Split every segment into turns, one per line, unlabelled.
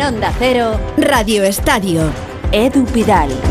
En Onda Cero, Radio Estadio. Edu Pidal.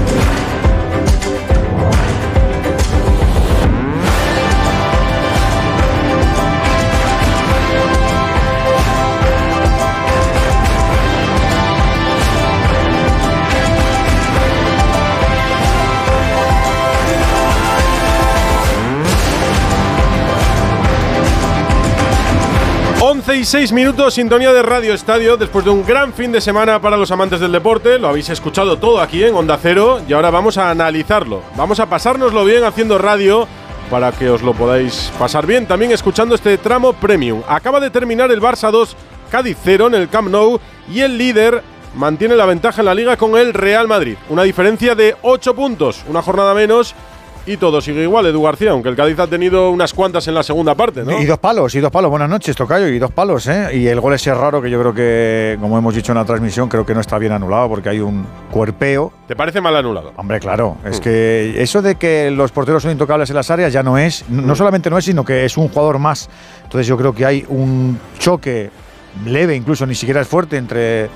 11 y 6 minutos, sintonía de Radio Estadio, después de un gran fin de semana para los amantes del deporte. Lo habéis escuchado todo aquí en Onda Cero y ahora vamos a analizarlo. Vamos a pasárnoslo bien haciendo radio para que os lo podáis pasar bien también escuchando este tramo premium. Acaba de terminar el Barça 2, Cádiz 0 en el Camp Nou y el líder mantiene la ventaja en la liga con el Real Madrid. Una diferencia de 8 puntos, una jornada menos y todo sigue igual, Edu García, aunque el Cádiz ha tenido unas cuantas en la segunda parte, ¿no?
Y dos palos, y dos palos. Buenas noches, Tocayo, y dos palos, ¿eh? Y el gol ese raro que yo creo que, como hemos dicho en la transmisión, creo que no está bien anulado porque hay un cuerpeo.
¿Te parece mal anulado?
Hombre, claro. Es mm. que eso de que los porteros son intocables en las áreas ya no es. No mm. solamente no es, sino que es un jugador más. Entonces yo creo que hay un choque leve, incluso ni siquiera es fuerte, entre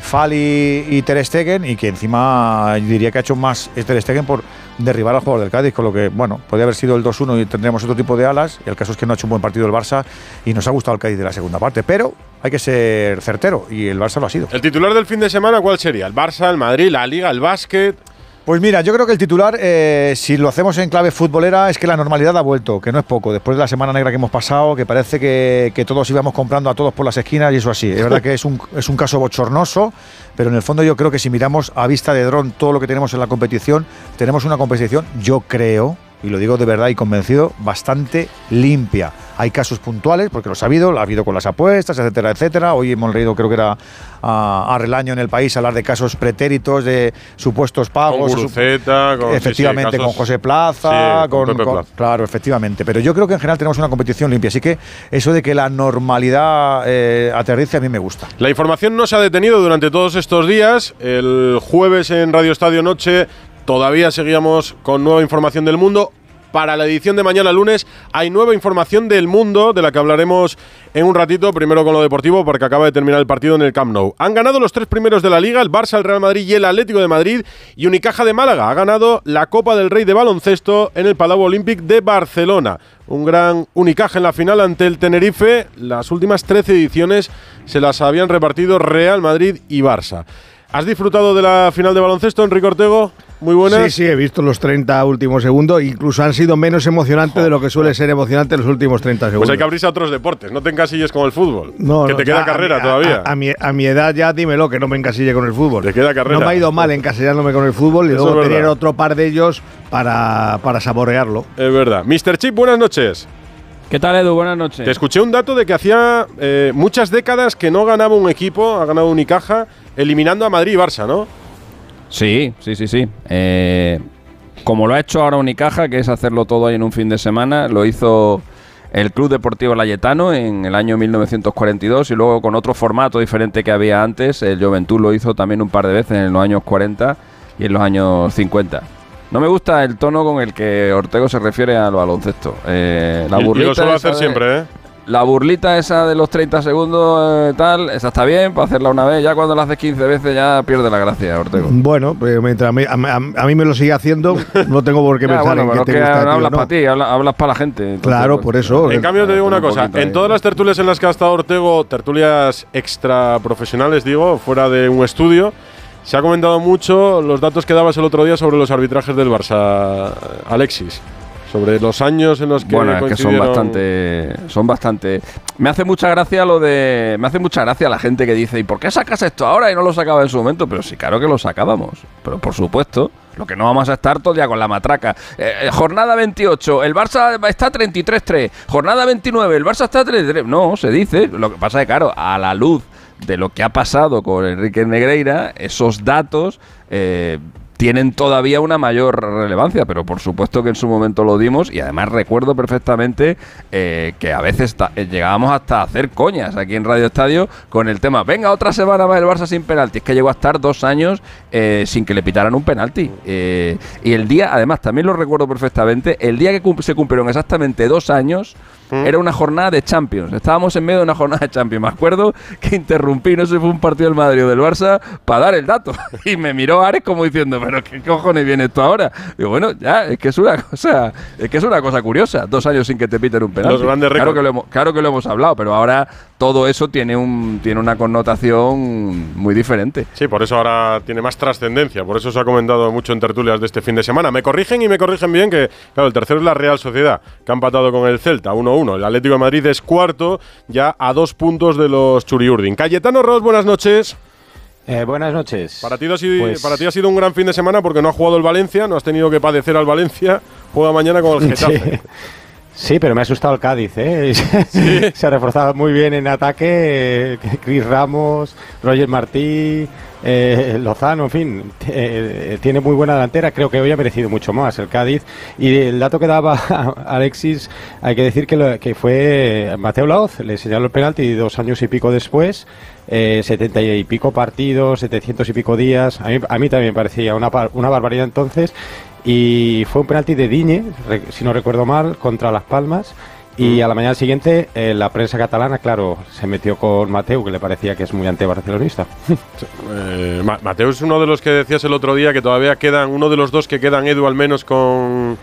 Fali y Ter Stegen y que encima diría que ha hecho más Ter Stegen por derribar al jugador del Cádiz, con lo que, bueno, podría haber sido el 2-1 y tendríamos otro tipo de alas. Y el caso es que no ha hecho un buen partido el Barça y nos ha gustado el Cádiz de la segunda parte. Pero hay que ser certero y el Barça lo ha sido.
¿El titular del fin de semana cuál sería? ¿El Barça, el Madrid, la Liga, el básquet?
Pues mira, yo creo que el titular, eh, si lo hacemos en clave futbolera, es que la normalidad ha vuelto, que no es poco. Después de la semana negra que hemos pasado, que parece que, todos íbamos comprando a todos por las esquinas y eso así. Es verdad que es un, es un caso bochornoso, pero en el fondo yo creo que si miramos a vista de dron todo lo que tenemos en la competición, tenemos una competición, yo creo, y lo digo de verdad y convencido, bastante limpia. Hay casos puntuales, porque los ha habido, lo ha habido con las apuestas, etcétera, etcétera. Hoy hemos leído, creo que era a, Relaño en el país, hablar de casos pretéritos, de supuestos pagos.
Con Guruceta, con,
efectivamente, con José Plaza, con, Claro, efectivamente. Pero yo creo que en general tenemos una competición limpia. Así que eso de que la normalidad eh, aterrice a mí me gusta.
La información no se ha detenido durante todos estos días. El jueves en Radio Estadio Noche Todavía seguíamos con nueva información del mundo. Para la edición de mañana lunes hay nueva información del mundo de la que hablaremos en un ratito, primero con lo deportivo porque acaba de terminar el partido en el Camp Nou. Han ganado los tres primeros de la liga, el Barça, el Real Madrid y el Atlético de Madrid y Unicaja de Málaga ha ganado la Copa del Rey de baloncesto en el Palau Olímpic de Barcelona. Un gran Unicaja en la final ante el Tenerife. Las últimas 13 ediciones se las habían repartido Real Madrid y Barça. ¿Has disfrutado de la final de baloncesto, Enrique Ortego? Muy buenas.
Sí, sí, he visto los 30 últimos segundos. Incluso han sido menos emocionantes de lo que suele ser emocionante los últimos 30 segundos.
Pues hay que abrirse a otros deportes. No te encasilles con el fútbol. No, que te queda carrera todavía.
A, mi, a, mi, edad ya dímelo, que no me encasille con el fútbol.
Te queda carrera.
No me ha ido mal encasillándome con el fútbol y luego tener otro par de ellos para, para saborearlo.
Es verdad. Mr. Chip, buenas noches.
¿Qué tal, Edu? Buenas noches.
Te escuché un dato de que hacía eh, muchas décadas que no ganaba un equipo, ha ganado Unicaja, eliminando a Madrid y Barça, ¿no?
Sí, sí, sí, sí. Eh, como lo ha hecho ahora Unicaja, que es hacerlo todo ahí en un fin de semana, lo hizo el Club Deportivo Layetano en el año 1942 y luego con otro formato diferente que había antes, el Juventud lo hizo también un par de veces en los años 40 y en los años 50. No me gusta el tono con el que Ortego se refiere al baloncesto.
Eh, la burlita lo suelo hacer siempre, ¿eh?
La burlita esa de los 30 segundos, eh, tal, esa está bien para hacerla una vez. Ya cuando la haces 15 veces ya pierde la gracia, Ortego.
Bueno, pues mientras a mí, me lo sigue haciendo, no tengo por qué pensar en que, te gusta,
hablas para ti, hablas, para la gente.
claro, pues, por eso.
En cambio, te digo una cosa. En todas las tertulias en las que ha estado Ortego, tertulias extra profesionales, digo, fuera de un estudio, se ha comentado mucho los datos que dabas el otro día sobre los arbitrajes del Barça, Alexis. Sobre los años en los que
bueno, que son bastante, son bastante. Me hace mucha gracia lo de, me hace mucha gracia la gente que dice, ¿y por qué sacas esto ahora y no lo sacaba en su momento? Pero sí, claro que lo sacábamos. Pero por supuesto, lo que no vamos a estar todo el día con la matraca. Eh, eh, jornada 28, el Barça está 33-3. Jornada 29, el Barça está 33. No, se dice. Lo que pasa es que, claro, a la luz de lo que ha pasado con Enrique Negreira, esos datos eh, tienen todavía una mayor relevancia, pero por supuesto que en su momento lo dimos y además recuerdo perfectamente eh, que a veces eh, llegábamos hasta a hacer coñas aquí en Radio Estadio con el tema, venga otra semana más el Barça sin penalti, es que llegó a estar dos años sin que le pitaran un penalti. y el día, además también lo recuerdo perfectamente, el día que se cumplieron exactamente dos años, Era una jornada de Champions. Estábamos en medio de una jornada de Champions. Me acuerdo que interrumpí, no sé si fue un partido del Madrid o del Barça, para dar el dato. Y me miró Ares como diciendo, pero ¿qué cojones viene esto ahora? Digo, bueno, ya, es que es una cosa, es que es una cosa curiosa. Dos años sin que te piten un penalti.
Los grandes
claro que, lo hemos, claro que lo hemos hablado, pero ahora todo eso tiene, un, tiene una connotación muy diferente.
Sí, por eso ahora tiene más trascendencia, por eso se ha comentado mucho en tertulias de este fin de semana. Me corrigen y me corrigen bien que, claro, el tercero es la Real Sociedad, que ha empatado con el Celta 1-1. El Atlético de Madrid es cuarto, ya a dos puntos de los Churiurdin. Cayetano Ross, buenas noches.
Eh, buenas noches.
Para ti, ha sido,
Pues-
para ti ha sido un gran fin de semana porque no ha jugado el Valencia, no has tenido que padecer al Valencia, juega mañana con el Getafe.
Sí, pero me ha asustado el Cádiz, ¿eh? Se ha reforzado muy bien en ataque. eh, Chris Ramos, Roger Martí, eh, Lozano, en fin, eh, tiene muy buena delantera. Creo que hoy ha merecido mucho más el Cádiz. Y el dato que daba Alexis, hay que decir que, lo- que fue Mateo Laoz, le señaló el penalti dos años y pico después. Eh, 70 y pico partidos, 700 y pico días. A mí, a mí también parecía una, una barbaridad entonces. Y fue un penalti de Diñe, si no recuerdo mal, contra Las Palmas. Y a la mañana siguiente, eh, la prensa catalana, claro, se metió con Mateu, que le parecía que es muy antibarcelonista.
Eh, Ma- Mateo es uno de los que decías el otro día que todavía quedan, uno de los dos que quedan, Edu, al menos con,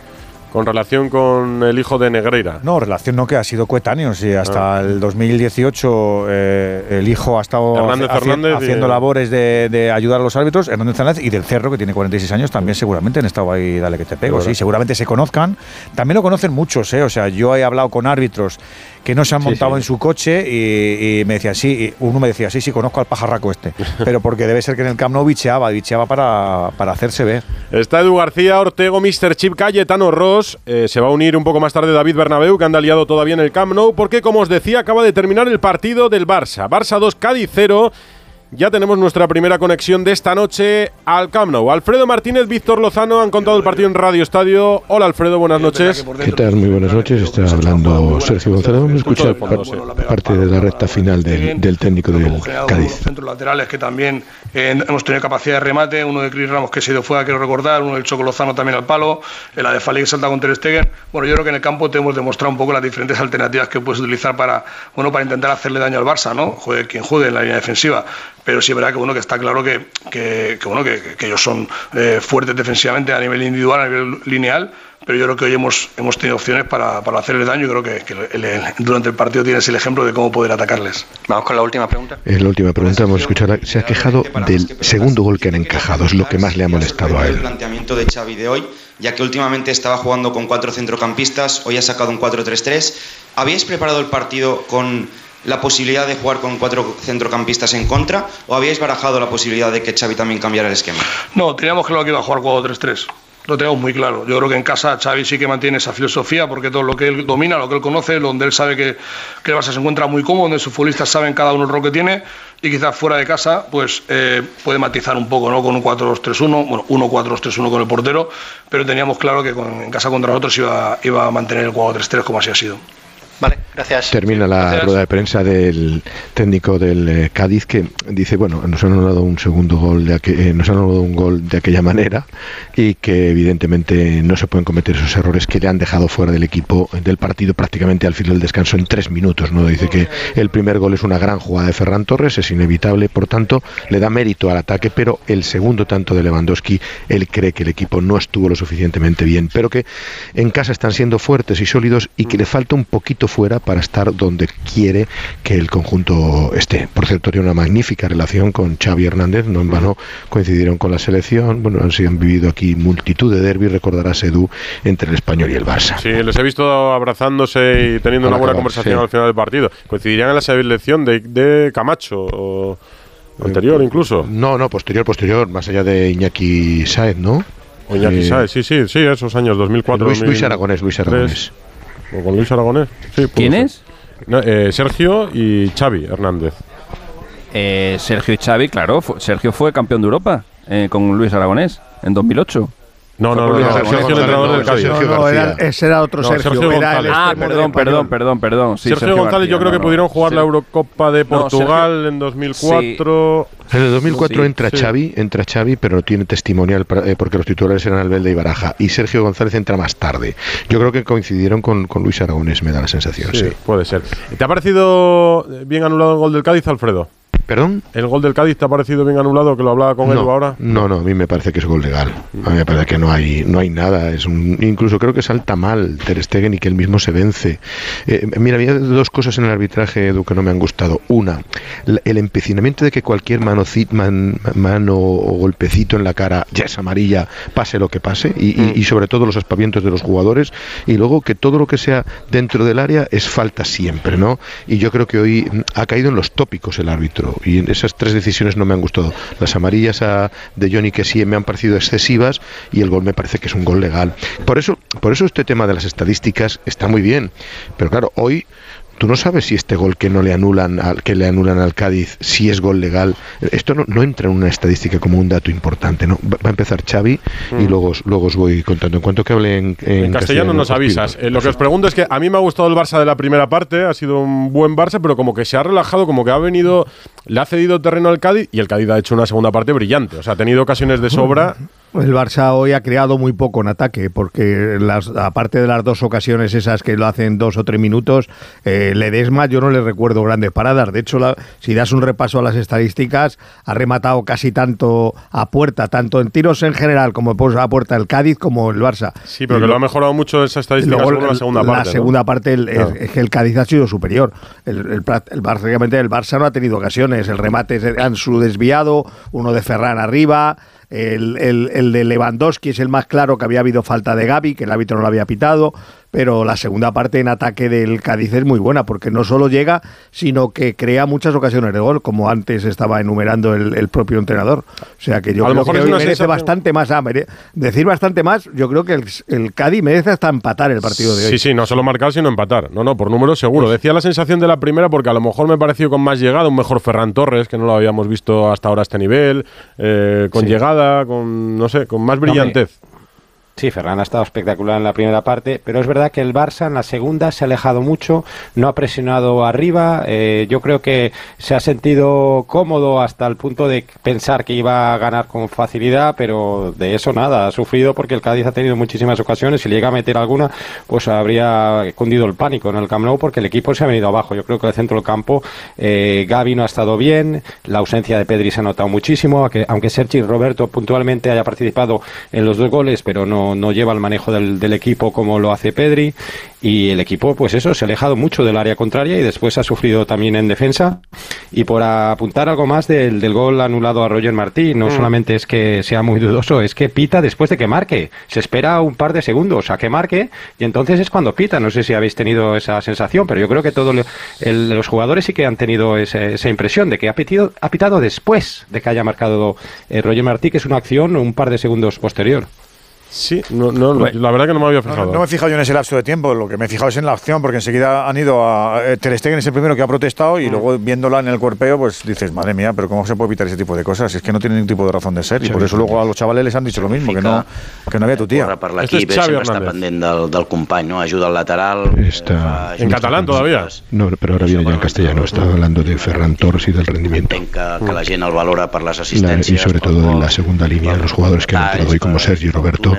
con relación con el hijo de Negreira.
No, relación no, que ha sido coetáneo. Sí, hasta el 2018 eh, el hijo ha estado
Hernández
haci-
Fernández y-
haciendo labores de, de ayudar a los árbitros. Hernández Fernández y del Cerro, que tiene 46 años, también seguramente han estado ahí, dale que te pego. Sí, seguramente se conozcan. También lo conocen muchos, ¿eh? O sea, yo he hablado con árbitros que no se han
Sí,
montado
sí.
en su coche y, y me decía, sí, y uno me decía, sí, sí, conozco al pajarraco este. Pero porque debe ser que en el Camp Nou bicheaba, bicheaba para, para hacerse ver.
Está Edu García, Ortego, Mr. Chip, Cayetano Ross. Eh, se va a unir un poco más tarde David Bernabeu, que anda liado todavía en el Camp Nou, porque como os decía, acaba de terminar el partido del Barça. Barça 2, Cádiz 0. Ya tenemos nuestra primera conexión de esta noche al Camp Nou. Alfredo Martínez, Víctor Lozano han contado el partido en Radio Estadio. Hola Alfredo, buenas noches.
¿Qué tal? Muy buenas noches. Está hablando Sergio González. Vamos a escuchar par- parte de la recta final del, del técnico del Cádiz.
centros laterales que también eh, hemos tenido capacidad de remate, uno de Chris Ramos que se ha ido fuera, quiero recordar, uno del Choco Lozano también al palo, la de Fali que salta con Ter Stegen. Bueno, yo creo que en el campo te hemos demostrado un poco las diferentes alternativas que puedes utilizar para, bueno, para intentar hacerle daño al Barça, ¿no? Juegue quien juegue en la línea defensiva. Pero sí es verdad que, bueno, que está claro que, que, que, bueno, que, que ellos son eh, fuertes defensivamente a nivel individual, a nivel lineal, pero yo creo que hoy hemos, hemos tenido opciones para, para hacerles daño y creo que, que el- el- durante el partido tienes el ejemplo de cómo poder atacarles.
Vamos con la última pregunta.
En la última pregunta vamos a escuchar. Se ha quejado del segundo gol que han encajado. Es lo que más le ha molestado a
El
él.
planteamiento de Xavi de hoy, ya que últimamente estaba jugando con cuatro centrocampistas, hoy ha sacado un 4-3-3. ¿Habíais preparado el partido con la posibilidad de jugar con cuatro centrocampistas en contra o habíais barajado la posibilidad de que Xavi también cambiara el esquema?
No, teníamos claro que iba a jugar 4-3-3. Lo teníamos muy claro. Yo creo que en casa Xavi sí que mantiene esa filosofía porque todo lo que él domina, lo que él conoce, donde él sabe que, que el Barça se encuentra muy cómodo, donde sus futbolistas saben cada uno el rol que tiene y quizás fuera de casa pues eh, puede matizar un poco ¿no? con un 4-2-3-1, bueno, 1-4-2-3-1 con el portero, pero teníamos claro que con- en casa contra nosotros iba, iba a mantener el 4-3-3 como así ha sido.
Vale, gracias.
Termina la
Gracias.
rueda de prensa del técnico del eh, Cádiz que dice, bueno, nos han anulado un segundo gol, de aqu- eh, nos han anulado un gol de aquella manera y que evidentemente no se pueden cometer esos errores que le han dejado fuera del equipo del partido prácticamente al final del descanso en tres minutos. no Dice que el primer gol es una gran jugada de Ferran Torres, es inevitable, por tanto le da mérito al ataque, pero el segundo tanto de Lewandowski, él cree que el equipo no estuvo lo suficientemente bien, pero que en casa están siendo fuertes y sólidos y que le falta un poquito fuera para estar donde quiere que el conjunto esté. Por cierto, tiene una magnífica relación con Xavi Hernández, no en vano coincidieron con la selección, bueno, han, vivido aquí multitud de derbis, recordarás Edu, entre el español y el Barça.
Sí, les he visto abrazándose y teniendo una buena
acabar,
conversación
sí.
al final del partido. Coincidirían en la selección de, de Camacho o anterior incluso.
No, no, posterior, posterior, más allá de Iñaki Saez, ¿no?
O Iñaki
Eh,
Sáez, sí, sí, sí, esos años, 2004.
Luis, Luis
2003.
Aragonés, Luis Aragonés.
O con Luis Aragonés. Sí,
¿Quién
ser.
es?
No, eh, Sergio y Xavi Hernández.
Eh, Sergio y Xavi, claro. Sergio fue campeón de Europa eh, con Luis Aragonés en 2008.
No, no, no,
Sergio
Sergio, el entrenador
no,
del Cádiz.
Sergio
No, no, era- ese era otro
No,
Sergio.
Sergio
era el
González.
Ah, perdón, perdón, perdón, perdón. Sí,
Sergio, González, yo creo que
no,
pudieron jugar
Sí.
la Eurocopa de
No,
Portugal en 2004.
En el 2004
Sí,
entra
sí.
Xavi, entra Xavi, pero no tiene testimonial eh, porque los titulares eran Albelda y Baraja. Y Sergio González entra más tarde. Yo creo que coincidieron con, con Luis Aragonés, me da la sensación, sí.
Sí, puede ser. ¿Te ha parecido bien anulado el gol del Cádiz, Alfredo?
¿Perdón?
¿El gol del Cádiz te ha parecido bien anulado, que lo hablaba con él
no,
ahora?
No, no, a mí me parece que es gol legal. A mí me parece que no hay, no hay nada. Es un, incluso creo que salta mal Ter Stegen y que él mismo se vence. Eh, mira, había dos cosas en el arbitraje, Edu, que no me han gustado. Una, el empecinamiento de que cualquier manoci- man- mano o golpecito en la cara ya es amarilla, pase lo que pase, y, y- y sobre todo los aspavientos de los jugadores. Y luego que todo lo que sea dentro del área es falta siempre, ¿no? Y yo creo que hoy mm, ha caído en los tópicos el árbitro. Y esas tres decisiones no me han gustado. Las amarillas de Johnny que sí me han parecido excesivas y el gol me parece que es un gol legal. Por eso, por eso este tema de las estadísticas está muy bien. Pero claro, hoy tú no sabes si este gol que no le anulan al que le anulan al Cádiz si es gol legal. Esto no, no entra en una estadística como un dato importante, ¿no? Va a empezar Xavi y luego, os- luego os voy contando. En cuanto que hable en, en
En castellano nos avisas. Eh, lo que os pregunto es que a mí me ha gustado el Barça de la primera parte, ha sido un buen Barça, pero como que se ha relajado, como que ha venido, le ha cedido terreno al Cádiz y el Cádiz ha hecho una segunda parte brillante. O sea, ha tenido ocasiones de sobra.
El Barça hoy ha creado muy poco en ataque, porque las, aparte de las dos ocasiones esas que lo hacen dos o tres minutos, eh, Ledesma yo no le recuerdo grandes paradas. De hecho, la- si das un repaso a las estadísticas, ha rematado casi tanto a puerta, tanto en tiros en general como pues, a puerta el Cádiz como el Barça.
Sí, pero
Y
que lo
lo-
ha mejorado mucho esa estadística
Luego,
según la segunda
la
parte. ¿no?
segunda parte el-
Claro.
es, que el Cádiz ha sido superior. El, el, el- básicamente el Barça no ha tenido ocasiones. El remate es- han su desviado, uno de Ferran arriba. El, el- el de Lewandowski es el más claro que había habido falta de Gaby, que el árbitro no lo había pitado. Pero la segunda parte en ataque del Cádiz es muy buena, porque no solo llega, sino que crea muchas ocasiones de gol, como antes estaba enumerando el, el propio entrenador. O sea que yo
A
creo que hoy merece bastante más. ah, mere- decir bastante más, yo creo que el, el Cádiz merece hasta empatar el partido de hoy.
Sí, sí, no solo marcar, sino empatar. No, no, por número seguro. Decía la sensación de la primera porque a lo mejor me pareció con más llegada, un mejor Ferran Torres, que no lo habíamos visto hasta ahora a este nivel, eh, con
Sí.
llegada, con, no sé, con más brillantez.
Sí, Ferran ha estado espectacular en la primera parte, pero es verdad que el Barça en la segunda se ha alejado mucho, no ha presionado arriba, eh, yo creo que se ha sentido cómodo hasta el punto de pensar que iba a ganar con facilidad, pero de eso nada, ha sufrido porque el Cádiz ha tenido muchísimas ocasiones, si llega a meter alguna, pues habría cundido el pánico en el Camp porque el equipo se ha venido abajo, yo creo que el centro del campo, eh, Gaby no ha estado bien, la ausencia de Pedri se ha notado muchísimo, aunque, aunque Sergi Roberto puntualmente haya participado en los dos goles, pero no, no lleva el manejo del, del equipo como lo hace Pedri. Y el equipo, pues eso, se ha alejado mucho del área contraria y después ha sufrido también en defensa. Y por apuntar algo más del, del gol anulado a Roger Martí, no solamente es que sea muy dudoso, es que pita después de que marque. Se espera un par de segundos a que marque y entonces es cuando pita. No sé si habéis tenido esa sensación, pero yo creo que todos los jugadores sí que han tenido ese- esa impresión de que ha, pitido- ha pitado después de que haya marcado eh, Roger Martí, que es una acción un par de segundos posterior.
Sí, no, no, la verdad que no me había fijado.
no me he fijado yo en ese lapso de tiempo, lo que me he fijado es en la acción, porque enseguida han ido a. eh, Ter Stegen es el primero que ha protestado y luego viéndola en el cuerpeo, pues dices, madre mía, pero ¿cómo se puede evitar ese tipo de cosas? Es que no tiene ningún tipo de razón de ser. Y por eso luego a los chavales les han dicho lo mismo, que no, que no había tu tía.
Corre per
Este
l'equip, ell
Xavi
sempre està pendent del, del company, no? ajuda al lateral.
Está-
eh, fa
En catalán todavía.
No, pero ahora viene ya en castellano. Estaba hablando de Ferran Torres y del rendimiento.
Entenc que, que la gent el valora per les assistències.
y sobre todo en la segunda línea, los jugadores que han entrado hoy, como Sergi Roberto.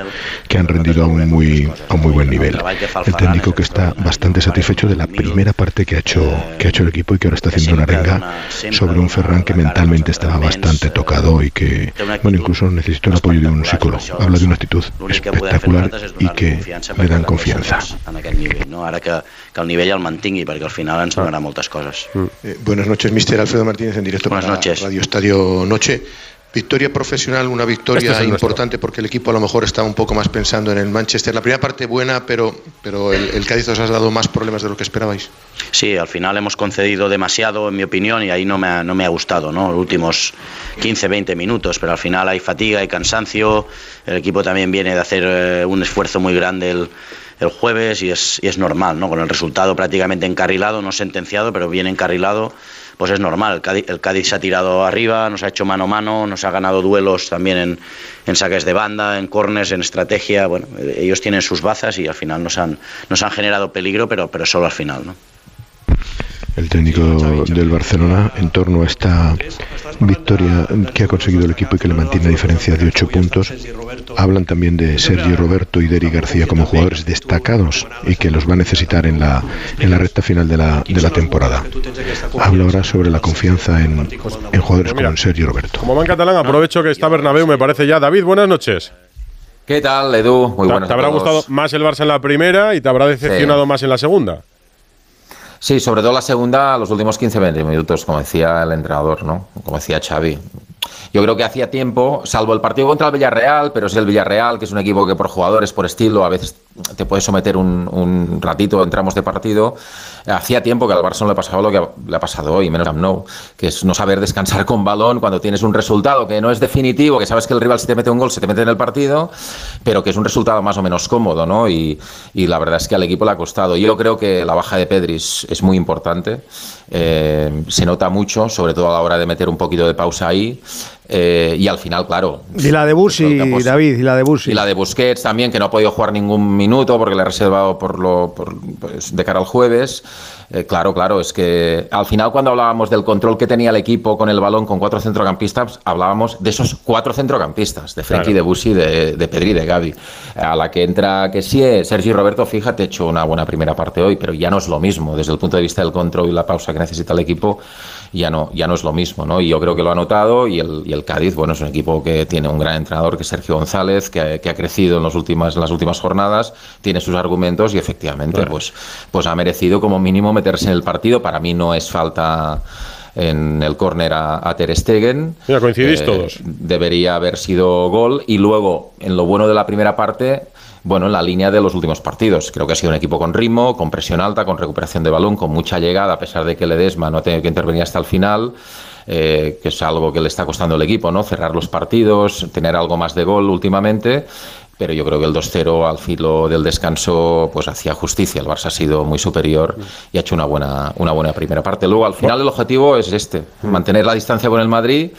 Que han rendido a un muy, a un muy buen nivel.
El
técnico que está bastante satisfecho de la primera parte que ha hecho, que ha hecho el equipo y que ahora está haciendo una renga sobre un Ferran que mentalmente estaba bastante tocado y que, bueno, incluso necesita el apoyo de un psicólogo. Habla de una actitud espectacular y que le dan confianza.
Ara que, el nivell el mantingui, perquè al final ens donarà moltes coses.
Eh, buenas noches, mister Alfredo Martínez, en directo
Buenas
para
noches.
Radio Estadio Noche. Victoria profesional, una victoria
Este es
importante porque el equipo a lo mejor estaba un poco más pensando en el Manchester. La primera parte buena, pero, pero el, el Cádiz os ha dado más problemas de lo que esperabais.
Sí, al final hemos concedido demasiado, en mi opinión, y ahí no me ha, no me ha gustado, ¿no? Los últimos 15, 20 minutos, pero al final hay fatiga, hay cansancio, el equipo también viene de hacer eh, un esfuerzo muy grande el, el jueves y es, y es normal, ¿no? Con el resultado prácticamente encarrilado, no sentenciado, pero bien encarrilado, pues es normal. El Cádiz, se ha tirado arriba, nos ha hecho mano a mano, nos ha ganado duelos también en, en saques de banda, en corners, en estrategia. Bueno, ellos tienen sus bazas y al final nos han, han generado peligro, pero, pero solo al final, ¿no?
El técnico del Barcelona en torno a esta victoria que ha conseguido el equipo y que le mantiene a diferencia de 8 puntos. Hablan también de Sergio Roberto y Deri García como jugadores destacados y que los va a necesitar en la, en la recta final de la, de la temporada. Habla ahora sobre la confianza en, en jugadores como Sergio Roberto.
Como va en catalán, aprovecho que está Bernabéu, me parece ya. David, buenas noches.
¿Qué tal, Edu? Muy
¿Te,
buenas
te habrá
a todos.
gustado más el Barça en la primera y te habrá decepcionado más en la segunda?
Sí, sobre todo la segunda, los últimos 15-20 minutos, como decía el entrenador, ¿no? Como decía Xavi. Yo creo que hacía tiempo, salvo el partido contra el Villarreal, pero es el Villarreal, que es un equipo que por jugadores, por estilo, a veces te puede someter un, ratito en tramos de partido. Hacía tiempo que al Barça no le pasaba lo que le ha pasado hoy, menos Camp Nou, que es no saber descansar con balón cuando tienes un resultado que no es definitivo, que sabes que el rival si te mete un gol se te mete en el partido, pero que es un resultado más o menos cómodo, ¿no? Y, la verdad es que al equipo le ha costado. Yo creo que la baja de Pedri es muy importante. Eh, se nota mucho, sobre todo a la hora de meter un poquito de pausa ahí. Eh, y al final, claro.
Y la de Busi,
pues,
David, y la de Busi.
Y la de Busquets también, que no ha podido jugar ningún minuto porque le ha reservado por lo, por, pues, de cara al jueves. Eh, claro, claro, es que al final cuando hablábamos del control que tenía el equipo con el balón con cuatro centrocampistas, hablábamos de esos cuatro centrocampistas, de Frenkie,
Claro.
de Busi, de, de Pedri, de Gaby. A la que entra que sí, eh, Sergi Roberto, fíjate, ha hecho una buena primera parte hoy, pero ya no es lo mismo. Desde el punto de vista del control y la pausa que necesita el equipo, ya no, ya no es lo mismo, ¿no? Y yo creo que lo ha notado y el, y el Cádiz, bueno, es un equipo que tiene un gran entrenador que es Sergio González, que, ha- que ha crecido en, los últimas, en las últimas jornadas, tiene sus argumentos y efectivamente, pues, pues ha merecido como mínimo meterse en el partido. Para mí no es falta en el córner a, a Ter Stegen.
Mira, coincidís
Eh,
todos.
Debería haber sido gol y luego, en lo bueno de la primera parte, bueno, en la línea de los últimos partidos. Creo que ha sido un equipo con ritmo, con presión alta, con recuperación de balón, con mucha llegada, a pesar de que Ledesma no ha tenido que intervenir hasta el final. eh, que es algo que le está costando al equipo, ¿no? Cerrar los partidos, tener algo más de gol últimamente. Pero yo creo que el 2-0 al filo del descanso pues hacía justicia. El Barça ha sido muy superior y ha hecho una buena, una buena primera parte. Luego, al final, el objetivo es este: mantener la distancia con el Madrid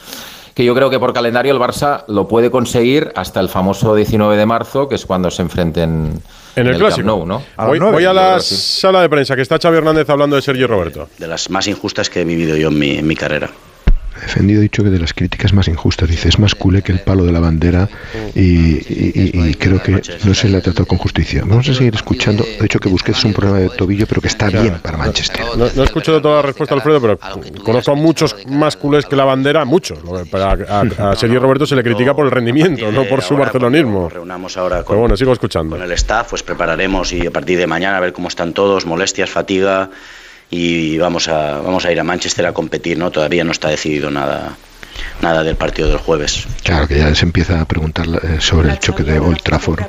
que yo creo que por calendario el Barça lo puede conseguir hasta el famoso 19 de marzo, que es cuando se enfrenten
En el,
Camp
clásico.
Nou, ¿no?
voy, voy a la sala de prensa que está Xavi Hernández hablando de Sergio Roberto.
De las más injustas que he vivido yo en mi, en mi carrera.
Defendido, dicho que de las críticas más injustas, dice, es más culé que el palo de la bandera y, y- y- y creo que no se le ha tratado con justicia. Vamos a seguir escuchando. Ha dicho que Busquets es un problema de tobillo, pero que está bien para Manchester.
No, no he escuchado toda la respuesta, Alfredo, pero conozco a muchos más culés que la bandera, muchos. Para- A, a Sergio Roberto se le critica por el rendimiento, no por su barcelonismo.
Reunamos ahora con,
Pero bueno, sigo escuchando.
con el staff, pues prepararemos y a partir de mañana a ver cómo están todos, molestias, fatiga y vamos a, vamos a ir a Manchester a competir, ¿no? Todavía no está decidido nada, nada del partido del jueves.
Claro que ya se empieza a preguntar eh, sobre el choque de Old Trafford.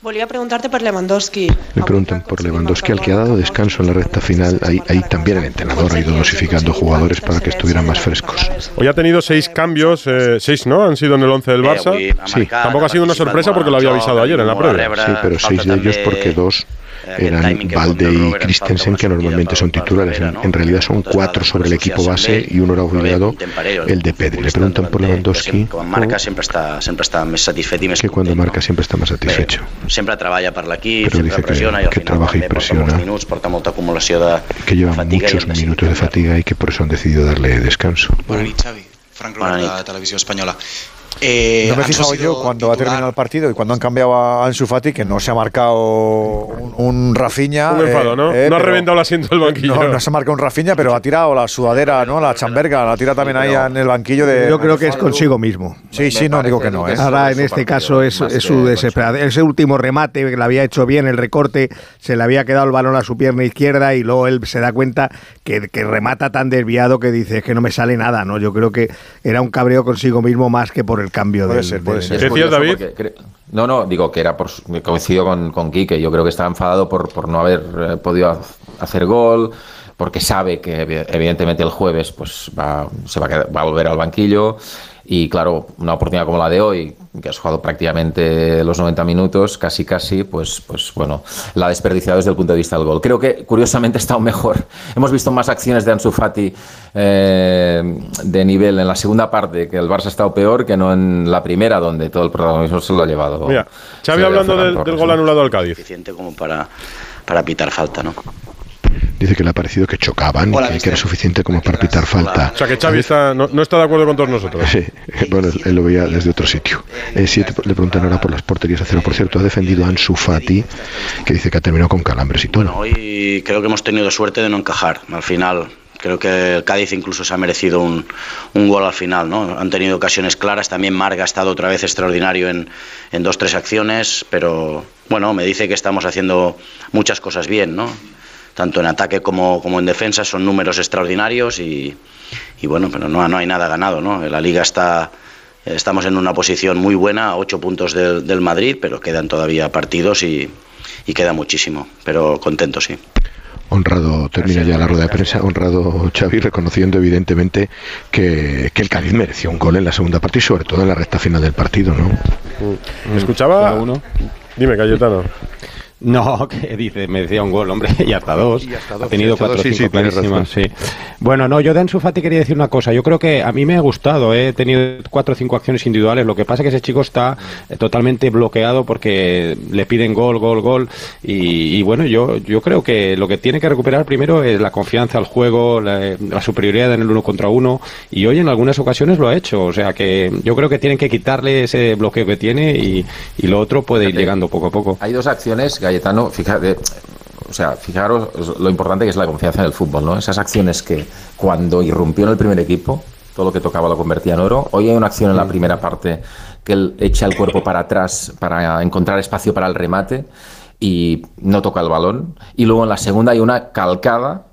Volia preguntar-te per Lewandowski.
Me preguntan por Lewandowski, al que ha dado descanso en la recta final. Ahí, ahí también el entrenador ha ido dosificando jugadores para que estuvieran más frescos.
Hoy ha tenido seis cambios, eh, seis, ¿no? Han sido en el 11 del
Eh,
Barça. Sí. Tampoco ha sido una sorpresa porque lo había avisado ayer en la
a rebre,
Sí, pero seis de ellos porque dos eran
timing que
Valde y Christensen, que normalmente son titulares. En, en realidad son cuatro sobre el equipo base y uno era obligado, el de Pedri. Le preguntan por Lewandowski,
més
que cuando marca siempre está más satisfecho.
sempre treballa per l'equip, pressiona i al
que
final
trabaja y presiona.
molts minuts, porta molta acumulació de,
que lleva muchos minutos de fatiga y que por eso han decidido darle descanso.
Bona nit, Xavi. Frank Robert, de Televisió Espanyola. Eh,
No me he fijado yo cuando ha terminado el partido y cuando han cambiado a Ansu Fati que no se ha marcado un, un Rafinha.
Un enfado, ¿no? No ha reventado el asiento del banquillo.
No, no se ha marcado un Rafinha, pero ha tirado la sudadera, ¿no? La chamberga, la tira también ahí en el banquillo de.
Yo creo que es consigo mismo.
Sí, sí, no digo que no, ¿eh?
Ahora en este caso es, es su desesperación. Ese último remate que le había hecho bien, el recorte, se le había quedado el balón a su pierna izquierda y luego él se da cuenta que, que remata tan desviado que dice "Es que no me sale nada, ¿no? Yo creo que era un cabreo consigo mismo más que por el cambio
Puede
del-
ser, puede ser.
Decías,
curioso
David.
porque No, no, digo que era por coincido con, con Quique. Yo creo que estaba enfadado por, por no haber eh, podido hacer gol, porque sabe que evi- evidentemente el jueves pues va, se va a, quedar- va a volver al banquillo. Y claro, una oportunidad como la de hoy, que has jugado prácticamente los 90 minutos, casi casi, pues, pues bueno, la ha desperdiciado desde el punto de vista del gol. Creo que curiosamente ha estado mejor. Hemos visto más acciones de Ansu Fati eh, de nivel en la segunda parte, que el Barça ha estado peor que no en la primera, donde todo el protagonismo se lo ha llevado.
Mira, Xavi hablando del, gol
¿no?
anulado al Cádiz.
Suficiente como para, para pitar falta, ¿no?
Dice que le ha parecido que chocaban
Hola,
y que, que era suficiente como para pitar falta.
O sea que Xavi está, no, no está de acuerdo con todos nosotros.
Sí, bueno, él lo veía desde otro sitio. Eh, siete, le preguntan ahora por las porterías a cero. Por cierto, ha defendido a Ansu Fati, que dice que ha terminado con calambres y todo.
Bueno, hoy creo que hemos tenido suerte de no encajar. Al final, creo que el Cádiz incluso se ha merecido un, un gol al final, ¿no? Han tenido ocasiones claras. También Marga ha estado otra vez extraordinario en, en dos, tres acciones, pero bueno, me dice que estamos haciendo muchas cosas bien, ¿no? Tanto en ataque como, como en defensa son números extraordinarios y, y bueno, pero no, no hay nada ganado, ¿no? La liga está. Estamos en una posición muy buena, a ocho puntos del, del Madrid, pero quedan todavía partidos y, y queda muchísimo. Pero contento, sí.
Honrado, termina ya la rueda de prensa, honrado Xavi reconociendo evidentemente que, que el Cádiz mereció un gol en la segunda parte y sobre todo en la recta final del partido, ¿no?
Escuchaba.
uno.
Dime, Cayetano.
No, que dice, me decía un gol, hombre, y hasta dos.
Y hasta
ha
dos,
tenido
y hasta
cuatro
sí,
cinco
sí,
clarísimas, sí. Bueno, no, yo de Ansu Fati quería decir una cosa. Yo creo que a mí me ha gustado, ¿eh? he tenido cuatro o cinco acciones individuales. Lo que pasa es que ese chico está eh, totalmente bloqueado porque le piden gol, gol, gol. Y, y bueno, yo, yo creo que lo que tiene que recuperar primero es la confianza al juego, la, la superioridad en el uno contra uno. Y hoy en algunas ocasiones lo ha hecho. O sea que yo creo que tienen que quitarle ese bloqueo que tiene y, y lo otro puede ir llegando poco a poco.
Hay dos acciones, Cayetano, fíjate, o sea, fijaros lo importante que es la confianza en el fútbol, ¿no? Esas acciones que cuando irrumpió en el primer equipo, todo lo que tocaba lo convertía en oro. Hoy hay una acción en la primera parte que él echa el cuerpo para atrás para encontrar espacio para el remate y no toca el balón. Y luego en la segunda hay una calcada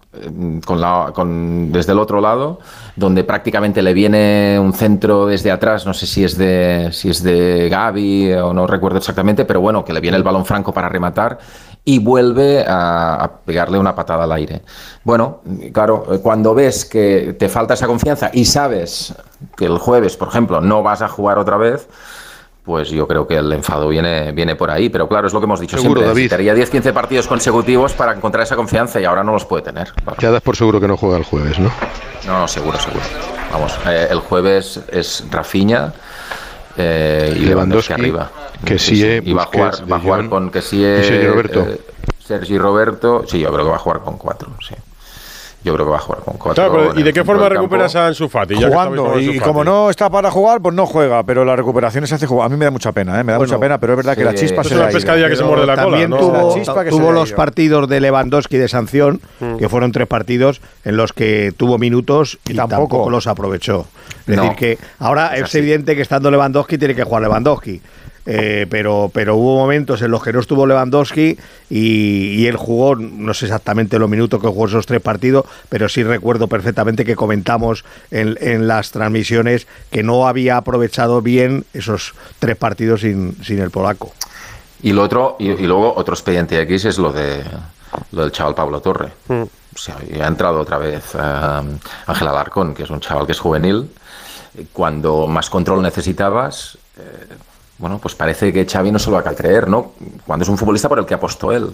con la, con, desde el otro lado, donde prácticamente le viene un centro desde atrás, no sé si es de si es de Gaby o no recuerdo exactamente, pero bueno, que le viene el balón franco para rematar y vuelve a, a pegarle una patada al aire. Bueno, claro, eh, cuando ves que te falta esa confianza y sabes que el jueves, por ejemplo, no vas a jugar otra vez, pues yo creo que el enfado viene, viene por ahí. Pero claro, es lo que hemos dicho
Seguro,
siempre.
David.
Necesitaría 10-15 partidos consecutivos para encontrar esa confianza y ahora no los puede tener. Claro.
Ya das por seguro que no juega el jueves, ¿no?
No, no, seguro, seguro. Vamos, eh, el jueves es Rafinha eh, y Lewandowski
Lewandowski,
arriba.
Kessie,
y va a jugar, va a jugar con Kessie,
y Sergi Roberto.
eh, Sergi Roberto. Sí, yo creo que va a jugar con cuatro. Sí. Yo creo que va a jugar con cuatro.
Claro, pero ¿y de qué forma
del campo.
recuperas a Ansu Fati? Ya que estabais
jugando y
Fati.
como no está para jugar pues no juega pero la recuperación se hace jugar a mí me da mucha pena ¿eh? me da
Bueno,
mucha pena pero es verdad que la chispa
es
se
una
ha ido.
pescadilla que se muerde la cola,
también
¿no?
tuvo,
La que
los
ido.
partidos de Lewandowski de sanción, que fueron tres partidos en los que tuvo minutos y,
Y
tampoco.
tampoco.
los aprovechó. Es
No.
decir, que ahora
Es
es, evidente que estando Lewandowski tiene que jugar Lewandowski. Eh, pero, pero hubo momentos en los que no estuvo Lewandowski y, y él jugó, no sé exactamente los minutos que jugó esos tres partidos, pero sí recuerdo perfectamente que comentamos en, en las transmisiones que no había aprovechado bien esos tres partidos sin, sin el polaco.
Y lo otro, y, y luego otro expediente X es lo de lo del chaval Pablo Torre. O sea, y ha entrado otra vez eh, Ángel Alarcón, que es un chaval que es juvenil. Cuando más control necesitabas, eh, bueno, pues parece que Xavi no se lo va a creer, ¿no? Cuando es un futbolista por el que apostó él.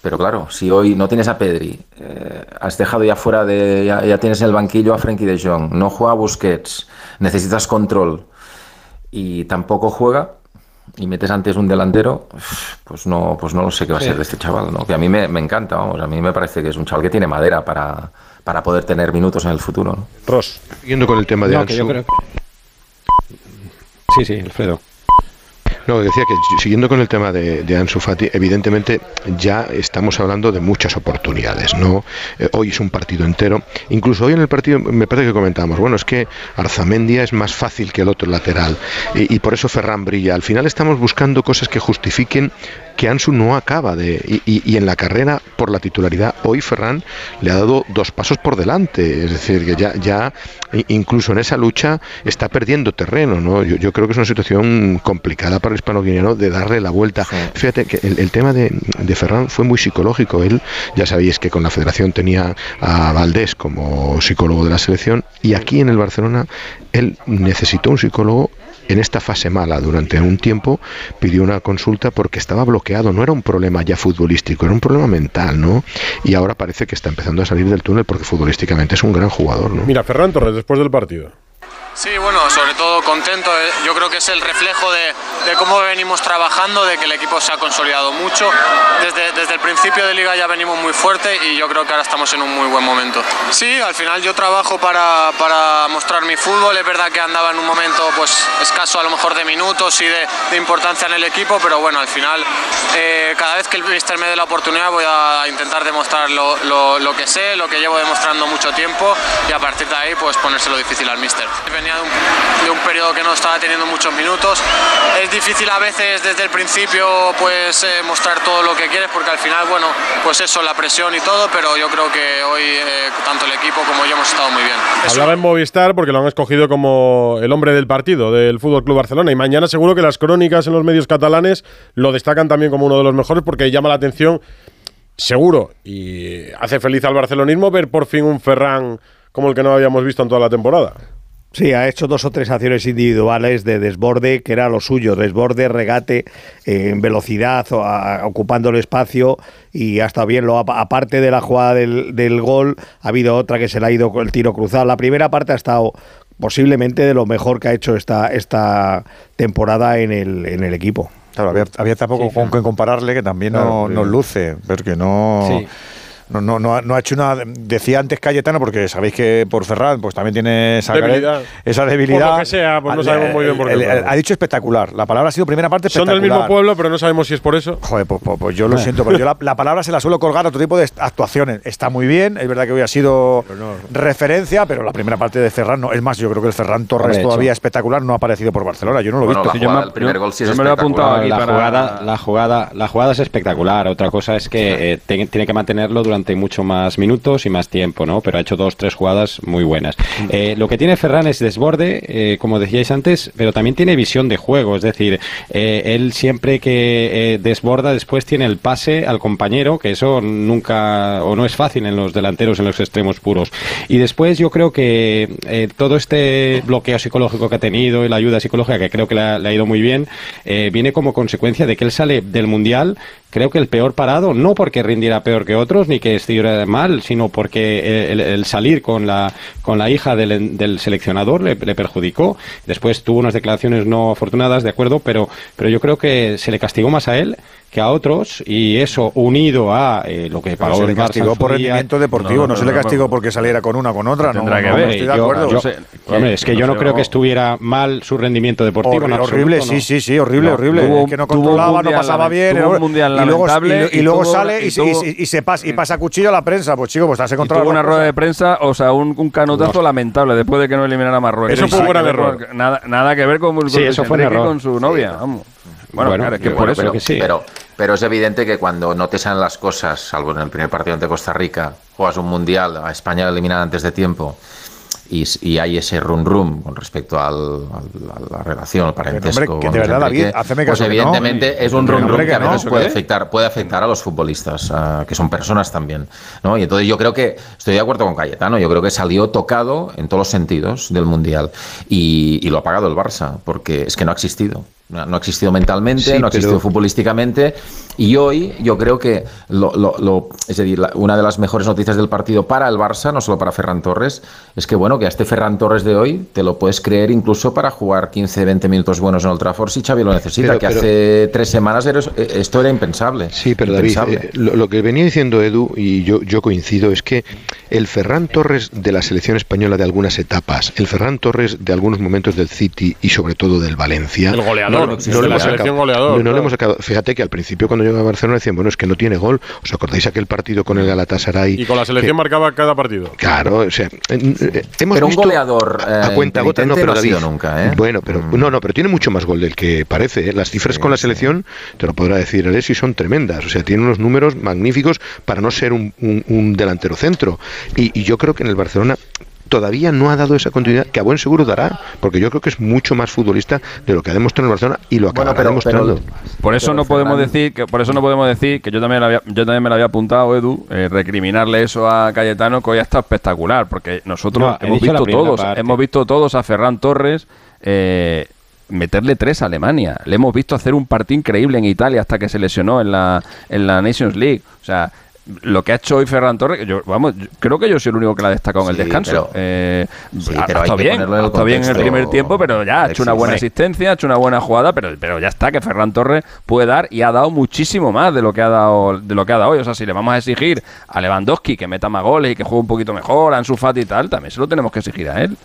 Pero claro, si hoy no tienes a Pedri, eh, has dejado ya fuera de. Ya, ya tienes en el banquillo a Frenkie de Jong, no juega Busquets, necesitas control y tampoco juega y metes antes un delantero, pues no, pues no lo sé qué va a ser de este chaval, ¿no? Que a mí me, me encanta, vamos, a mí me parece que es un chaval que tiene madera para, para poder tener minutos en el futuro, ¿no?
Ross.
Siguiendo con el tema de
No, que yo creo que- Sí, sí, Alfredo.
No, decía que siguiendo con el tema de, Ansu Fati, evidentemente ya estamos hablando de muchas oportunidades, ¿no? Eh, hoy es un partido entero. Incluso hoy en el partido me parece que comentábamos, bueno, es que Arzamendia es más fácil que el otro lateral y, por eso Ferran brilla. Al final estamos buscando cosas que justifiquen que Ansu no acaba de... Y, en la carrera, por la titularidad, hoy Ferran le ha dado dos pasos por delante. Es decir, que ya, ya incluso en esa lucha está perdiendo terreno, ¿no? Yo, yo creo que es una situación complicada para el hispano-guineano de darle la vuelta. Fíjate que el, el tema de, de Ferran fue muy psicológico. Él, ya sabéis que con la federación tenía a Valdés como psicólogo de la selección y aquí en el Barcelona él necesitó un psicólogo en esta fase mala durante un tiempo pidió una consulta porque estaba bloqueado, no era un problema ya futbolístico, era un problema mental, ¿no? Y ahora parece que está empezando a salir del túnel porque futbolísticamente es un gran jugador, ¿no?
Mira, Ferran Torres, después del partido.
Sí, bueno, sobre todo contento. eh, Yo creo que es el reflejo de, de cómo venimos trabajando, de que el equipo se ha consolidado mucho. Desde, desde el principio de liga ya venimos muy fuerte y yo creo que ahora estamos en un muy buen momento. Sí, al final yo trabajo para, para mostrar mi fútbol. Es verdad que andaba en un momento pues escaso a lo mejor de minutos y de, de importancia en el equipo, pero bueno, al final eh, cada vez que el mister me dé la oportunidad voy a intentar demostrar lo, lo- lo que sé, lo que llevo demostrando mucho tiempo y a partir de ahí pues ponérselo difícil al mister. Venía de un, de un periodo que no estaba teniendo muchos minutos. Es difícil a veces desde el principio pues eh, mostrar todo lo que quieres porque al final, bueno, pues eso, la presión y todo, pero yo creo que hoy eh, tanto el equipo como yo hemos estado muy bien.
Hablaba en Movistar porque lo han escogido como el hombre del partido del Fútbol Club Barcelona y mañana seguro que las crónicas en los medios catalanes lo destacan también como uno de los mejores porque llama la atención seguro y hace feliz al barcelonismo ver por fin un Ferran como el que no habíamos visto en toda la temporada.
Sí, ha hecho dos o tres acciones individuales de desborde, que era lo suyo, desborde, regate, eh, en velocidad, o a- ocupando el espacio, y ha estado bien. Lo, aparte de la jugada del, del gol, ha habido otra que se le ha ido con el tiro cruzado. La primera parte ha estado posiblemente de lo mejor que ha hecho esta, esta temporada en el, en el equipo.
Claro, había, había tampoco con qué compararle, que también no, nos luce, porque no,
Sí.
No, no, no, ha- no ha hecho una. Decía antes Cayetano, porque sabéis que por Ferran pues también tiene esa,
Debilidad.
esa debilidad.
Por lo que sea, pues no sabemos muy bien por qué,
El- el-
pero-
Ha dicho espectacular. La palabra ha sido primera parte
Son del mismo pueblo, pero no sabemos si es por eso.
Joder, pues, pues- pues yo lo siento, pero yo la, la palabra se la suelo colgar a otro tipo de actuaciones. Está muy bien, es verdad que hoy ha sido referencia, pero la primera parte de Ferran no. Es más, yo creo que el Ferran Torres
Hombre,
todavía
hecho.
espectacular no ha aparecido por Barcelona. Yo no lo he
Bueno,
visto.
la jugada del primer gol sí es
yo me lo he apuntado aquí
La jugada-
jugada, la jugada, la jugada es espectacular. Otra cosa es que eh, te- tiene que mantenerlo durante mucho más minutos y más tiempo, ¿no? Pero ha hecho dos, tres jugadas muy buenas. Eh, lo que tiene Ferran es desborde, eh, como decíais antes, pero también tiene visión de juego. Es decir, eh, él siempre que desborda, después tiene el pase al compañero, que eso nunca o no es fácil en los delanteros, en los extremos puros. Y después yo creo que todo este bloqueo psicológico que ha tenido y la ayuda psicológica, que creo que le ha, le ha ido muy bien, viene como consecuencia de que él sale del Mundial, creo que el peor parado, no porque rindiera peor que otros, ni que estuviera mal, sino porque el, salir con la, con la hija del, del seleccionador le, le perjudicó. Después tuvo unas declaraciones no afortunadas, de acuerdo, pero, pero yo creo que se le castigó más a él que a otros y eso unido a eh, lo que pagó
se le castigó por rendimiento deportivo, no, se le castigó porque saliera con una o con otra. No,
que ver.
estoy de
Yo-
acuerdo.
yo Hombre, es que yo no creo que estuviera mal su rendimiento deportivo.
Horri- horrible, sí, sí, sí, horrible, horrible.
tuvo-
que no controlaba, no pasaba bien.
tuvo un mundial
y luego,
lamentable
y, luego sale y,
tuvo-
y- se pasa, y pasa cuchillo a la prensa. Pues chico, pues has encontrado.
tuvo una rueda de prensa, o sea, un, un canutazo lamentable después de que no eliminara a Marruecos.
Eso fue un error.
Nada, nada que ver con su novia. vamos. Bueno,
Bueno,
claro, es que por
bueno,
eso.
pero,
que sí.
pero, pero es evidente que cuando no te salen las cosas, salvo en el primer partido ante Costa Rica, juegas un mundial, a España la eliminan antes de tiempo. Y, hay ese rum rum con respecto al, al- a la relación, al parentesco.
hombre, que de verdad, David,
pues
caso que no.
evidentemente es un rum rum que,
que
a
no.
veces puede
¿Eso qué?
afectar, puede afectar a los futbolistas, ah, que son personas también. ¿no? Y entonces yo creo que estoy de acuerdo con Cayetano, yo creo que salió tocado en todos los sentidos del Mundial y, y lo ha pagado el Barça, porque es que no ha existido. No no ha existido mentalmente,
Sí,
no ha existido
pero-
futbolísticamente. Y hoy yo creo que lo, lo- lo- es decir, la- una de las mejores noticias del partido para el Barça, no solo para Ferran Torres, es que bueno, que a este Ferran Torres de hoy te lo puedes creer incluso para jugar 15, 20 minutos buenos en Old Trafford si Xavi lo necesita,
Pero-
que
pero-
hace tres semanas eh, esto era impensable.
Sí, pero David, eh, lo, lo que venía diciendo Edu, y yo, yo coincido, es que el Ferran Torres de la selección española de algunas etapas, el Ferran Torres de algunos momentos del City y sobre todo del Valencia.
El goleador,
no, no le hemos sacado-
goleador,
no- no le
claro.
hemos sacado- Fíjate que al principio cuando llegaba a Barcelona decían, bueno, es que no tiene gol. ¿Os acordáis aquel partido con el Galatasaray?
Y con la selección
que-
marcaba cada partido.
Claro, o sea, eh, eh, hemos
Pero un goleador,
a, a
eh,
cuenta gota, no, pero
no ha
David,
sido nunca, ¿eh?
bueno, pero no, no, pero tiene mucho más gol del que parece. ¿eh? Las cifras con la selección, te lo podrá decir Alessi, son tremendas. O sea, tiene unos números magníficos para no ser un, un- un delantero centro. Y, y yo creo que en el Barcelona todavía no ha dado esa continuidad que a buen seguro dará, porque yo creo que es mucho más futbolista de lo que ha demostrado en Barcelona y lo acabará
pero-
demostrando.
Por eso no podemos decir que por eso no podemos decir que yo también había- yo también me lo había apuntado Edu eh, recriminarle eso a Cayetano que hoy ha estado espectacular porque nosotros
No, he
hemos visto todos
parte.
hemos visto todos a Ferran Torres eh, meterle tres a Alemania le hemos visto hacer un partido increíble en Italia hasta que se lesionó en la en la Nations League o sea lo que ha hecho hoy Ferran Torres, yo, vamos, yo creo que yo soy el único que la ha destacado en el descanso.
pero-
Eh,
Sí,
ha-
pero
ha
hay
estado bien,
en
ha
el
estado bien en el
contexto,
primer tiempo, pero ya ha hecho una buena asistencia, ha hecho una buena jugada, pero, pero ya está, que Ferran Torres puede dar y ha dado muchísimo más de lo que ha dado de lo que ha dado hoy. O sea, si le vamos a exigir a Lewandowski que meta más goles y que juegue un poquito mejor, a Ansu Fati y tal, también se lo tenemos que exigir a él.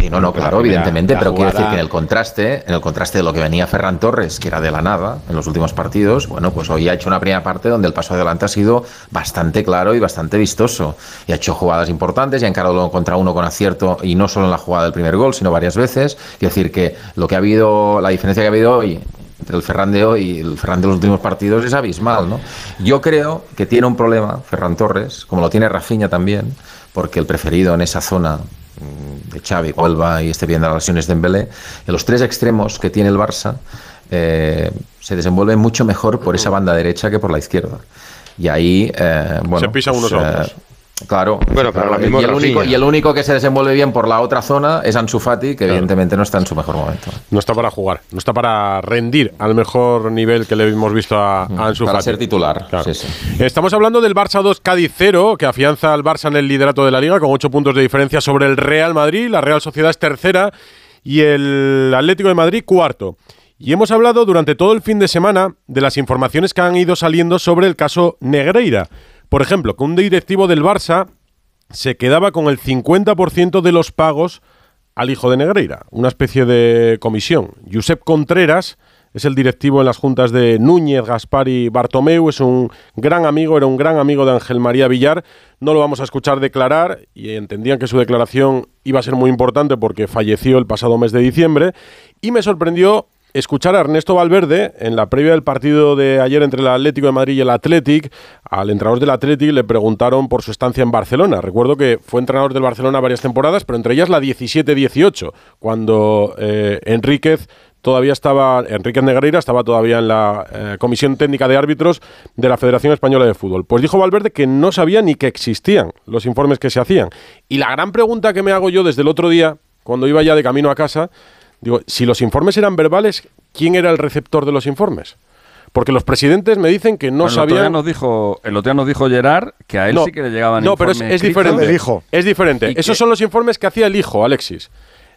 Sí, no, no, claro,
primera-
evidentemente, pero quiero decir que en el contraste, en el contraste de lo que venía Ferran Torres, que era de la nada en los últimos partidos, bueno, pues hoy ha hecho una primera parte donde el paso adelante ha sido bastante claro y bastante vistoso. Y ha hecho jugadas importantes y ha encarado uno contra uno con acierto, y no solo en la jugada del primer gol, sino varias veces. Quiero decir que lo que ha habido, la diferencia que ha habido hoy entre el Ferran de hoy y el Ferran de los últimos partidos es abismal, ¿no? Yo creo que tiene un problema Ferran Torres, como lo tiene Rafinha también, porque el preferido en esa zona de Xavi, Huelva y esté viendo las lesiones de Dembélé, en los tres extremos que tiene el Barça eh, se desenvuelven mucho mejor por esa banda derecha que por la izquierda. Y ahí, eh, bueno,
Se pisan unos a otros.
Claro,
Bueno, pero
claro,
ahora mismo
y, el único, y el único que se desenvuelve bien por la otra zona es Ansu Fati, que evidentemente no está en su mejor momento.
No está para jugar, no está para rendir al mejor nivel que le hemos visto a, a Ansu
Para
Fati.
ser titular.
Claro.
Sí, sí.
Estamos hablando del Barça 2 Cádiz 0, que afianza al Barça en el liderato de la liga con 8 puntos de diferencia sobre el Real Madrid. La Real Sociedad es tercera y el Atlético de Madrid cuarto. Y hemos hablado durante todo el fin de semana de las informaciones que han ido saliendo sobre el caso Negreira. Por ejemplo, que un directivo del Barça se quedaba con el 50% de los pagos al hijo de Negreira, una especie de comisión. Josep Contreras es el directivo en las juntas de Núñez, Gaspar y Bartomeu, es un gran amigo, era un gran amigo de Ángel María Villar. No lo vamos a escuchar declarar y entendían que su declaración iba a ser muy importante porque falleció el pasado mes de diciembre y me sorprendió escuchar a Ernesto Valverde en la previa del partido de ayer entre el Atlético de Madrid y el Athletic. Al entrenador del Athletic le preguntaron por su estancia en Barcelona. Recuerdo que fue entrenador del Barcelona varias temporadas, pero entre ellas la 17-18, cuando eh, Enríquez todavía estaba, Enríquez Negreira estaba todavía en la eh, Comisión Técnica de Árbitros de la Federación Española de Fútbol. Pues dijo Valverde que no sabía ni que existían los informes que se hacían. Y la gran pregunta que me hago yo desde el otro día, cuando iba ya de camino a casa, digo, si los informes eran verbales, ¿quién era el receptor de los informes? Porque los presidentes me dicen que no
Bueno, el otro día
sabían...
nos dijo, el otro día nos dijo Gerard que a él
No,
sí que le llegaban
No, pero es,
informes
es
escritos.
diferente.
El hijo.
Es diferente. Esos son los informes que hacía el hijo, Alexis.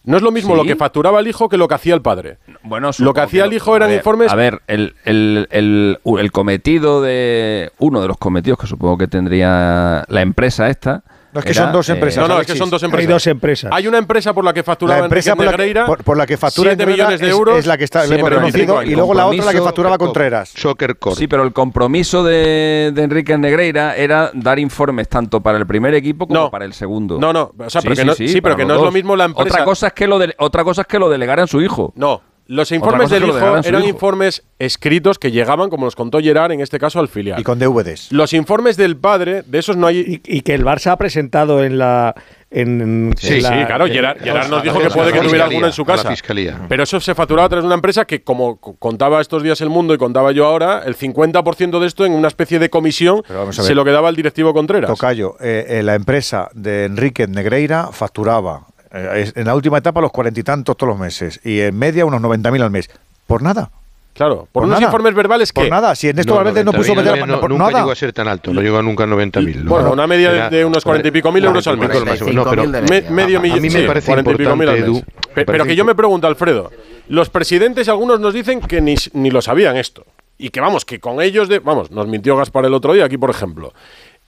No es lo mismo
¿Sí?
lo que facturaba el hijo que lo que hacía el padre.
Bueno,
Lo que hacía el
no.
hijo
A
eran
ver,
informes-
A ver, el, el, el, el cometido de. Uno de los cometidos que supongo que tendría la empresa esta.
No, es que
era,
son dos
eh,
empresas.
No, no, es que son dos
Hay
empresas.
dos empresas.
Hay una empresa por la que facturaba
La empresa por la,
Negreira,
por, por la que factura
7
Negreira
millones de euros.
es, la que está,
Sí,
le hemos y luego la otra la que facturaba Contreras.
Soccer Corp.
Sí, pero el compromiso de, de Enrique Negreira era dar informes tanto para el primer equipo como
No.
para el segundo.
No, no, o sea, pero que no- sí, pero que no es lo mismo la empresa-
Otra cosa es que lo, de- otra cosa es que lo delegaran su hijo.
No, los informes del hijo eran
hijo.
informes escritos que llegaban, como nos contó Gerard, en este caso al filial.
Y con DVDs.
Los informes del padre, de esos no hay...
Y, y que el Barça ha presentado en la. En,
Sí,
en la-
sí, claro. Gerard, Gerard nos
a
dijo que puede que
fiscalía,
tuviera alguno en su casa.
fiscalía.
Pero eso se facturaba a través de una empresa que, como co- contaba estos días el mundo y contaba yo ahora, el 50% de esto en una especie de comisión se lo quedaba el directivo Contreras.
Tocayo, eh, eh, la empresa de Enrique Negreira facturaba en la última etapa los cuarenta y tantos todos los meses y en media unos 90.000 al mes. Por nada.
Claro, por,
Por
unos
nada.
informes verbales que...
Por nada. Si Ernesto
No,
Valverde no
90.000
puso meter
no,
por
nunca
nada.
llegó a ser tan alto, no llegó a nunca a 90.000.
Bueno,
No,
una media de-
era-
de unos cuarenta y pico mil euros al mes.
No, pero
45.000 de
Me-
media.
medio
A- a
millón.
mí me
sí,
parece
40 y pico mil al mes.
Edu,
Pero que yo me pregunto, Alfredo, los presidentes, algunos nos dicen que ni, s- ni lo sabían esto. Y que vamos, que con ellos, de, vamos, nos mintió Gaspar el otro día, aquí por ejemplo.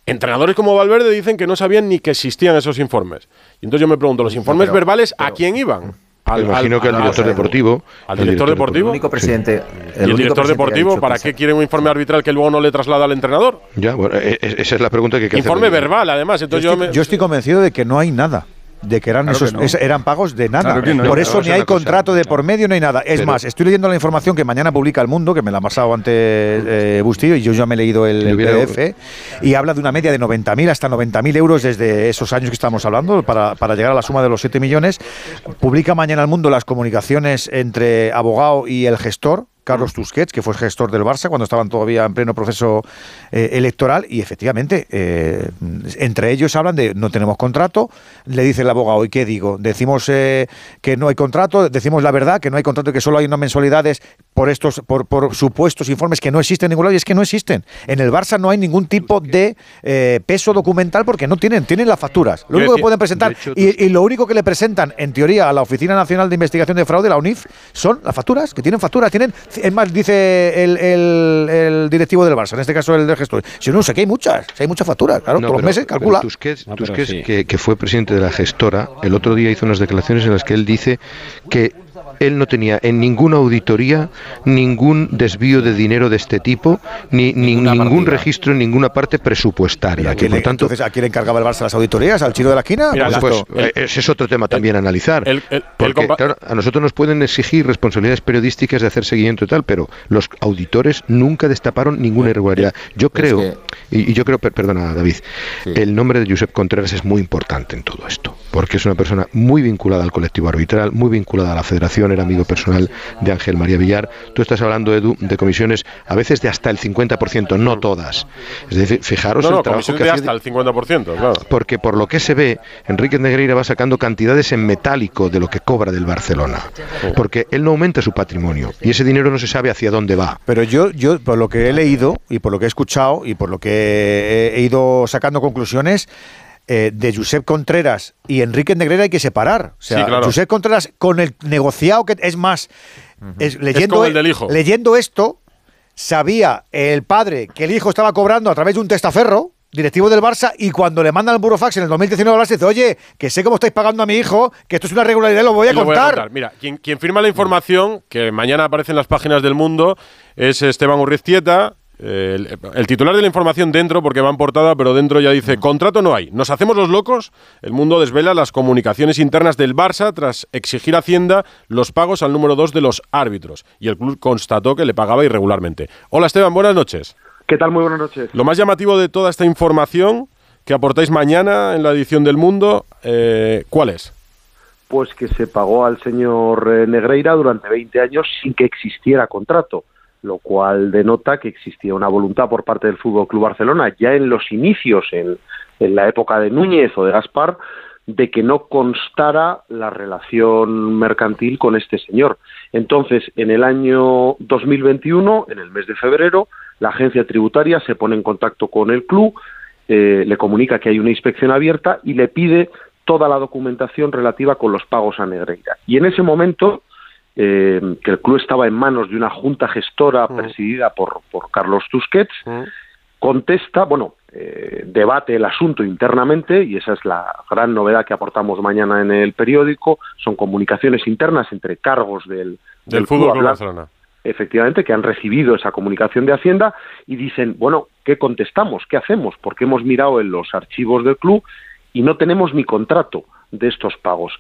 Entrenadores como Valverde dicen que no sabían ni que existían esos informes. Y entonces yo me pregunto, ¿los informes
pero-
verbales a quién iban?
Me imagino que el
al-
director
al-
deportivo.
¿Al
el
director
El
deportivo?
único presidente.
¿Y el, director
presidente que ha
deportivo para
que
qué quiere un informe arbitral que luego no le traslada al entrenador?
Ya, bueno, e- e- esa es la pregunta que hay que hacer.
Informe verbal, además.
Yo
Entonces yo,
estoy,
me-
yo estoy convencido de que no hay nada. De que eran
Claro
esos
que no.
es- eran pagos de nada.
Claro que no.
Por eso ni hay
cosa.
contrato de por medio, no hay nada. Es
Pero-
más, estoy leyendo la información que mañana publica El Mundo, que me la ha pasado antes eh, Bustillo, y yo ya me he leído el,
hubiera-
PDF, y habla de una media de 90.000 hasta 90.000 euros desde esos años que estamos hablando, para, para llegar a la suma de los 7 millones. Publica mañana El Mundo las comunicaciones entre abogado y el gestor, Carlos Tusquets, que fue gestor del Barça cuando estaban todavía en pleno proceso eh, electoral y efectivamente eh, entre ellos hablan de no tenemos contrato, le dice el abogado, ¿y qué digo? Decimos eh, que no hay contrato, decimos la verdad, que no hay contrato y que solo hay unas mensualidades por estos por, por supuestos informes que no existen en ningún lado y es que no existen. En el Barça no hay ningún tipo de eh, peso documental porque no tienen, tienen las facturas. Lo único que pueden presentar y, y lo único que le presentan en teoría a la Oficina Nacional de Investigación de Fraude, la UNIF, son las facturas, que tienen facturas, tienen, es más, dice el, el- el directivo del Barça, en este caso el del gestor, si no sé que hay muchas, si hay muchas facturas, claro,
No,
todos los
pero-
meses,
pero
calcula.
Tusquets,
No,
Tusquets,
sí.
que, que fue presidente de la gestora, el otro día hizo unas declaraciones en las que él dice que él no tenía en ninguna auditoría ningún desvío de dinero de este tipo, ni, ningún
partida.
registro en ninguna parte presupuestaria.
¿A
Que
quién,
por tanto,
entonces, ¿a quién le encargaba el Barça las auditorías? ¿Al chino de la esquina?
Mira,
Pues
pues, eh, ese es otro tema también a analizar.
el- el- el
Porque, claro, a nosotros nos pueden exigir responsabilidades periodísticas de hacer seguimiento y tal, pero los auditores nunca destaparon ninguna irregularidad. Yo
Pero
creo,
es
y, y yo creo, per- perdona David,
Sí.
el nombre de Josep Contreras es muy importante en todo esto, porque es una persona muy vinculada al colectivo arbitral, muy vinculada a la federación, era amigo personal de Ángel María Villar. Tú estás hablando, Edu, de comisiones a veces de hasta el 50%, no todas. Es decir, fijaros
no,
el
no,
trabajo que
de
hacía
hasta el 50%, claro.
porque por lo que se ve, Enrique Negreira va sacando cantidades en metálico de lo que cobra del Barcelona. Porque él no aumenta su patrimonio y ese dinero no se sabe hacia dónde va.
Pero yo, yo, por lo que he leído y por lo que he escuchado y por lo que he ido sacando conclusiones, eh, de Josep Contreras y Enrique Negrera hay que separar. O sea,
Sí, claro.
Josep Contreras con el negociado que es más, es, leyendo,
como el del hijo.
leyendo esto, sabía el padre que el hijo estaba cobrando a través de un testaferro directivo del Barça y cuando le mandan el burofax en el 2019 al Barça dice, oye, que sé cómo estáis pagando a mi hijo, que esto es una regularidad, lo voy a contar.
Mira, quien, quien firma la información, que mañana aparece en las páginas del mundo, es Esteban Urriztieta. El, el titular de la información dentro, porque va en portada, pero dentro ya dice, contrato no hay. ¿Nos hacemos los locos? El mundo desvela las comunicaciones internas del Barça tras exigir a Hacienda los pagos al número 2 de los árbitros. Y el club constató que le pagaba irregularmente. Hola Esteban, buenas noches.
¿Qué tal? Muy buenas noches.
Lo más llamativo de toda esta información que aportáis mañana en la edición del mundo, eh, ¿cuál es?
Pues que se pagó al señor eh, Negreira durante 20 años sin que existiera contrato, lo cual denota que existía una voluntad por parte del Fútbol Club Barcelona ya en los inicios, en, en la época de Núñez o de Gaspar, de que no constara la relación mercantil con este señor. Entonces, en el año 2021, en el mes de febrero, la agencia tributaria se pone en contacto con el club, eh, le comunica que hay una inspección abierta y le pide toda la documentación relativa con los pagos a Negreira. Y en ese momento, eh, que el club estaba en manos de una junta gestora presidida por, por Carlos Tusquets, contesta, bueno, eh, debate el asunto internamente y esa es la gran novedad que aportamos mañana en el periódico, son comunicaciones internas entre cargos del,
Del,
club
Fútbol Club Barcelona.
efectivamente, que han recibido esa comunicación de Hacienda y dicen, bueno, ¿qué contestamos? ¿Qué hacemos? Porque hemos mirado en los archivos del club y no tenemos ni contrato de estos pagos.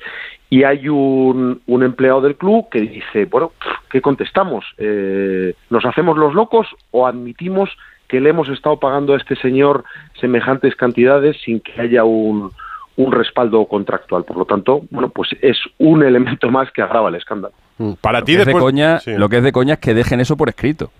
Y hay un, un empleado del club que dice, bueno, ¿qué contestamos? Eh, ¿Nos hacemos los locos o admitimos que le hemos estado pagando a este señor semejantes cantidades sin que haya un, un respaldo contractual? Por lo tanto, bueno, pues es un elemento más que agrava el escándalo.
Para
Lo
ti
de coña,
Sí.
lo que es de coña es que dejen eso por escrito.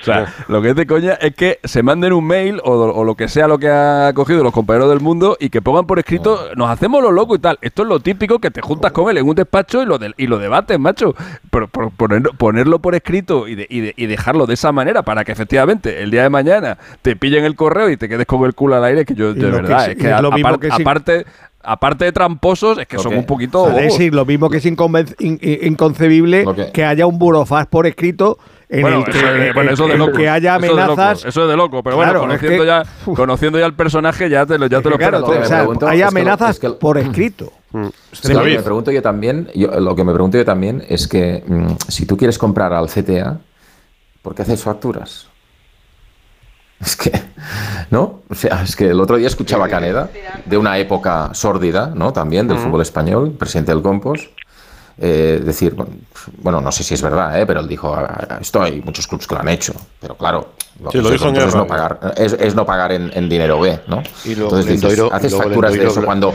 O sea, lo que es de coña es que se manden un mail o, o lo que sea lo que ha cogido los compañeros del mundo y que pongan por escrito, nos hacemos los locos y tal. Esto es lo típico que te juntas con él en un despacho y lo, de- y lo debates, macho. Pero, por- poner- ponerlo por escrito y, de- y de- y dejarlo de esa manera para que efectivamente el día de mañana te pillen el correo y te quedes con el culo al aire, que yo, de
que
verdad,
es-
que,
es
a-
lo mismo que
aparte, aparte de tramposos, es que son un poquito...
Es decir, lo mismo que es inconcebible que haya un burofax por escrito en
Bueno,
el que,
eso, de- bueno, eso de
en el
loco.
que haya
Eso de loco,
amenazas.
Eso es de loco, pero
Claro,
bueno,
es
conociendo,
que-
ya, conociendo ya el personaje ya te lo, ya te lo
claro,
esperas todo.
o sea, hay amenazas por escrito.
Es que lo que me pregunto yo también, yo- lo que me pregunto yo también es que mm, si tú quieres comprar al CTA, ¿por qué haces facturas? Es que, ¿no? O sea, es que el otro día escuchaba a Caneda de una época sórdida, ¿no? También del fútbol español, presidente del Compos. Eh, decir, bueno, no sé si es verdad, ¿eh? pero él dijo, "Ah, esto hay muchos clubes que lo han hecho, pero claro, lo
Sí,
que
lo dijo
es no pagar, es, es no pagar en, en dinero B, ¿no?
Y luego
Entonces dices, haces facturas de eso cuando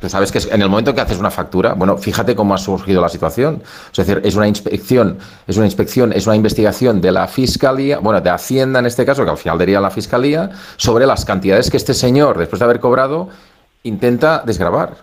Tú sabes que en el momento que haces una factura, bueno, fíjate cómo ha surgido la situación. Es decir, es una inspección, es una inspección, es una investigación de la fiscalía, bueno, de Hacienda en este caso, que al final diría la fiscalía, sobre las cantidades que este señor, después de haber cobrado, intenta desgravar.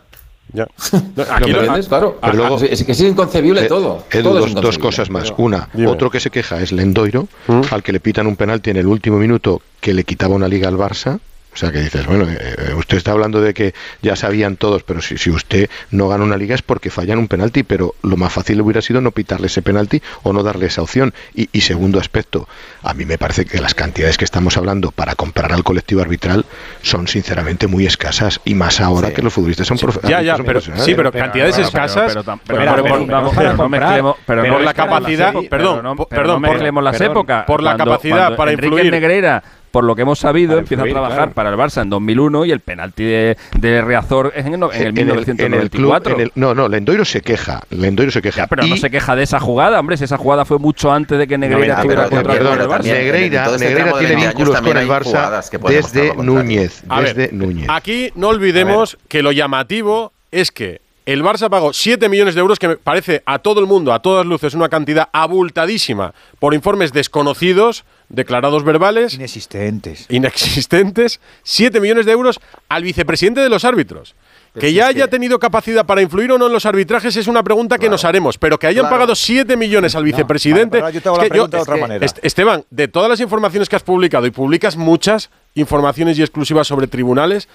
Ya.
Aquí lo claro.
Pero luego-
es que es inconcebible
Eh,
todo.
Edu,
todo es
dos, cosas más.
Pero-
Una,
Dime.
otro que se queja es Lendoiro, al que le pitan un penalti en el último minuto que le quitaba una liga al Barça. O sea, que dices, bueno, eh, usted está hablando de que ya sabían todos, pero si, si usted no gana una liga es porque fallan un penalti, pero lo más fácil hubiera sido no pitarle ese penalti o no darle esa opción. Y, y segundo aspecto, a mí me parece que las cantidades que estamos hablando para comprar al colectivo arbitral son sinceramente muy escasas y más ahora que los futbolistas son profe-
Ya, ya,
son
pero
profesionales.
sí, pero cantidades escasas.
pero tam-
pero- por- la capacidad,
las-
perdón, perdón, por-
las épocas.
por la capacidad para
Enrique
influir.
Negreira, por lo que hemos sabido,
Para
empieza
influir,
a trabajar
claro.
para el Barça en 2001 y el penalti de, de Reazor es en, el no- en el
en el, en el club,
1994.
en el- no, no, Lendoiro se queja, Lendoiro se queja.
pero no se queja de esa jugada, hombre, si esa jugada fue mucho antes de que Negreira estuviera
perdón,
por el Barça.
Negreira,
este
Negreira tiene
20 años
vínculos con el Barça desde. Núñez,
A ver,
desde Núñez.
Aquí no olvidemos que lo llamativo es que el Barça pagó 7 millones de euros, que me parece a todo el mundo, a todas luces, una cantidad abultadísima por informes desconocidos, declarados verbales.
Inexistentes.
Inexistentes. 7 millones de euros al vicepresidente de los árbitros. Que ya haya tenido capacidad para influir o no en los arbitrajes es una pregunta que nos haremos, pero que hayan
Claro.
pagado 7 millones al vicepresidente.
yo te hago
es
la de otra manera.
Est- Esteban, de todas las informaciones que has publicado, y publicas muchas informaciones y exclusivas sobre tribunales,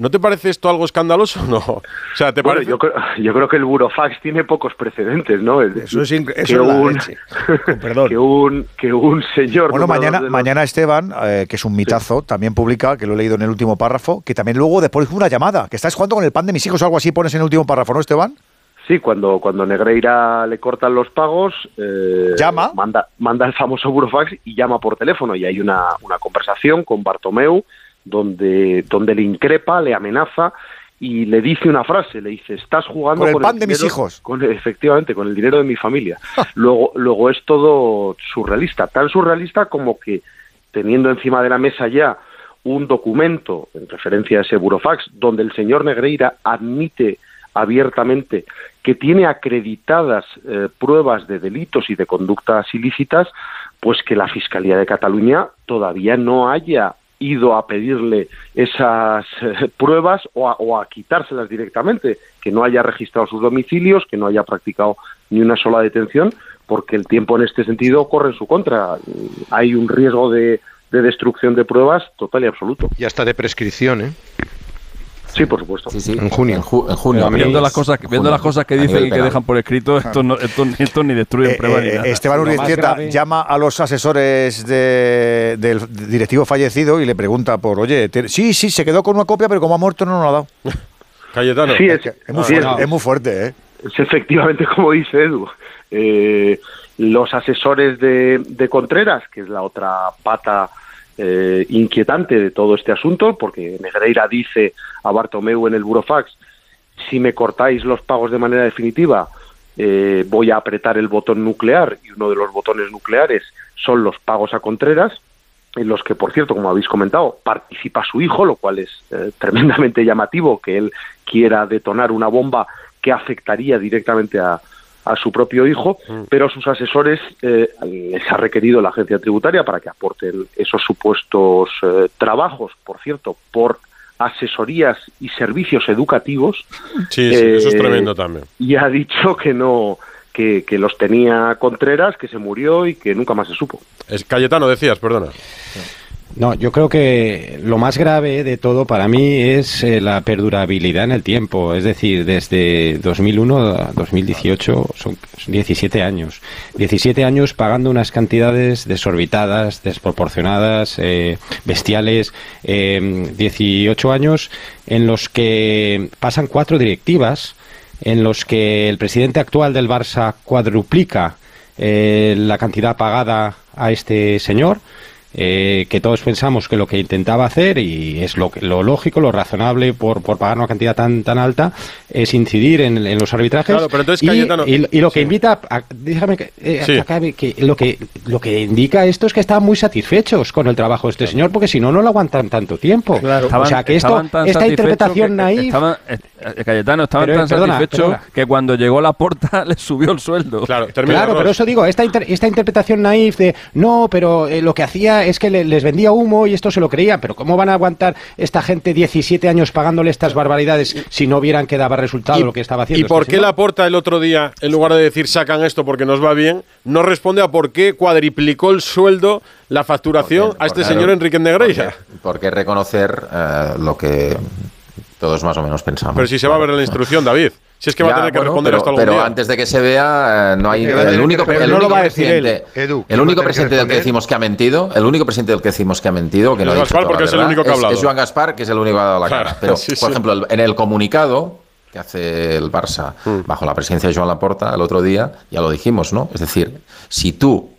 ¿no te parece esto algo escandaloso no? O sea, ¿te
Bueno,
parece?
yo, creo, yo creo que el Burofax tiene pocos precedentes, ¿no? Es
Eso es
que
eso es la
un,
leche.
que un que un señor.
Bueno, mañana,
los-
mañana Esteban, eh, que es un mitazo, también publica, que lo he leído en el último párrafo, que también luego después una llamada, que estás jugando con el pan de mis hijos o algo así, pones en el último párrafo, ¿no, Esteban?
Sí, cuando, cuando Negreira le cortan los pagos, eh,
Llama.
Manda, manda el famoso Burofax y llama por teléfono. Y hay una, una conversación con Bartomeu donde, donde le increpa, le amenaza y le dice una frase, le dice, estás jugando
Con el pan de mis
dinero-
hijos".
Con, efectivamente, con el dinero de mi familia. luego, luego es todo surrealista, tan surrealista como que teniendo encima de la mesa ya un documento en referencia a ese burofax donde el señor Negreira admite abiertamente que tiene acreditadas eh, pruebas de delitos y de conductas ilícitas, pues que la Fiscalía de Cataluña todavía no haya ido a pedirle esas eh, pruebas o a, o a quitárselas directamente, que no haya registrado sus domicilios, que no haya practicado ni una sola detención, porque el tiempo en este sentido corre en su contra. Hay un riesgo de, de destrucción de pruebas total y absoluto.
Y hasta de prescripción, ¿eh?
Sí, por supuesto.
En junio.
En, ju- en junio.
Pero viendo las cosas, que- viendo
Junio,
las cosas que dicen y que dejan por escrito, esto, no, esto, esto ni destruyen
Eh,
pruebas
eh,
ni nada.
Esteban llama a los asesores de- del directivo fallecido y le pregunta por, oye, te- sí, sí, se quedó con una copia, pero como ha muerto no nos lo ha dado.
Cayetano.
Sí, es,
Es muy
sí,
fuerte,
es-
es muy fuerte, ¿eh?
Es efectivamente como dice Edu. Eh, los asesores de, de Contreras, que es la otra pata eh, inquietante de todo este asunto, porque Negreira dice a Bartomeu en el Burofax, si me cortáis los pagos de manera definitiva, eh, voy a apretar el botón nuclear, y uno de los botones nucleares son los pagos a Contreras, en los que, por cierto, como habéis comentado, participa su hijo, lo cual es eh, tremendamente llamativo que él quiera detonar una bomba que afectaría directamente a, a su propio hijo, pero sus asesores eh, les ha requerido la agencia tributaria para que aporten esos supuestos eh, trabajos, por cierto, por asesorías y servicios educativos.
Sí, sí, eso es
Eh,
tremendo también.
Y ha dicho que no, que, que los tenía Contreras, que se murió y que nunca más se supo.
Es Cayetano, decías, perdona.
No, yo creo que lo más grave de todo para mí es eh, la perdurabilidad en el tiempo. Es decir, desde 2001 a 2018 son 17 años. 17 años pagando unas cantidades desorbitadas, desproporcionadas, eh, bestiales. eh, 18 años en los que pasan cuatro directivas, en los que el presidente actual del Barça cuadruplica eh, la cantidad pagada a este señor eh, que todos pensamos que lo que intentaba hacer, y es lo, que- lo lógico, lo razonable por, por pagar una cantidad tan, tan alta, es incidir en, en los arbitrajes.
Claro, pero entonces,
y,
Cayetano-
y- y lo que invita, a, déjame que, eh,
Sí.
que acabe, que lo que lo que indica esto es que estaban muy satisfechos con el trabajo de este señor, porque si no, no lo aguantan tanto tiempo. o sea, que esto,
estaban
esta interpretación
que-
naif...
estaban- eh, Cayetano, estaban
Pero,
tan
perdona,
satisfechos
perdona.
que cuando llegó la porta le subió el sueldo.
Claro,
Claro, pero eso digo, esta, inter- esta interpretación naif de no, pero eh, lo que hacía es que le- les vendía humo y esto se lo creía, pero ¿cómo van a aguantar esta gente 17 años pagándole estas barbaridades si no vieran que daba resultado lo que estaba haciendo?
¿Y por qué la porta el otro día, en lugar de decir sacan esto porque nos va bien, no responde a por qué cuadriplicó el sueldo, la facturación a este
Porque-
señor Enrique Negreira?
Porque reconocer eh, lo que todos más o menos pensamos.
Pero si se va a ver la instrucción, David. Si es que va a tener que
bueno,
responder
pero,
esto algún
pero
día.
antes de que se vea, eh, no hay. El único,
responder.
el
No lo
único
va a decir él,
presidente,
Edu,
el único del que decimos que ha mentido, el único presidente del que decimos que ha mentido, que no
Es
ha dicho
Gaspar, porque es el único que ha
es,
hablado.
es Joan Gaspar, que es el único que ha dado la
Claro,
cara. Pero,
sí, sí.
por ejemplo, en el comunicado que hace el Barça
Mm.
bajo la presidencia de Joan Laporta el otro día, ya lo dijimos, ¿no? Es decir, si tú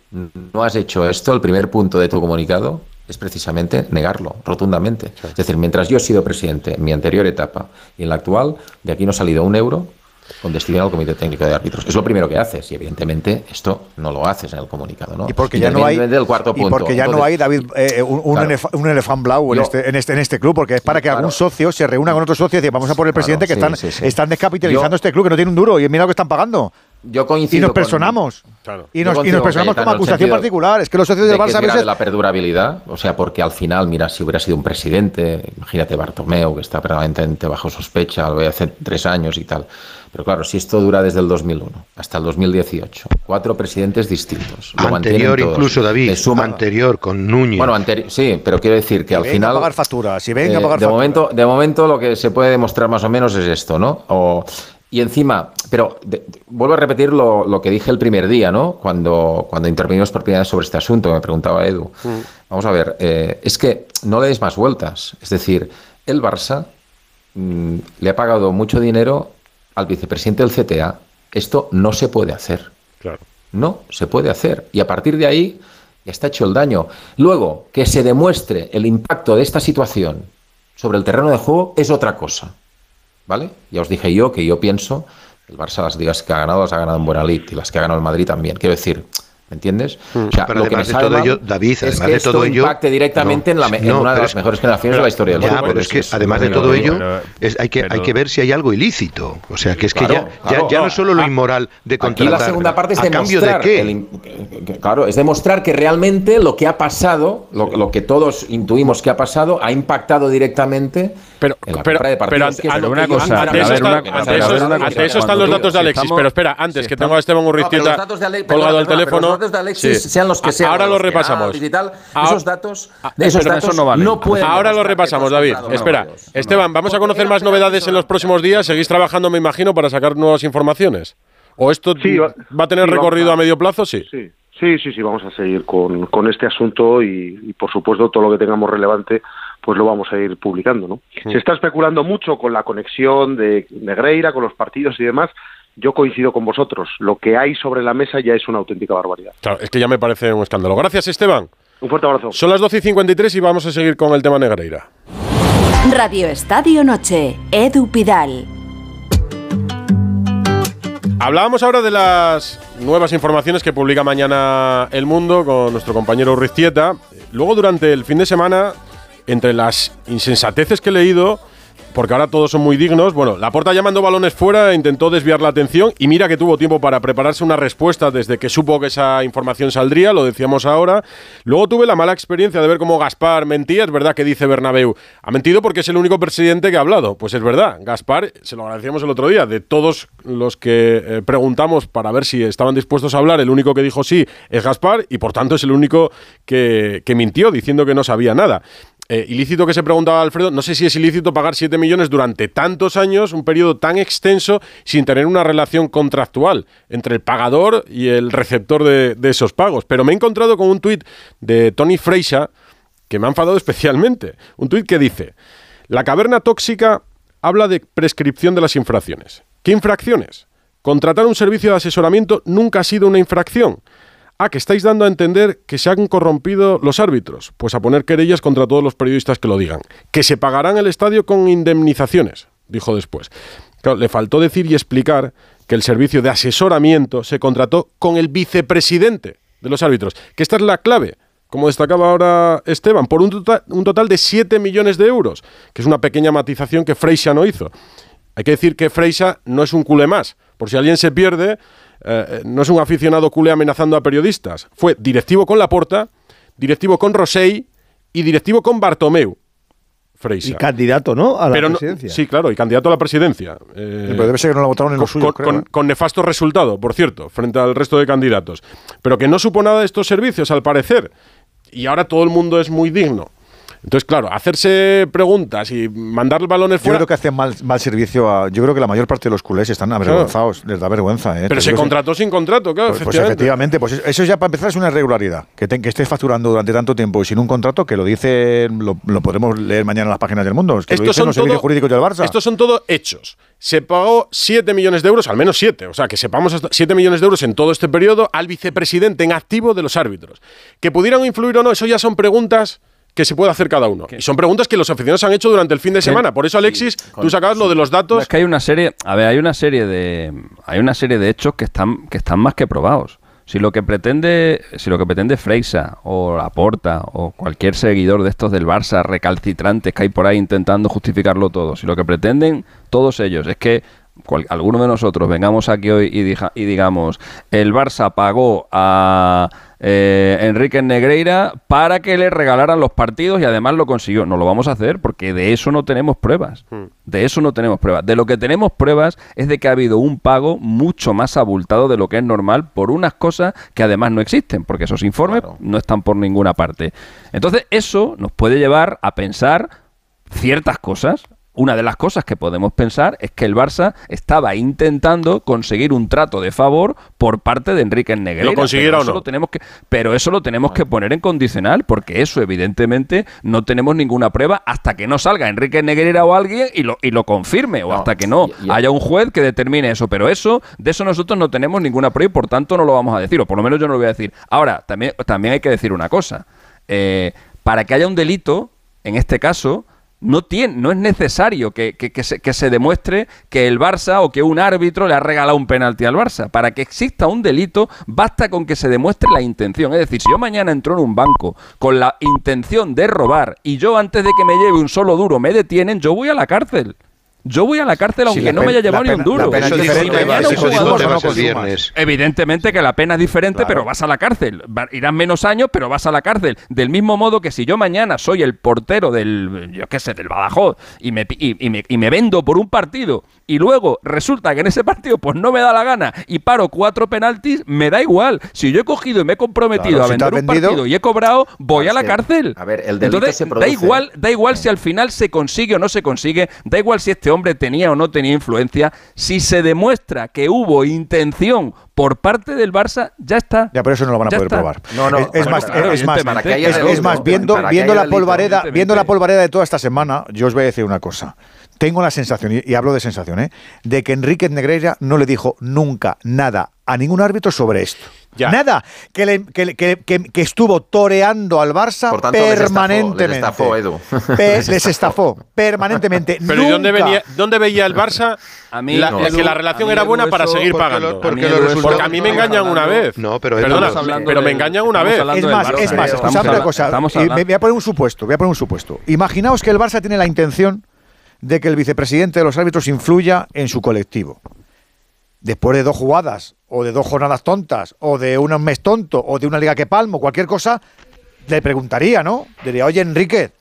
no has hecho esto, el primer punto de tu comunicado es precisamente negarlo rotundamente. Es decir, mientras yo he sido presidente en mi anterior etapa y en la actual, de aquí no ha salido un euro con destino al Comité Técnico de Árbitros. Es lo primero que haces y evidentemente esto no lo haces en el comunicado. ¿no?
Y porque ya no hay
del cuarto
y
punto.
porque ya no hay David eh, un, un,
Claro.
elef- un elefant blau en,
Yo-
este, en este en este club porque es para que algún socio se reúna con otro socio y dice vamos a por el
Claro,
presidente que
sí,
están
sí, sí.
están descapitalizando
Yo-
este club que no tiene un duro y mira lo que están pagando
Yo coincido
y nos
con-
personamos
Claro.
y nos, y nos
con
personamos como acusación
sentido
particular es que los socios
de
del Barça
es
a veces
la perdurabilidad, o sea, porque al final, mira, si hubiera sido un presidente, imagínate Bartomeu, que está permanentemente bajo sospecha, lo ve hace tres años y tal. Pero claro, si esto dura desde el 2001 hasta el 2018, cuatro presidentes distintos. lo
Anterior
todos,
incluso, David.
le suman-
Anterior, con Núñez.
Bueno, anteri- sí, pero quiero decir que
Y
al
venga
final.
a pagar facturas si venga a
Eh,
pagar
de
facturas.
momento, de momento lo que se puede demostrar más o menos es esto, ¿no? O- y encima, pero de- de- vuelvo a repetir lo, lo que dije el primer día, ¿no? Cuando, cuando intervinimos por primera vez sobre este asunto, me preguntaba Edu. Vamos a ver, eh, es que no le des más vueltas. Es decir, el Barça mm, le ha pagado mucho dinero al vicepresidente del CTA. Esto no se puede hacer.
Claro.
No se puede hacer. Y a partir de ahí ya está hecho el daño. Luego, que se demuestre el impacto de esta situación sobre el terreno de juego es otra cosa. ¿Vale? Ya os dije yo que yo pienso que el Barça las ligas que ha ganado las ha ganado en buena lid y las que ha ganado el Madrid también. Quiero decir, ¿me entiendes? O sea,
Pero
lo que
además
me sabe
todo
mal
ello, David,
es
además
que
de
esto
todo ello-
impacte directamente en, la, en
No,
una de las
es-
mejores generaciones de la historia del
Ya,
fútbol.
pero es que
Eso
además de todo ello,
pero-
es- hay, que, hay
pero-
que ver si hay algo ilícito. O sea, que es que
Claro,
ya,
claro.
ya, ya no
No,
solo lo
ah,
inmoral de
Aquí
contratar.
la segunda parte es
¿A cambio de
demostrar
qué?
el que- claro, es demostrar que realmente lo que ha pasado, lo, lo que todos intuimos que ha pasado, ha impactado directamente
pero,
en la
pero,
compra de partidos.
pero ante- eso, está-
una-
ante
a ver,
eso-
a ver, una
ante
cosa.
eso están los datos de Alexis. pero espera, antes que tengo a Esteban
pero los Ale-
colgado al
pero
teléfono.
Los datos de Alexis, sean los que sean.
Ahora
los
los repasamos.
esos datos, de esos
pero
datos
eso no
pueden
Ahora lo
demostrar que
repasamos, David. Espera. Esteban, vamos a conocer más novedades en los próximos días. ¿Seguís trabajando, me imagino, para sacar nuevas informaciones? ¿O esto
Sí, va-
va a tener
sí,
recorrido a medio plazo? Sí.
Sí, sí, sí, sí, vamos a seguir con, con este asunto y, y, por supuesto todo lo que tengamos relevante pues lo vamos a ir publicando, ¿no? Se está especulando mucho con la conexión de Negreira, con los partidos y demás. Yo coincido con vosotros. Lo que hay sobre la mesa ya es una auténtica barbaridad.
Claro, es que ya me parece un escándalo. Gracias, Esteban.
Un fuerte abrazo.
Son las 12 y 53 y vamos a seguir con el tema Negreira.
Radio Estadio Noche, Edu Pidal.
Hablábamos ahora de las nuevas informaciones que publica mañana El Mundo con nuestro compañero Urriztieta. Luego, durante el fin de semana, entre las insensateces que he leído, porque ahora todos son muy dignos, bueno, la porta ya mandó balones fuera, intentó desviar la atención y mira que tuvo tiempo para prepararse una respuesta desde que supo que esa información saldría, lo decíamos ahora. Luego tuve la mala experiencia de ver cómo Gaspar mentía, es verdad que dice Bernabéu, ha mentido porque es el único presidente que ha hablado. Pues es verdad, Gaspar, se lo agradecíamos el otro día, de todos los que eh, preguntamos para ver si estaban dispuestos a hablar, el único que dijo sí es Gaspar y por tanto es el único que, que mintió diciendo que no sabía nada. Eh, ilícito que se preguntaba Alfredo, no sé si es ilícito pagar 7 millones durante tantos años, un periodo tan extenso, sin tener una relación contractual entre el pagador y el receptor de, esos pagos. Pero me he encontrado con un tuit de Tony Freixa que me ha enfadado especialmente. Un tuit que dice, la caverna tóxica habla de prescripción de las infracciones. ¿Qué infracciones? Contratar un servicio de asesoramiento nunca ha sido una infracción. Ah, que estáis dando a entender que se han corrompido los árbitros. Pues a poner querellas contra todos los periodistas que lo digan. Que se pagarán el estadio con indemnizaciones, dijo después. Claro, le faltó decir y explicar que el servicio de asesoramiento se contrató con el vicepresidente de los árbitros. Que esta es la clave, como destacaba ahora Esteban, por un, tota- total de 7 millones de euros, que es una pequeña matización que Freixa no hizo. Hay que decir que Freixa no es un culé más. Por si alguien se pierde, eh, no es un aficionado culé amenazando a periodistas. Fue directivo con Laporta, directivo con Rosell y directivo con Bartomeu. Freixa.
Y candidato, ¿no? A la
Pero no-
presidencia.
sí, claro, y candidato a la presidencia. Eh,
Pero debe ser que no lo votaron en lo
con,
suyo,
con-
creo,
con-
¿eh?
con nefasto resultado, por cierto, frente al resto de candidatos. Pero que no supo nada de estos servicios, al parecer. Y ahora todo el mundo es muy digno. Entonces, claro, hacerse preguntas y mandar balones
Yo
fuera.
creo que hacen mal, mal servicio a. Yo creo que la mayor parte de los culés están avergonzados, les da vergüenza. ¿eh?
pero
Te
se contrató sin contrato, claro,
Pues, pues
efectivamente.
pues eso ya para empezar es una irregularidad. Que, te- que estés facturando durante tanto tiempo y sin un contrato, que lo dice, lo, lo podremos leer mañana en las páginas del mundo. Es que lo
Estos
dicen
son,
los servicios jurídicos del Barça.
estos son todo hechos. Se pagó 7 millones de euros, al menos 7, o sea, que sepamos hasta 7 millones de euros en todo este periodo al vicepresidente en activo de los árbitros. Que pudieran influir o no, eso ya son preguntas que se puede hacer cada uno. Y son preguntas que los aficionados han hecho durante el fin de semana. Por eso, Alexis, tú sacabas lo de los datos.
Es que hay una serie, a ver, hay una serie de hay una serie de hechos que están que están más que probados. Si lo que pretende, si lo que pretende Freisa o Laporta o cualquier seguidor de estos del Barça recalcitrantes que hay por ahí intentando justificarlo todo, si lo que pretenden todos ellos es que cual- alguno de nosotros vengamos aquí hoy y, dija- y digamos el Barça pagó a eh, Enrique Negreira para que le regalaran los partidos y además lo consiguió. No lo vamos a hacer porque de eso no tenemos pruebas. De eso no tenemos pruebas. De lo que tenemos pruebas es de que ha habido un pago mucho más abultado de lo que es normal por unas cosas que además no existen, porque esos informes no están por ninguna parte. Entonces eso nos puede llevar a pensar ciertas cosas. Una de las cosas que podemos pensar es que el Barça estaba intentando conseguir un trato de favor por parte de Enrique Negreira.
¿Lo consiguiera o no?
lo tenemos que, pero eso lo tenemos que poner en condicional, porque eso evidentemente no tenemos ninguna prueba hasta que no salga Enrique Negreira o alguien y lo, y lo confirme, o hasta que no haya un juez que determine eso. Pero eso, de eso nosotros no tenemos ninguna prueba y por tanto no lo vamos a decir, o por lo menos yo no lo voy a decir. Ahora, también, también hay que decir una cosa. Eh, para que haya un delito, en este caso, no, tiene, no es necesario que, que- que se, que se demuestre que el Barça o que un árbitro le ha regalado un penalti al Barça. Para que exista un delito, basta con que se demuestre la intención. Es decir, si yo mañana entro en un banco con la intención de robar y yo antes de que me lleve un solo duro me detienen, yo voy a la cárcel. Yo voy a la cárcel aunque
la
no me haya llevado
la
ni un duro.
la
Eso
no
viernes.
Evidentemente que la pena es diferente, pero vas a la cárcel. Irás menos años, pero vas a la cárcel. Del mismo modo que si yo mañana soy el portero del, yo qué sé, del Badajoz y me, y, y me, y me vendo por un partido y luego resulta que en ese partido pues no me da la gana y paro cuatro penaltis, me da igual. Si yo he cogido y me he comprometido
Claro,
a vender un
vendido-
partido y he cobrado, voy a la
es que,
cárcel.
a ver, el delito
Entonces,
se
da
produce-
igual, da igual si al final se consigue o no se consigue, da igual si este hombre tenía o no tenía influencia, si se demuestra que hubo intención por parte del Barça, ya está.
Ya, pero eso no lo van a poder
está.
probar.
No, no,
es, es
bueno,
más,
claro,
es más,
para que haya
es- es más, viendo,
para
viendo la polvareda,
delito,
viendo la polvareda de toda esta semana, yo os voy a decir una cosa. Tengo la sensación, y, y hablo de sensación, ¿eh? de que Enrique Negreira no le dijo nunca nada a ningún árbitro sobre esto.
Ya.
Nada, que, le- que le- que- que- que estuvo toreando al Barça
Por tanto, les estafó,
permanentemente.
les estafó, Edu.
Pe- les estafó permanentemente.
Pero ¿y dónde, venía, dónde veía el Barça
A mí,
la-
no,
que la relación era buena para seguir
porque
pagando?
lo- porque
A mí,
Porque a me engañan una
hablando-
vez.
No, pero
Perdona,
estamos hablando
pero me engañan una vez.
hablando
Es más,
Barça,
es más,
eh,
escuchadme una cosa. me- voy a poner un supuesto, voy a poner un supuesto. Imaginaos que el Barça tiene la intención de que el vicepresidente de los árbitros influya en su colectivo. Después de dos jugadas, o de dos jornadas tontas, o de un mes tonto, o de una liga que palmo, cualquier cosa, le preguntaría, ¿no? Diría, oye, Enrique,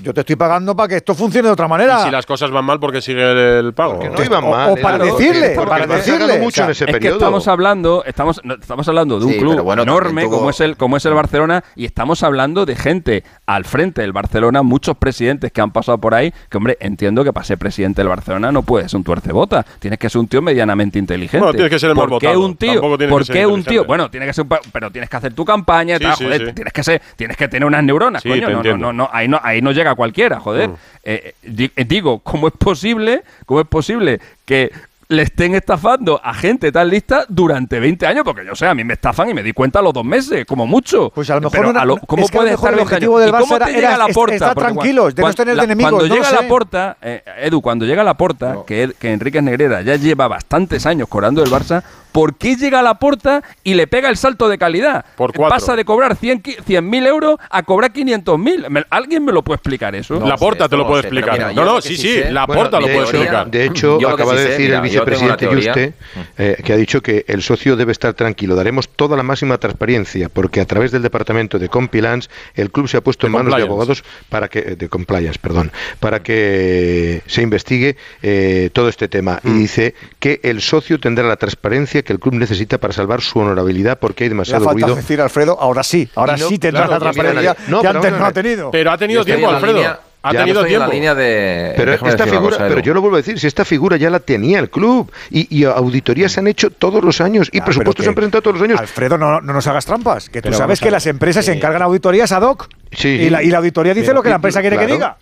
yo te estoy pagando para que esto funcione de otra manera.
Y si las cosas van mal, porque sigue el pago.
Porque no iban
o-
mal.
o para decirle,
porque
para decirle,
mucho
o sea,
en ese
Es que
periodo.
estamos hablando, estamos, no, estamos hablando de un
Sí,
club
bueno,
enorme
tuvo-
como es el como es el Barcelona y estamos hablando de gente al frente del Barcelona, muchos presidentes que han pasado por ahí, que hombre, entiendo que para ser presidente del Barcelona no puedes ser un tuercebota, tienes que ser un tío medianamente inteligente.
Bueno, tienes que ser el más
¿Por qué
votado,
un tío? ¿Por
que
qué un tío? Bueno, tienes que ser un pero tienes que hacer tu campaña, y
Sí,
tal,
sí,
joder,
sí.
tienes que ser, tienes que tener unas neuronas,
Sí,
coño, no, no, no, ahí no, ahí no llega cualquiera, joder.
Mm.
Eh, eh, eh, digo, ¿cómo es posible? ¿Cómo es posible que le estén estafando a gente tan lista durante 20 años, porque yo sé, a mí me estafan y me di cuenta a los dos meses, como mucho.
Pues a lo mejor una-
a lo- ¿cómo
es que a
puede estar
el
20
objetivo
años?
del
¿Y cómo
Barça
te
era-
llega la porta?
estar tranquilos, de no tener
la-
enemigos,
Cuando
no
llega la porta, eh, Edu, cuando llega la porta, que, que Enrique Negrera ya lleva bastantes años cobrando el Barça, ¿por qué llega a la porta y le pega el salto de calidad?
Por cuatro.
Pasa de cobrar 100 qui- 100.000 euros a cobrar 500.000. Me- ¿Alguien me lo puede explicar eso?
la porta te lo puede explicar. no, no, sí, sí, la porta lo
de
puede explicar.
De hecho,
Yo lo
acaba
sí
de
sé,
decir
mira,
el vicepresidente. Yuste, eh, que ha dicho que el socio debe estar tranquilo. Daremos toda la máxima transparencia, porque a través del departamento de compliance, el club se ha puesto en manos de abogados para que de compliance, perdón, para que se investigue eh, todo este tema.
Mm.
Y dice que el socio tendrá la transparencia que el club necesita para salvar su honorabilidad, porque hay demasiado ruido.
decir, Alfredo, ahora sí, ahora
no,
sí tendrá
claro,
la transparencia
no,
que antes no ha tenido.
Pero ha tenido tiempo, Alfredo.
línea-
ha
Ya,
tenido
en
tiempo.
la línea de.
Pero esta figura,
cosa,
pero yo lo vuelvo a decir, si esta figura ya la tenía el club y, y auditorías se han hecho todos los años y
Ya,
presupuestos se han presentado todos los años.
Alfredo, no, no nos hagas trampas, que tú sabes que las empresas se
eh,
encargan auditorías ad hoc
Sí.
y, la, y la auditoría dice
Pero
lo que la empresa quiere que diga.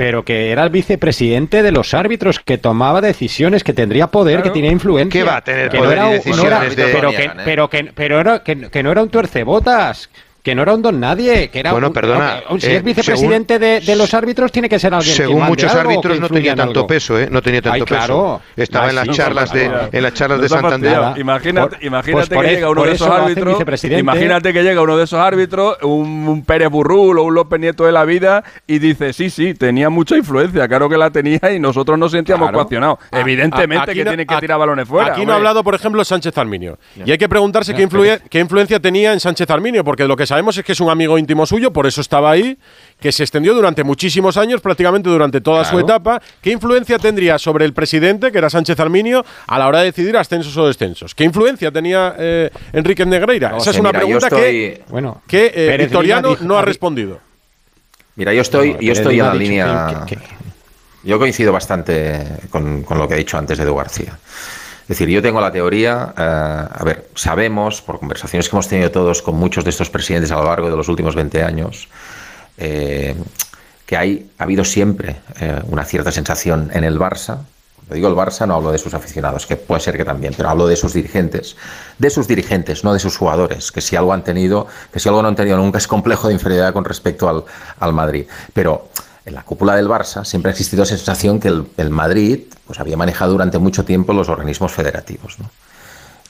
Pero que era el vicepresidente de los árbitros que tomaba decisiones, que tendría poder, que tenía influencia.
¿Qué va a tener
que
poder y
un-
decisiones
era-
de-
pero, que, pero, que, pero era, que, que no era un tuercebotas. Que no era un don nadie, que era
Bueno,
un-
perdona,
un- si
eh,
es vicepresidente de, de los árbitros tiene que ser alguien que
Según
mande
muchos
algo que
árbitros no tenía
en
tanto
algo.
peso, ¿eh? No tenía tanto
Ay, claro.
peso. Estaba en las
sí,
charlas de en las charlas
No
de Santander.
Imagínate,
Por-
imagínate
pues por
que llega uno de
eso
esos árbitros. Imagínate que llega uno de esos árbitros, un, un Pérez Burrul o un López Nieto de la vida, y dice: Sí, sí, tenía mucha influencia, claro que la tenía, y nosotros nos sentíamos
Claro.
coaccionados.
A-
Evidentemente
aquí
que
no-
tienen que tirar balones fuera.
Aquí no ha hablado, por ejemplo, Sánchez Arminio. Y hay que preguntarse qué influencia tenía en Sánchez Arminio, porque lo que sabemos es que es un amigo íntimo suyo, por eso estaba ahí, que se extendió durante muchísimos años, prácticamente durante toda su etapa. ¿Qué influencia tendría sobre el presidente, que era Sánchez Arminio, a la hora de decidir ascensos o descensos? ¿Qué influencia tenía eh, Enrique Negreira?
No
Esa es una
mira,
pregunta que,
Bueno,
que eh, Victoriano
dijo-
no ha
ha di-
respondido.
Mira, yo estoy,
No,
yo estoy en la línea.
que- que-
Yo coincido bastante con, con lo que ha dicho antes Edu García. Decir, yo tengo la teoría, eh, a ver, sabemos por conversaciones que hemos tenido todos con muchos de estos presidentes a lo largo de los últimos 20 años, eh, que hay, ha habido siempre eh, una cierta sensación en el Barça. Cuando digo el Barça no hablo de sus aficionados, que puede ser que también, pero hablo de sus dirigentes. De sus dirigentes, no de sus jugadores, que si algo han tenido, que si algo no han tenido nunca es complejo de inferioridad con respecto al, al Madrid. Pero en la cúpula del Barça siempre ha existido esa sensación que el, el Madrid pues, había manejado durante mucho tiempo los organismos federativos. ¿no?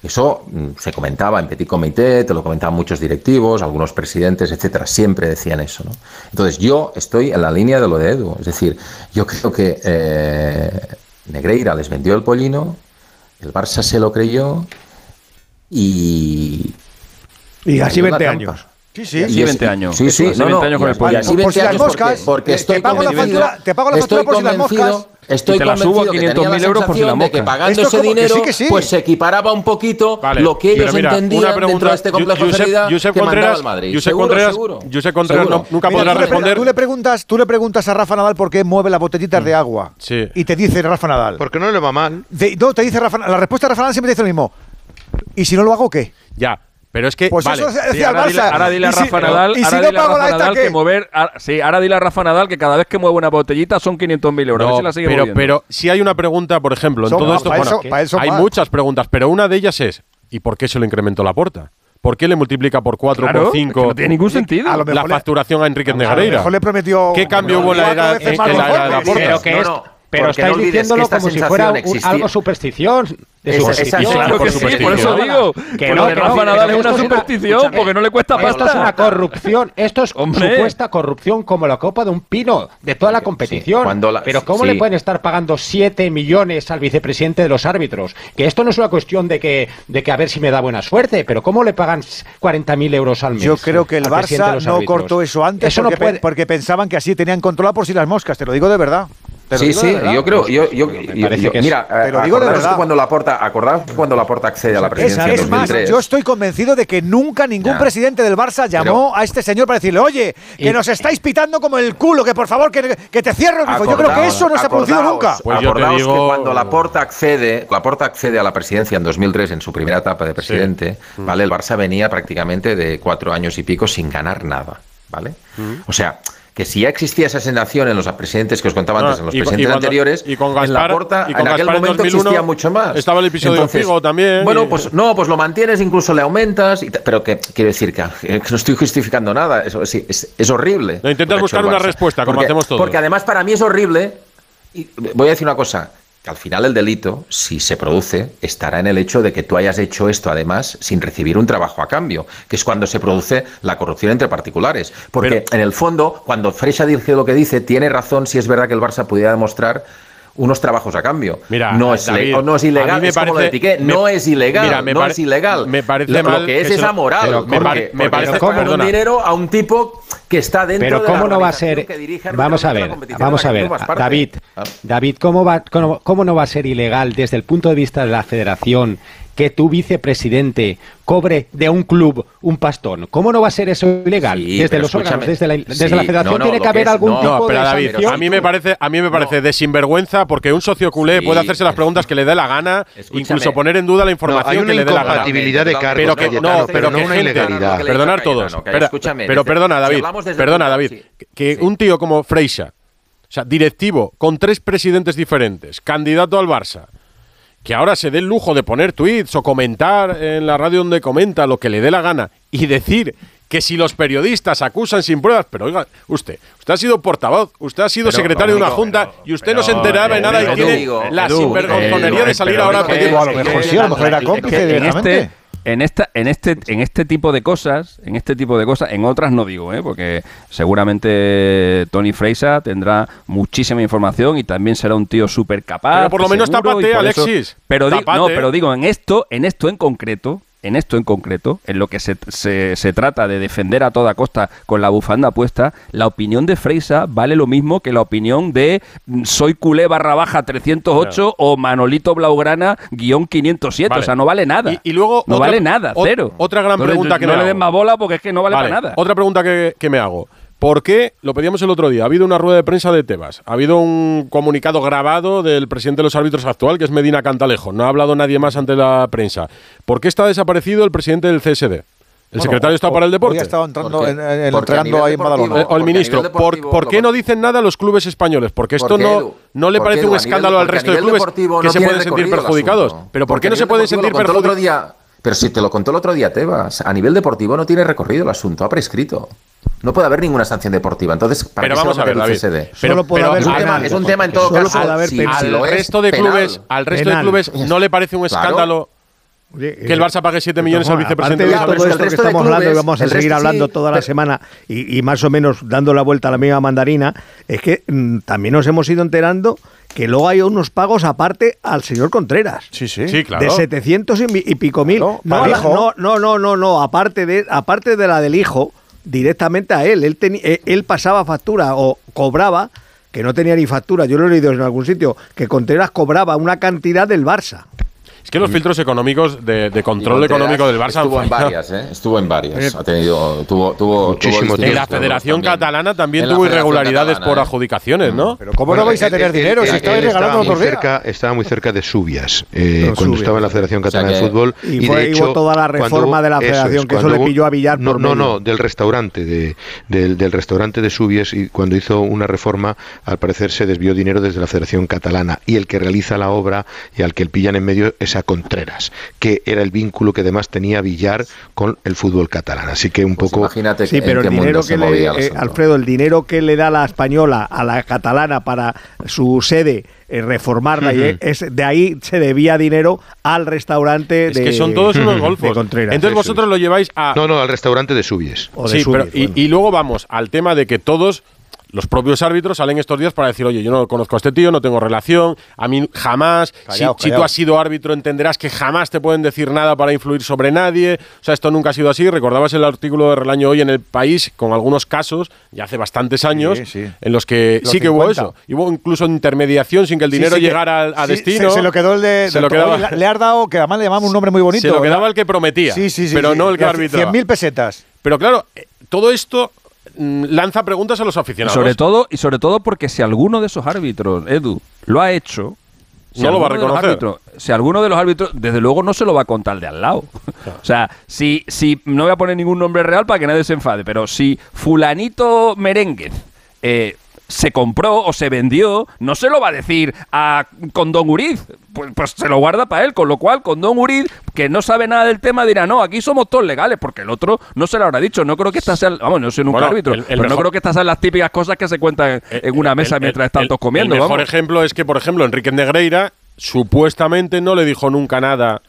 Eso mm, se comentaba en Petit Comité, te lo comentaban muchos directivos, algunos presidentes, etcétera, siempre decían eso. ¿no? Entonces yo estoy en la línea de lo de Edu, es decir, yo creo que eh, Negreira les vendió el pollino, el Barça se lo creyó y...
Y así
cayó en la
20
trampa.
años. Sí, sí.
Y
así
es-
20 años.
Sí, sí,
Así
no,
20
no,
años con el
y
pollo.
así
Por
20
si las
años
moscas,
porque
te-
estoy
te pago la factura- te pago la factura por si las moscas.
Estoy
Y te la subo a
convencido que tenía la
500.000 euros por si la
de
mosca.
que pagando ese
que
dinero,
sí, que sí.
pues se equiparaba un poquito
Vale,
lo que ellos
mira,
entendían
una pregunta,
dentro de este complejo de
Josep-
que
Contreras-
el Madrid.
Josep
Seguro,
Contreras-
seguro.
Josep Contreras
Seguro.
no- nunca
Mira,
podrá
tú le pre-
responder.
Tú le, preguntas, tú le preguntas a Rafa Nadal por qué mueve las botellitas de agua.
Sí.
Y te dice Rafa Nadal.
Porque no le va mal.
De- no, te dice Rafa, la respuesta de Rafa Nadal siempre te dice lo mismo. ¿Y si no lo hago qué?
Ya. Pero es que.
Pues
vale.
eso decía
Sí,
el
ahora, dile,
Barça.
ahora dile a
si-
Rafa Nadal,
y si
ahora
no
dile a Rafa Nadal que mover, ah, sí, ahora dile a Rafa Nadal que cada vez que mueve una botellita son 500.000 euros. a ver
No,
si la sigue
pero,
moviendo.
pero si hay una pregunta, por ejemplo, en
Son
todo esto.
para
bueno,
eso- para eso
hay
más.
muchas preguntas, pero una de ellas es: ¿y por qué se lo incrementó la porta? ¿Por qué le multiplica por 4
Claro,
por
es que
5
no tiene ningún sentido.
A lo
la facturación a Enrique
A lo
Negreira?
mejor le prometió.
¿Qué cambio hubo en la era, de la porta?
Pero
No, no, porque
estáis
no
diciéndolo
que
como si fuera un- algo superstición. De
Esa-
superstición.
esa-
Claro que sí, por eso digo.
Que
Lo
no, que
Rafa
no,
Nadal
que
es una
esto
superstición porque no le cuesta
Esto es
pasta.
una corrupción. Esto es
Hombre.
supuesta corrupción como la copa de un pino de toda la competición.
la-
Pero ¿cómo
sí.
le pueden estar pagando 7 millones al vicepresidente de los árbitros? Que esto no es una cuestión de que, de que a ver si me da buena suerte, pero ¿cómo le pagan 40.000 euros al mes?
Yo creo que el Barça no
árbitros?
cortó eso antes
Eso
porque,
no puede.
porque pensaban que así tenían controlado por si las moscas. Te lo digo de verdad.
Sí, sí,
verdad.
yo creo, yo, yo, yo-
parece
yo-
que es-
mira,
Te lo digo de verdad.
cuando la porta, acordaos que cuando la porta accede a la
Es,
presidencia en
es más,
2003.
yo estoy convencido de que nunca ningún
Ya.
presidente del Barça llamó a este señor para decirle, oye, que
Y-
nos estáis pitando como el culo, que por favor, que, que te cierro el grifo. Yo creo que eso no se ha producido nunca.
Pues
acordaos
digo-
que cuando Laporta accede, Laporta accede a la presidencia en 2003 en su primera etapa de presidente,
Mm.
¿vale? El Barça venía prácticamente de cuatro años y pico sin ganar nada, ¿vale?
Mm.
O sea, que si ya existía esa sensación en los presidentes que os contaba antes, en los presidentes anteriores,
y con Gaspar,
en
la
porta,
y con
en aquel
Gaspar
momento existía mucho más.
Estaba el episodio de Figo también.
Bueno, pues no, pues lo mantienes, incluso le aumentas, pero que quiero decir que, no estoy justificando nada, es, horrible.
No, intentas buscar una respuesta, como
porque,
hacemos todos.
Porque además para mí es horrible, voy a decir una cosa, al final el delito, si se produce, estará en el hecho de que tú hayas hecho esto además sin recibir un trabajo a cambio, que es cuando se produce la corrupción entre particulares. Porque en el fondo, cuando Freixa dice lo que dice, tiene razón si es verdad que el Barça pudiera demostrar unos trabajos a cambio. No es,
David,
no es ilegal, es lo de no es ilegal,
me
no es ilegal.
Me parece
lo, que es es amoral,
me,
porque,
me parece como
un dinero a un tipo que está dentro
Pero
de
cómo
la
no va a ser Vamos a ver, vamos a ver, David, David, ¿cómo cómo, cómo no va a ser ilegal desde el punto de vista de la Federación que tu vicepresidente cobre de un club un pastón. ¿Cómo no va a ser eso ilegal? Desde los desde la, federación tiene que haber algún
no,
tipo
pero
de
David, a mí me parece a mí me parece de sinvergüenza porque un socio culé puede hacerse las preguntas que le dé la gana, incluso poner en duda la información que le dé la gana.
de cargos,
pero que, no,
pero,
pero
una ilegalidad.
Perdonar todos.
Escúchame,
pero perdona David, perdona David, que un tío como Freixa, o sea, directivo con tres presidentes diferentes, candidato al Barça, que ahora se dé el lujo de poner tweets o comentar en la radio donde comenta lo que le dé la gana y decir que si los periodistas acusan sin pruebas, pero oiga, usted, usted ha sido portavoz, usted ha sido secretario de una junta y usted no se enteraba de nada y tiene la sinvergonzonería de salir ahora a pedir.
A lo mejor sí, a lo mejor era cómplice directamente
en esta, en este, en este tipo de cosas, en este tipo de cosas, en otras no digo, ¿eh? porque seguramente Tony Freisa tendrá muchísima información y también será un tío súper capaz.
Pero por lo menos
tapate,
Alexis.
Pero, di no, pero digo, en esto, en esto en concreto, en esto en concreto, en lo que se, se, se, trata de defender a toda costa con la bufanda puesta, la opinión de Freisa vale lo mismo que la opinión de mm, soy culé barra baja 308 claro. o Manolito Blaugrana guion 507.
Vale.
O sea, no vale nada.
Y, luego...
No vale nada, cero.
Otra gran pregunta que
no le den más bola porque es que no vale,
vale.
para nada.
Otra pregunta que, que me hago. ¿Por qué? Lo pedíamos el otro día. Ha habido una rueda de prensa de Tebas. Ha habido un comunicado grabado del presidente de los árbitros actual, que es Medina Cantalejo. No ha hablado nadie más ante la prensa. ¿Por qué está desaparecido el presidente del CSD? El secretario está para el deporte.
Ha entrando en,
el ministro. ¿Por, qué no dicen nada los clubes españoles? Porque esto no, no le parece un escándalo al resto de clubes
no
que se pueden sentir perjudicados. Pero ¿por qué no se pueden sentir perjudicados?
Pero si te lo contó el otro día, Tebas, a nivel deportivo no tiene recorrido el asunto, ha prescrito. No puede haber ninguna sanción deportiva. Entonces, ¿para
pero vamos a, ver,
el David,
pero, pero,
es, un tema, es un tema en todo caso.
Haber
al, resto de clubes, al resto de clubes no le parece un escándalo. Que el Barça pague 7 millones al vicepresidente
de, todo esto que estamos hablando y vamos a seguir hablando toda la semana y, más o menos dando la vuelta a la misma mandarina, es que mm, también nos hemos ido enterando que luego hay unos pagos aparte al señor Contreras.
Sí, sí.
sí claro.
De 700 y, y pico
claro, mil.
No, no, no, no, no, aparte de, aparte de la del hijo, directamente a él. Él, eh, él pasaba factura o cobraba que no tenía ni factura, yo lo he leído en algún sitio, que Contreras cobraba una cantidad del Barça.
Es que los mm. filtros económicos de, control económico del Barça
estuvo en varias, ¿eh? estuvo en varias.
Eh,
ha tenido, tuvo, tuvo
muchísimo.
Tuvo
la Federación. Catalana también tuvo irregularidades por
¿eh?
adjudicaciones, mm. ¿no?
Pero cómo no vais a tener dinero si estáis
regalando estaba muy cerca, Estaba muy cerca de Subias cuando estaba en la Federación Catalana de Fútbol
y,
y
fue
de hecho,
toda la reforma de la Federación que eso le pilló a Villar
no, no no del restaurante de, del, restaurante de Subias y cuando hizo una reforma al parecer se desvió dinero desde la Federación Catalana y el que realiza la obra y al que el pillan en medio es Teresa Contreras, que era el vínculo que además tenía Villar con el fútbol catalán. Así que un
pues
poco.
Imagínate
sí, pero el dinero que le, eh, Alfredo, el dinero que le da la española a la catalana para su sede eh, reformarla. Uh -huh. y
eh,
es, de ahí se debía dinero al restaurante
es
de.
que son todos unos golfos. Entonces vosotros lo lleváis a.
No, no, al restaurante de Subies.
O de
sí,
Subies,
pero,
bueno.
y, y, luego vamos al tema de que todos los propios árbitros salen estos días para decir, oye, yo no conozco a este tío, no tengo relación, a mí jamás, si, tú has sido árbitro entenderás que jamás te pueden decir nada para influir sobre nadie, o sea, esto nunca ha sido así, recordabas el artículo de Relaño hoy en el país con algunos casos, ya hace bastantes años, en los que sí que hubo eso, y hubo incluso intermediación sin que el dinero llegara a, destino.
Se, se, lo quedó el de...
Se lo quedaba,
le, has dado, que además le llamamos un nombre muy bonito.
Se lo quedaba el que prometía, pero no el que arbitró.
100.000 pesetas.
Pero claro, eh, todo esto Mm, lanza preguntas a los aficionados.
Sobre todo, y sobre todo porque si alguno de esos árbitros, Edu, lo ha hecho, si
no lo va a reconocer.
Si alguno de los árbitros, desde luego no se lo va a contar de al lado. O sea, si, si no voy a poner ningún nombre real para que nadie se enfade, pero si fulanito merengue eh, se compró o se vendió, no se lo va a decir a Condón Uriz, pues, pues se lo guarda para él, con lo cual Condón Uriz, que no sabe nada del tema, dirá, no, aquí somos todos legales, porque el otro no se lo habrá dicho, no creo que estas sean, vamos, no soy nunca
Bueno,
árbitro,
el- el
pero no creo que estas sean las típicas cosas que se cuentan en, en una mesa
El-
mientras están todos comiendo,
El mejor
vamos.
ejemplo es que, por ejemplo, Enrique Negreira supuestamente no le dijo nunca nada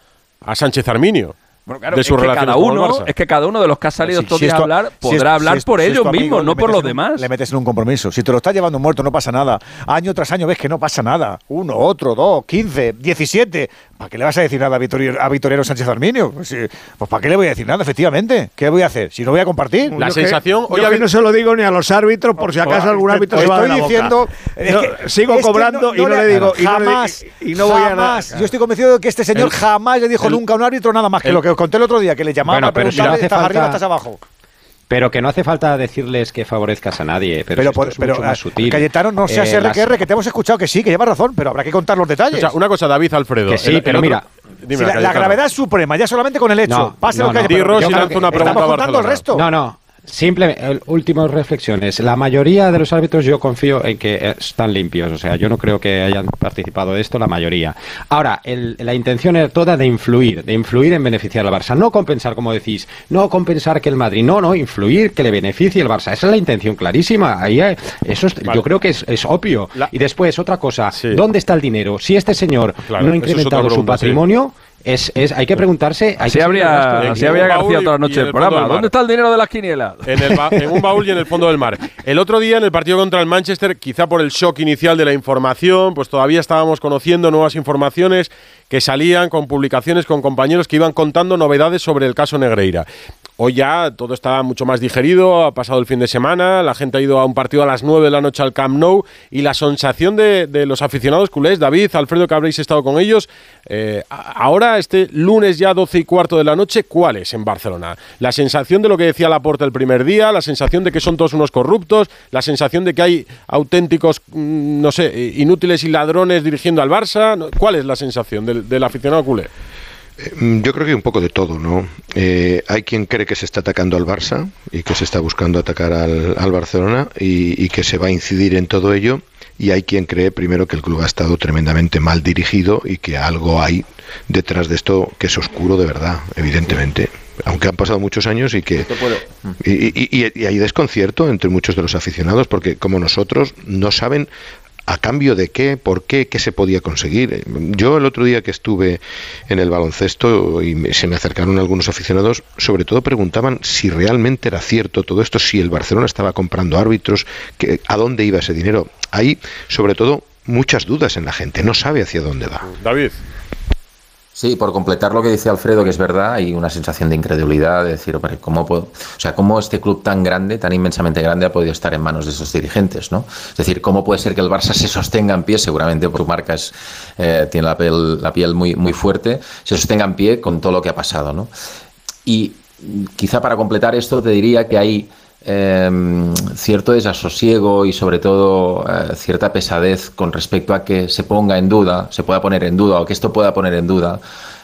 a Sánchez Arminio
Claro,
de
es
sus
que cada
con el
uno,
Barça.
es que cada uno de los que ha salido
Si-
estos
si
días a
esto-
hablar
si
podrá
es-
hablar
si es-
por
si es
ellos mismos, no por los
un-
demás.
Le metes en un compromiso. Si te lo estás llevando muerto, no pasa nada. Año tras año ves que no pasa nada. Uno, otro, dos, quince, diecisiete. ¿Para qué le vas a decir nada a Vitoriano, a Vitoriano Sánchez Arminio? Pues, pues ¿para qué le voy a decir nada, efectivamente? ¿Qué voy a hacer? Si no voy a compartir.
La
Yo que-
sensación,
yo
hoy
que
habéis-
no se lo digo ni a los árbitros por si acaso algún árbitro se va de
estoy
boca.
diciendo es
Yo
que-
sigo
es que
cobrando y no le digo y no le-
jamás
y no voy a
jamás yo estoy convencido de que este señor jamás le dijo nunca a un árbitro nada más que lo que os conté el otro día que le llamaba
Bueno,
para
pero si no hace
estás
falta-
arriba estás abajo
Pero que no hace falta decirles que favorezcas a nadie, pero,
pero,
esto
por-
es
pero
mucho más
ah,
sutil.
Cayetano no seas
Eh, las-
RQR que te hemos escuchado que sí que llevas razón pero habrá que contar los detalles
O sea, una cosa, David Alfredo.
Que sí,
el- el
pero
otro-
mira,
Dime,
Si la, la gravedad es suprema ya solamente con el hecho
No,
pase
no,
lo que haya
no.
Rossi
yo-
lanza una pregunta
estamos
a
contando el
Barcelona.
resto
No, no. Simplemente, últimas reflexiones. La mayoría de los árbitros yo confío en que están limpios. O sea, yo no creo que hayan participado de esto la mayoría. Ahora, el- la intención era toda de influir, de influir en beneficiar al Barça. No compensar, como decís, no compensar que el Madrid. No, no, influir, que le beneficie el Barça. Esa es la intención clarísima. Ahí, eh, eso es-
Vale.
yo creo que es, es obvio.
La-
Y después, otra cosa.
Sí.
¿Dónde está el dinero? Si este señor
Claro,
no ha
es
incrementado su
sí.
Es, es, hay que preguntarse. Hay
Así
que
habría, así habría García toda la noche el programa. ¿Dónde está el dinero de las quinielas?
En, el ba- en un baúl y en el fondo del mar. El otro día en el partido contra el Manchester, quizá por el shock inicial de la información, pues todavía estábamos conociendo nuevas informaciones que salían con publicaciones con compañeros que iban contando novedades sobre el caso Negreira. Hoy ya todo está mucho más digerido, ha pasado el fin de semana, la gente ha ido a un partido a las 9 de la noche al Camp Nou y la sensación de, los aficionados culés, David, Alfredo, que habréis estado con ellos, eh, ahora este lunes ya 12 y cuarto de la noche, ¿cuál es en Barcelona? La sensación de lo que decía Laporta el primer día, la sensación de que son todos unos corruptos, la sensación de que hay auténticos, mm, no sé, inútiles y ladrones dirigiendo al Barça. ¿cuál es la sensación del aficionado culé?
Mm, Yo creo que un poco de todo, ¿no? Eh, hay quien cree que se está atacando al Barça y que se está buscando atacar al, al Barcelona y, y que se va a incidir en todo ello. Y hay quien cree primero que el club ha estado tremendamente mal dirigido y que algo hay detrás de esto que es oscuro de verdad, evidentemente. Aunque han pasado muchos años y que y, y- y- y hay desconcierto entre muchos de los aficionados porque como nosotros no saben a cambio de qué, por qué, qué se podía conseguir. Yo el otro día que estuve en el baloncesto y se me acercaron algunos aficionados, sobre todo preguntaban si realmente era cierto todo esto, si el Barcelona estaba comprando árbitros, que, a dónde iba ese dinero. Hay, sobre todo, muchas dudas en la gente, no sabe hacia dónde va.
David.
Sí, por completar lo que dice Alfredo, que es verdad, hay una sensación de incredulidad, de decir, hombre, ¿cómo, puedo- o sea, ¿cómo este club tan grande, tan inmensamente grande, ha podido estar en manos de esos dirigentes? ¿no? Es decir, ¿cómo puede ser que el Barça se sostenga en pie? Seguramente por marca eh, tiene la piel, la piel muy, muy fuerte, se sostenga en pie con todo lo que ha pasado. ¿no? Y quizá para completar esto te diría que hay eh, cierto desasosiego y sobre todo eh, cierta pesadez con respecto a que se ponga en duda, se pueda poner en duda o que esto pueda poner en duda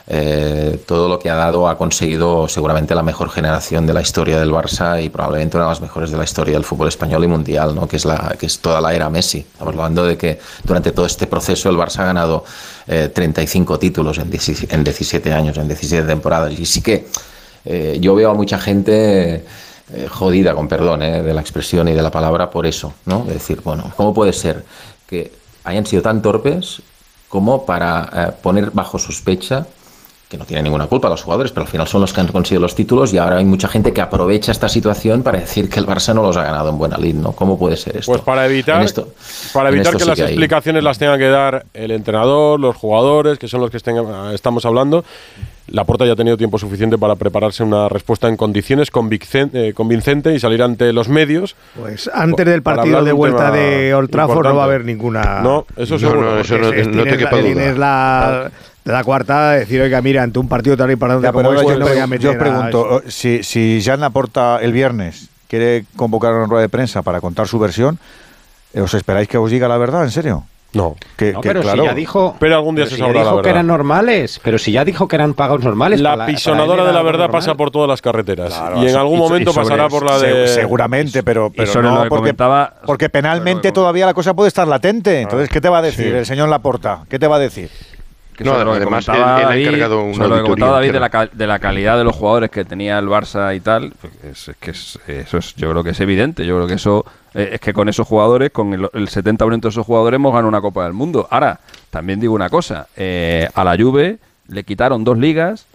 eh, todo lo que ha dado, ha conseguido seguramente la mejor generación de la historia del Barça y probablemente una de las mejores de la historia del fútbol español y mundial, ¿no? que, es la, que es toda la era Messi. Estamos hablando de que durante todo este proceso el Barça ha ganado eh, 35 títulos en 17, en 17 años, en 17 temporadas. Y sí que eh, yo veo a mucha gente eh, jodida, con perdón eh, de la expresión y de la palabra, por eso, ¿no? Es decir, bueno, ¿cómo puede ser que hayan sido tan torpes como para eh, poner bajo sospecha que no tienen ninguna culpa los jugadores, pero al final son los que han conseguido los títulos y ahora hay mucha gente que aprovecha esta situación para decir que el Barça no los ha ganado en buena lid, ¿no? ¿Cómo puede ser esto?
Pues para evitar,
esto-
para evitar que
sí
las
que hay-
explicaciones las tenga que dar el entrenador, los jugadores, que son los que estén- estamos hablando, Laporta ya ha tenido tiempo suficiente para prepararse una respuesta en condiciones eh, convincente y salir ante los medios.
Pues antes del partido de vuelta de Old Trafford no va a
importante.
haber ninguna.
No, eso
No,
seguro.
no, eso no-
es-
no te quepa
la-
duda.
tienes la, la cuarta, decir, oiga, mira, ante un partido para
Ya,
como este
yo,
no voy a meter
yo pregunto, eh, si, si Jan Laporta el viernes quiere convocar una rueda de prensa para contar su versión, eh, ¿os esperáis que os diga la verdad, en serio?
No.
Que,
No,
que,
pero
claro.
si ya dijo,
Pero algún día
pero
se
si ya
sabrá la
dijo que
verdad.
eran normales, pero si ya dijo que eran pagos normales.
La pisonadora de la verdad
normal.
pasa por todas las carreteras.
Claro,
y en algún
Y
momento
y sobre-
pasará por la de.
seguramente, pero, pero
sobre
no,
lo que
porque, porque penalmente todavía la cosa puede estar latente. Entonces, ¿qué te va a decir
Sí.
el señor Laporta? ¿Qué te va a decir?
Que
No,
lo que
además,
comentaba
él- él ha
David-
encargado una
sobre lo que David de la, de calidad de los jugadores que tenía el Barça y tal, pues es, es que es- eso es, yo creo que es evidente. Yo creo que eso eh, es que con esos jugadores, con el, el 70% de esos jugadores, hemos ganado una Copa del Mundo. Ahora, también digo una cosa: eh, a la Juve le quitaron dos ligas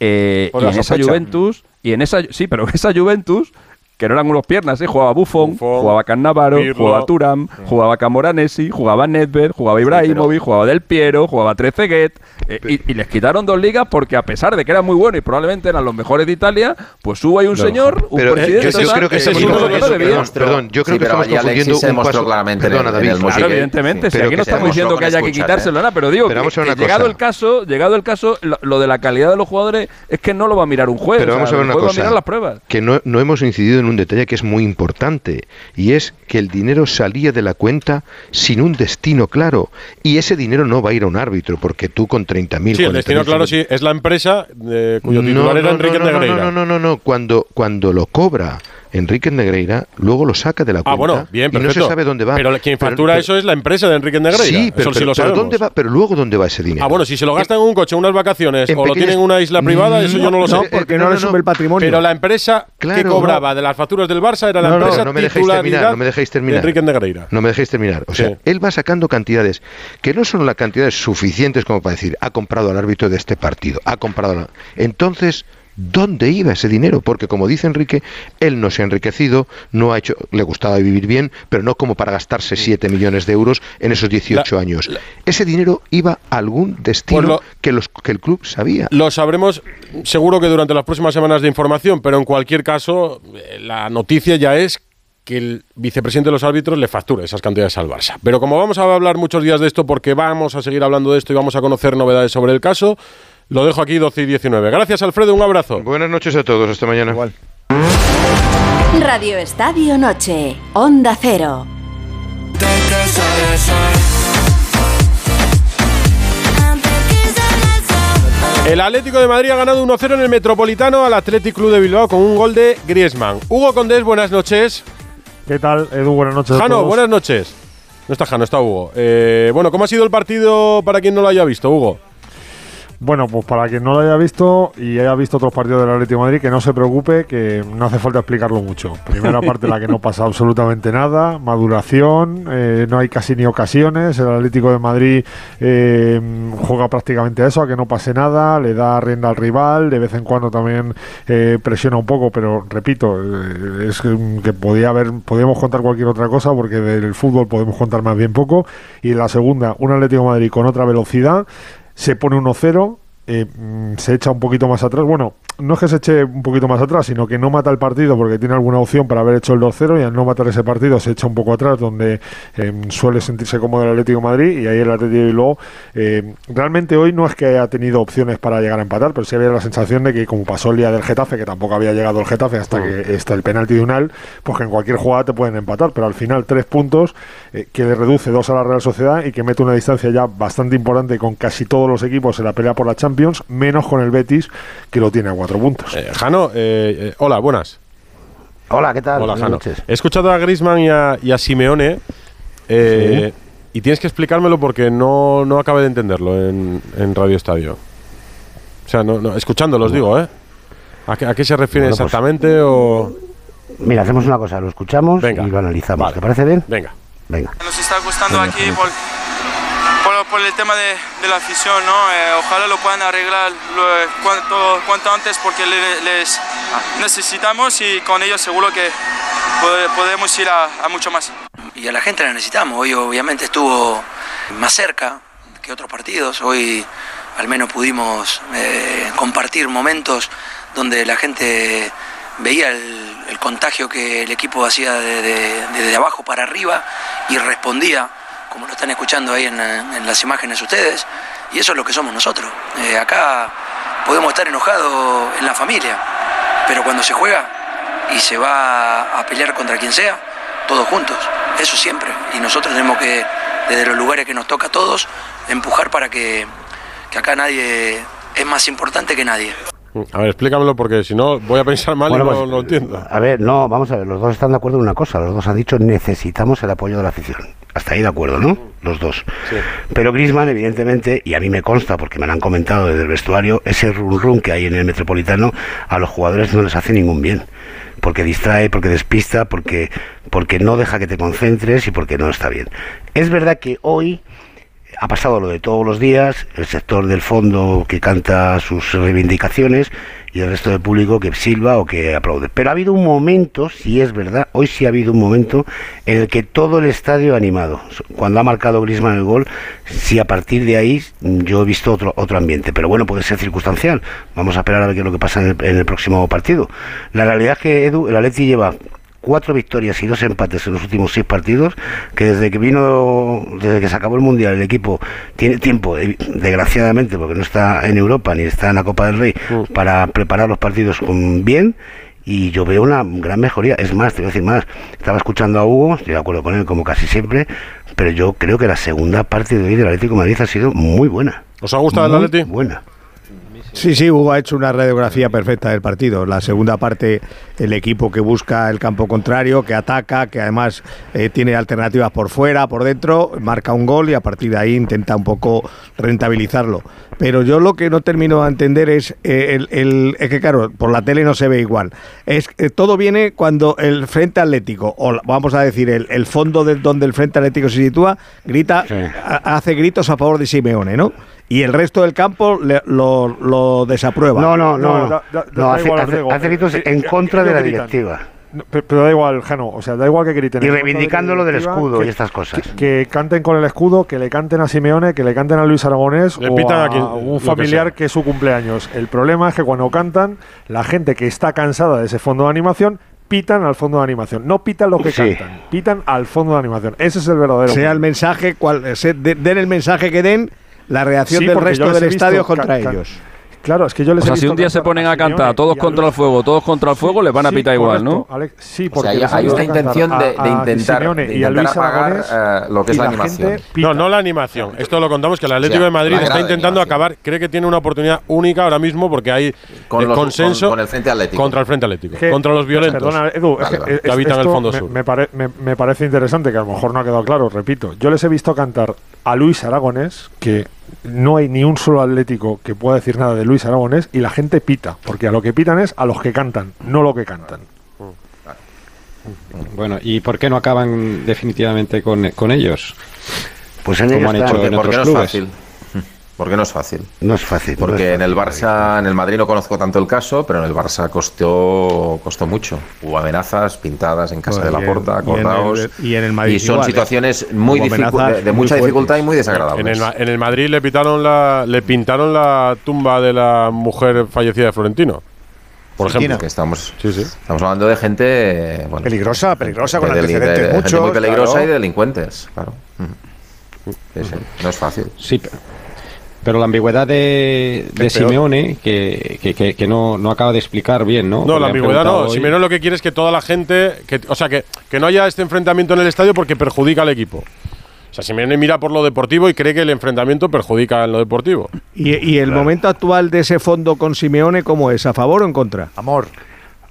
eh, y en esa. Juventus y en esa sí, pero esa Juventus que no eran unos piernas, ¿eh? jugaba Buffon,
Buffon,
jugaba Cannavaro,
Pirlo.
jugaba Turam, jugaba Camoranesi, jugaba Nedved, jugaba Ibrahimovic, jugaba Del Piero, jugaba Trezeguet eh, y, y les quitaron dos ligas porque a pesar de que eran muy buenos y probablemente eran los mejores de Italia, pues hubo ahí un señor, un
Pero,
presidente
eh, que yo creo que
ese
estamos
es uno de
confundiendo-
los que debía.
perdón, yo creo
Sí,
que estamos
Alexis
confundiendo
se
un paso.
claramente
Perdona,
el- en
David.
el
Claro, evidentemente, si
Pero
aquí
que
no estamos diciendo que haya que quitárselo,
¿eh?
nada, pero digo que, que llegado el caso, llegado el caso, lo, de la calidad de los jugadores es que no lo va a mirar un juez.
Pero vamos a ver una
juez va a
cosa,
mirar las pruebas.
que no, no hemos incidido en un detalle que es muy importante, y es que el dinero salía de la cuenta sin un destino claro, y ese dinero no va a ir a un árbitro, porque tú con 30.000...
Sí, el
40.000,
destino, claro, sí. Es la empresa eh, cuyo titular era Enrique.
No, no, no, no, Cuando, cuando lo cobra Enrique Negreira, luego lo saca de la cuenta
Ah, bueno, bien,
y no se sabe dónde va.
Pero quien factura
pero-
eso es la empresa de Enrique Negreira.
Sí, pero,
eso sí
pero-
lo
pero. ¿dónde va? Pero luego ¿dónde va ese dinero?
Ah, bueno, si se lo gasta en un coche, unas vacaciones,
En
o lo
pequeñas-
tiene en una isla privada, eso yo no lo sé.
no, porque no le sube el patrimonio.
Pero la empresa que cobraba de las facturas del Barça era la
No, no,
empresa
no me dejéis terminar, no me dejéis
de
terminar.
Enrique Negreira.
No me dejéis terminar. O sea,
Sí.
él va sacando cantidades que no son las cantidades suficientes como para decir, ha comprado al árbitro de este partido, ha comprado... al-". Entonces, ¿dónde iba ese dinero? Porque como dice Enrique, él no se ha enriquecido, no ha hecho, le gustaba vivir bien, pero no como para gastarse 7 millones de euros en esos 18 años. Ese dinero iba a algún destino
Pues lo-
que, los, que el club sabía.
Lo sabremos seguro que durante las próximas semanas de información, pero en cualquier caso, eh, la noticia ya es que el vicepresidente de los árbitros le factura esas cantidades al Barça. Pero como vamos a hablar muchos días de esto, porque vamos a seguir hablando de esto y vamos a conocer novedades sobre el caso, lo dejo aquí 12 y 19. Gracias, Alfredo, un abrazo.
Buenas noches a todos, hasta mañana. Igual.
Radio Estadio Noche, Onda Cero.
El Atlético de Madrid ha ganado 1-0 en el Metropolitano al Athletic Club de Bilbao con un gol de Griezmann. Hugo Condés, buenas noches.
¿Qué tal, Edu? Buenas noches. a
Jano,
todos.
buenas noches. No está Jano, está Hugo. Eh, bueno, ¿cómo ha sido el partido para quien no lo haya visto, Hugo?
Bueno, pues para quien no lo haya visto y haya visto otros partidos del Atlético Madrid, que no se preocupe, que no hace falta explicarlo mucho. Primera parte la que no pasa absolutamente nada, maduración, eh, no hay casi ni ocasiones. El Atlético de Madrid eh, juega prácticamente a eso, a que no pase nada, le da rienda al rival, de vez en cuando también eh, presiona un poco, pero repito, eh, es que, podía haber, podíamos contar cualquier otra cosa porque del fútbol podemos contar más bien poco. Y la segunda, un Atlético Madrid con otra velocidad se pone 1-0, eh, mm, se echa un poquito más atrás. Bueno, no es que se eche un poquito más atrás, sino que no mata el partido porque tiene alguna opción para haber hecho el 2-0 y al no matar ese partido se echa un poco atrás, donde eh, suele sentirse cómodo el Atlético de Madrid y ahí el Atlético de Bilbao eh, realmente hoy no es que haya tenido opciones para llegar a empatar, pero sí había la sensación de que como pasó el día del Getafe, que tampoco había llegado el Getafe hasta que está el penalti de Unal, pues que en cualquier jugada te pueden empatar, pero al final tres puntos eh, que le reduce dos a la Real Sociedad y que mete una distancia ya bastante importante con casi todos los equipos en la pelea por la Champions, menos con el Betis que lo tiene a cuatro puntos.
Eh, Jano, eh, eh, hola, buenas.
Hola, ¿qué tal?
Hola,
Buenas
Jano.
noches.
He escuchado a Griezmann y a, y a Simeone eh, y tienes que explicármelo porque no, no acabé de entenderlo en, en Radio Estadio. O sea, no, no, escuchándolos digo, ¿eh? ¿A qué, a qué se refiere
Bueno, pues-
exactamente o...?
Mira, hacemos una cosa, lo escuchamos
Venga.
y lo analizamos.
Vale.
¿Te parece bien?
Venga.
Venga.
Nos está gustando aquí por, por, el tema de, de la afición, ¿no? Eh, ojalá lo puedan arreglar lo- cuanto, antes porque le- les necesitamos y con ellos seguro que pode- podemos ir a, mucho más.
y a la gente la necesitamos. Hoy obviamente estuvo más cerca que otros partidos. Hoy al menos pudimos eh, compartir momentos donde la gente veía el, contagio que el equipo hacía de, de- desde abajo para arriba y respondía, como lo están escuchando ahí en, en las imágenes ustedes. Y eso es lo que somos nosotros. Eh, acá podemos estar enojados en la familia, pero cuando se juega y se va a pelear contra quien sea, todos juntos, eso siempre. Y nosotros tenemos que desde los lugares que nos toca a todos, empujar para que, que acá nadie es más importante que nadie.
A ver, explícamelo porque si no voy a pensar mal
Bueno,
y no
pues,
lo entiendo.
A ver, no, vamos a ver, los dos están de acuerdo en una cosa, los dos han dicho necesitamos el apoyo de la afición. Hasta ahí de acuerdo, ¿no? Los dos. Pero Griezmann, evidentemente, y a mí me consta porque me lo han comentado desde el vestuario, ese run run que hay en el Metropolitano a los jugadores no les hace ningún bien. Porque distrae, porque despista, porque, porque no deja que te concentres y porque no está bien. Es verdad que hoy ha pasado lo de todos los días, el sector del fondo que canta sus reivindicaciones y el resto del público que silba o que aplaude. Pero ha habido un momento, si es verdad, hoy sí ha habido un momento en el que todo el estadio ha animado. Cuando ha marcado Griezmann el gol, sí a partir de ahí yo he visto otro otro ambiente. Pero bueno, puede ser circunstancial. Vamos a esperar a ver qué es lo que pasa en el, en el próximo partido. La realidad es que Edu, el Atleti lleva cuatro victorias y dos empates en los últimos seis partidos, que desde que vino, desde que se acabó el Mundial, el equipo tiene tiempo, eh, desgraciadamente, porque no está en Europa ni está en la Copa del Rey, para preparar los partidos con bien. Y yo veo una gran mejoría. Es más, te voy a decir más. Estaba escuchando a Hugo, estoy de acuerdo con él como casi siempre, pero yo creo que la segunda parte de hoy del Atlético de Madrid ha sido muy buena.
¿Os ha gustado el
Muy
Atleti?
Buena.
Sí, sí, Hugo ha hecho una radiografía perfecta del partido. La segunda parte, el equipo que busca el campo contrario, que ataca, que además eh, tiene alternativas por fuera, por dentro, marca un gol y a partir de ahí intenta un poco rentabilizarlo. Pero yo lo que no termino de entender es, eh, el, el- es que claro, por la tele no se ve igual. Es que todo viene cuando el Frente Atlético, o vamos a decir, el, el fondo de donde el Frente Atlético se sitúa, grita, ha- hace gritos a favor de Simeone, ¿no? Y el resto del campo le- lo, lo desaprueba.
No, no, no.
No,
hace,
igual,
hace-
Diego.
hace gritos
Eh,
en
eh,
contra de la directiva.
Pero, da igual, Jano. O sea, da igual que griten.
Y
de
reivindicando lo del escudo
que-
y estas cosas.
Que, que canten con el escudo, que le canten a Simeone, que le canten a Luis Aragonés
Le
o
pitan
a,
a
un familiar que, es su cumpleaños. El problema es que cuando cantan, la gente que está cansada de ese fondo de animación pitan al fondo de animación. No pitan lo que
Sí.
cantan, pitan al fondo de animación. Ese es el verdadero.
sea el mensaje, cual, se- de- den el mensaje que den, la reacción
Sí,
del resto del
he
estadio contra ellos.
Claro, es que yo les
O
he
sea, si
visto
un día se ponen a cantar todos contra el fuego, todos contra el fuego, les van a
Sí,
pitar igual, ¿no?
Alex, sí,
O
porque
sea, hay,
he
hay una intención
a-
de, de intentar, de
y a
intentar
Luis
apagar
Aragonés
eh, lo que es la,
la
animación.
No, no la animación. Esto lo contamos que el Atlético
O sea,
de Madrid está intentando acabar. Cree que tiene una oportunidad única ahora mismo porque hay
Con
eh,
los-
consenso
con- con el Frente Atlético.
contra el Frente Atlético,
Que-
contra los violentos
Perdona, Edu, es
Vale,
que,
vale.
es-
que habitan el fondo
me,
sur.
Me, pare- me- me parece interesante, que a lo mejor no ha quedado claro, repito. Yo les he visto cantar a Luis Aragonés, que no hay ni un solo atlético que pueda decir nada de Luis Aragonés, y la gente pita, porque a lo que pitan es a los que cantan, no lo que cantan.
Bueno, ¿y por qué no acaban definitivamente con, con ellos?
Pues en
Como
ello
han hecho
Porque,
en
porque
otros
no es
clubes.
fácil. Porque no es fácil.
No es fácil. no
Porque en el. Barça, en el Madrid no conozco tanto el caso, pero en el Barça costó, costó mucho. Hubo amenazas pintadas en casa
Bueno,
de
y
la
en-
Porta,
y en el-
acordaos.
y en el Madrid
Y son
igual, ¿eh?
situaciones muy de, mucha dificultad y muy
En
desagradables.
el, Ma- en el Madrid le pitaron la, le pintaron la tumba de la mujer fallecida de Florentino. Por ejemplo.
Que estamos,
Sí, sí.
estamos hablando de gente bueno,
Peligrosa, peligrosa, con
de
antecedentes
de- de gente
muchos,
muy peligrosa
claro.
y de delincuentes, claro. Mm. Sí, sí, No es fácil.
Sí, pe- pero la ambigüedad de. Simeone, que, que, que- que no, no acaba de explicar bien, ¿no?
No,
Porque
la ambigüedad no.
hoy-
Simeone lo que quiere es que toda la gente. Que, o sea, que, que no haya este enfrentamiento en el estadio porque perjudica al equipo. O sea, Simeone mira por lo deportivo y cree que el enfrentamiento perjudica en lo deportivo.
¿Y, y el momento actual de ese fondo con Simeone cómo es? ¿A favor o en contra?
Amor.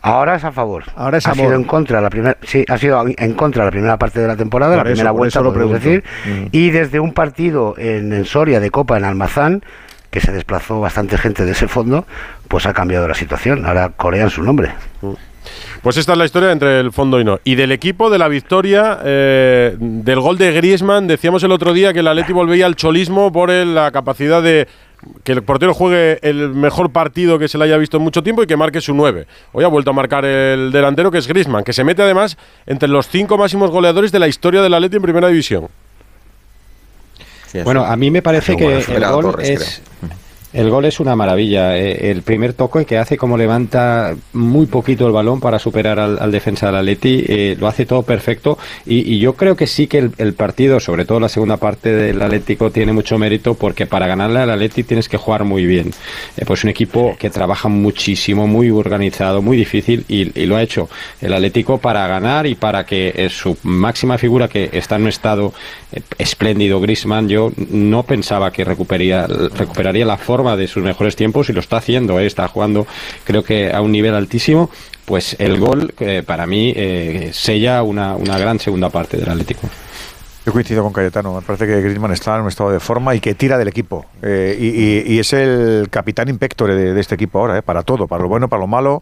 Ahora es a favor.
Ahora es
ha
amor.
sido en contra la primera, sí, ha sido en contra la primera parte de la temporada,
Por
la
eso,
primera vuelta,
lo
podemos decir,
Mm.
y desde un partido en, en Soria de Copa en Almazán, que se desplazó bastante gente de ese fondo, pues ha cambiado la situación. Ahora corean su nombre.
Pues esta es la historia entre el fondo y no. Y del equipo de la victoria, eh, del gol de Griezmann, decíamos el otro día que el Atleti volvía al cholismo por el- la capacidad de que el portero juegue el mejor partido que se le haya visto en mucho tiempo y que marque su 9. Hoy ha vuelto a marcar el delantero que es Griezmann, que se mete además entre los cinco máximos goleadores de la historia del Atleti en Primera División.
Bueno, a mí me parece que el gol
Torres,
es, El gol es una maravilla. Eh, El primer toque que hace como levanta muy poquito el balón para superar al, al defensa del Atleti, eh, lo hace todo perfecto y, y yo creo que sí que el, el partido, sobre todo la segunda parte del Atlético, tiene mucho mérito porque para ganarle al Atleti tienes que jugar muy bien. Eh, pues un equipo que trabaja muchísimo, muy organizado, muy difícil y, y lo ha hecho el Atlético para ganar y para que eh, su máxima figura que está en un estado eh, espléndido, Griezmann, yo no pensaba que recuperaría, recuperaría la forma de sus mejores tiempos y lo está haciendo, eh, está jugando creo que a un nivel altísimo, pues el gol eh, para mí eh, sella una, una gran segunda parte del Atlético.
Yo coincido con Cayetano, me parece que Griezmann está en un estado de forma y que tira del equipo. Eh, y, y- y es el capitán impectore de, de este equipo ahora, eh, para todo, para lo bueno, para lo malo.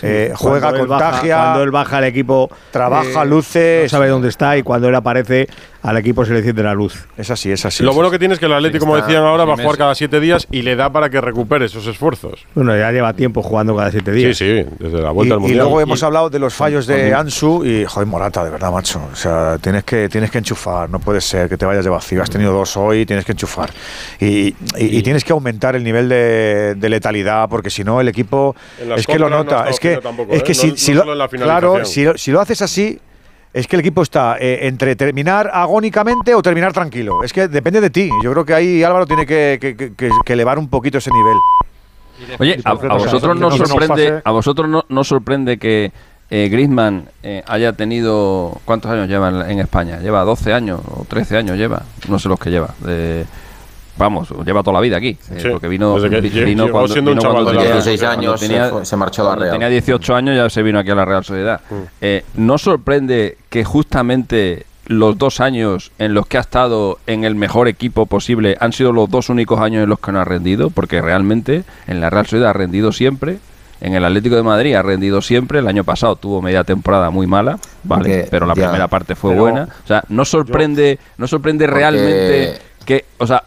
Eh, juega,
Cuando él baja-
contagia,
cuando él baja al equipo,
trabaja,
eh,
luce.
no sabe dónde está y cuando él aparece al equipo se le enciende la luz.
Es así, es así.
Lo bueno que tiene es que el Atlético, como decían ahora, va a jugar cada siete días y le da para que recupere esos esfuerzos.
Bueno, ya lleva tiempo jugando cada siete días.
Sí, sí, desde la
Y,
vuelta al
y
Mundial.
luego hemos hablado de los fallos de
también.
Ansu y, joder, Morata, de verdad, macho. O sea, tienes que, tienes que enchufar, no puede ser que te vayas de vacío. Has tenido dos hoy, tienes que enchufar. Y, y- y tienes que aumentar el nivel de, de letalidad, porque si no, el equipo es que lo
no
nota. es que,
tampoco,
es
¿eh?
que
No-
si,
no
lo, claro, si lo haces así. Es que el equipo está eh, entre terminar agónicamente o terminar tranquilo. Es que depende de ti. Yo creo que ahí Álvaro tiene que, que- que- que- que elevar un poquito ese nivel.
Oye, a, a vosotros no sorprende, a vosotros no, no sorprende que eh, Griezmann eh, haya tenido ¿cuántos años lleva en, en España? Lleva 12 años o 13 años lleva, no sé los que lleva. de- vamos, lleva toda la vida aquí, eh, porque vino,
desde que
cuando,
siendo un
vino
chaval
cuando tenía-
Real.
16
cuando
años
tenía-
se fue- se marchó a la Real.
Tenía 18 años ya se vino aquí a la Real Sociedad.
Mm.
Eh, ¿No sorprende que justamente los dos años en los que ha estado en el mejor equipo posible han sido los dos únicos años en los que no ha rendido? Porque realmente en la Real Sociedad ha rendido siempre. En el Atlético de Madrid ha rendido siempre. El año pasado tuvo media temporada muy mala, vale,
Porque
pero la
ya-
primera parte fue
pero-
buena. O sea, no sorprende, no sorprende realmente que, o sea,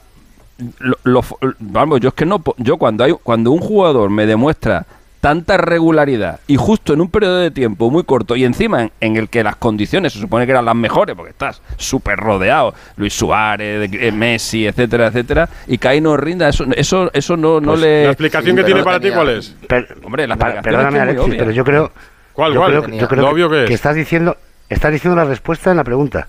lo- lo- vamos, yo es que no, yo cuando hay, cuando un jugador me demuestra tanta regularidad y justo en un periodo de tiempo muy corto y encima en, en el que las condiciones se supone que eran las mejores porque estás súper rodeado Luis Suárez eh, Messi etcétera etcétera y que ahí no rinda eso eso eso no, no
Pues,
le
¿la explicación que tiene para ti cuál es?
hombre la
Perdóname,
que
Alexis,
obvia.
pero yo creo.
¿Cuál,
yo
cuál?
creo, yo creo
Lo obvio que es.
estás diciendo, estás diciendo la respuesta en la pregunta.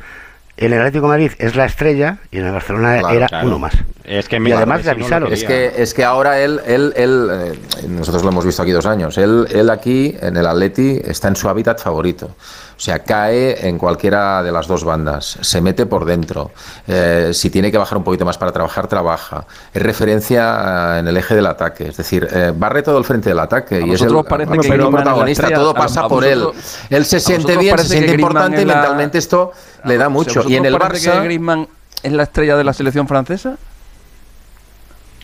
El Atlético de Madrid es la estrella y en el Barcelona
Claro,
era
claro.
uno más.
Es que
y además le avisaron.
Es que, es que ahora él, él, él eh, nosotros lo hemos visto aquí dos años, él, él aquí en el Atleti está en su hábitat favorito. O sea, cae en cualquiera de las dos bandas, se mete por dentro. Eh, si tiene que bajar un poquito más para trabajar, trabaja. Es referencia eh, en el eje del ataque, es decir, eh, barre todo el frente del ataque y es el,
parece
bueno,
que
pero protagonista,
estrella?
todo pasa
a
por él.
vosotros-
Él se siente bien, se siente importante y
la-
mentalmente esto le da
¿A
mucho. Y en el Barça...
que Griezmann es la estrella de la selección francesa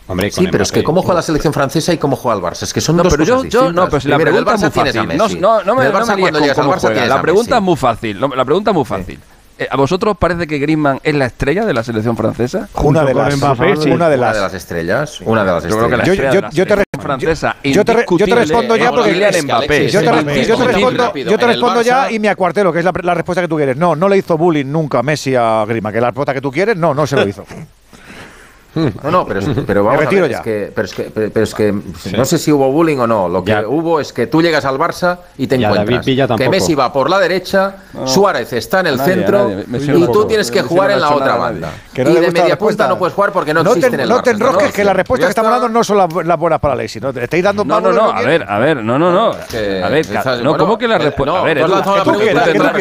Hombre,
Sí, pero es que cómo juega la selección francesa y cómo juega el Barça. Es que son
No,
dos
pero yo,
cosas
yo no, pero si la
Primero,
pregunta es muy fácil. No,
Messi.
no, no me, no me
Barça,
líes
cuando
con
llegas al
cómo
Barça
juega.
tienes
La
a
pregunta
Messi.
es muy fácil. La pregunta es muy fácil. ¿A vosotros os parece que Griezmann es la estrella de la selección francesa?
Una de las, una de las.
estrellas. Una de las
Yo creo que la
estrellas.
Yo- te
selección
re-
francesa
yo te re- yo te respondo ya porque
Mbappé.
Yo te,
es
re-
Mbappé,
yo te
es
respondo, yo te ya y me acuartelo, que es la, la respuesta que tú quieres. No, no le hizo bullying nunca Messi a Grima, que la respuesta que tú quieres, no, no se lo hizo.
No, no, pero, es- pero vamos a ver,
ya.
es que, pero es que, pero- es que no sé si hubo bullying o no. Lo que
Ya.
hubo es que tú llegas al Barça y te encuentras que. Messi va por la derecha,
No.
Suárez está en el
nadie,
centro
nadie.
Y tú tienes que jugar en la otra banda.
No
y de media punta no puedes jugar porque no,
no
existe
te,
en el
no
Barça.
te enrosques, que las respuestas que estamos
está.
dando no son las, las buenas para Alexis. ¿no? Te estáis dando
No, no, no, a ver, a ver, no, no, no. A ver, no, ¿cómo que la
eh,
respuesta?
no,
a ver,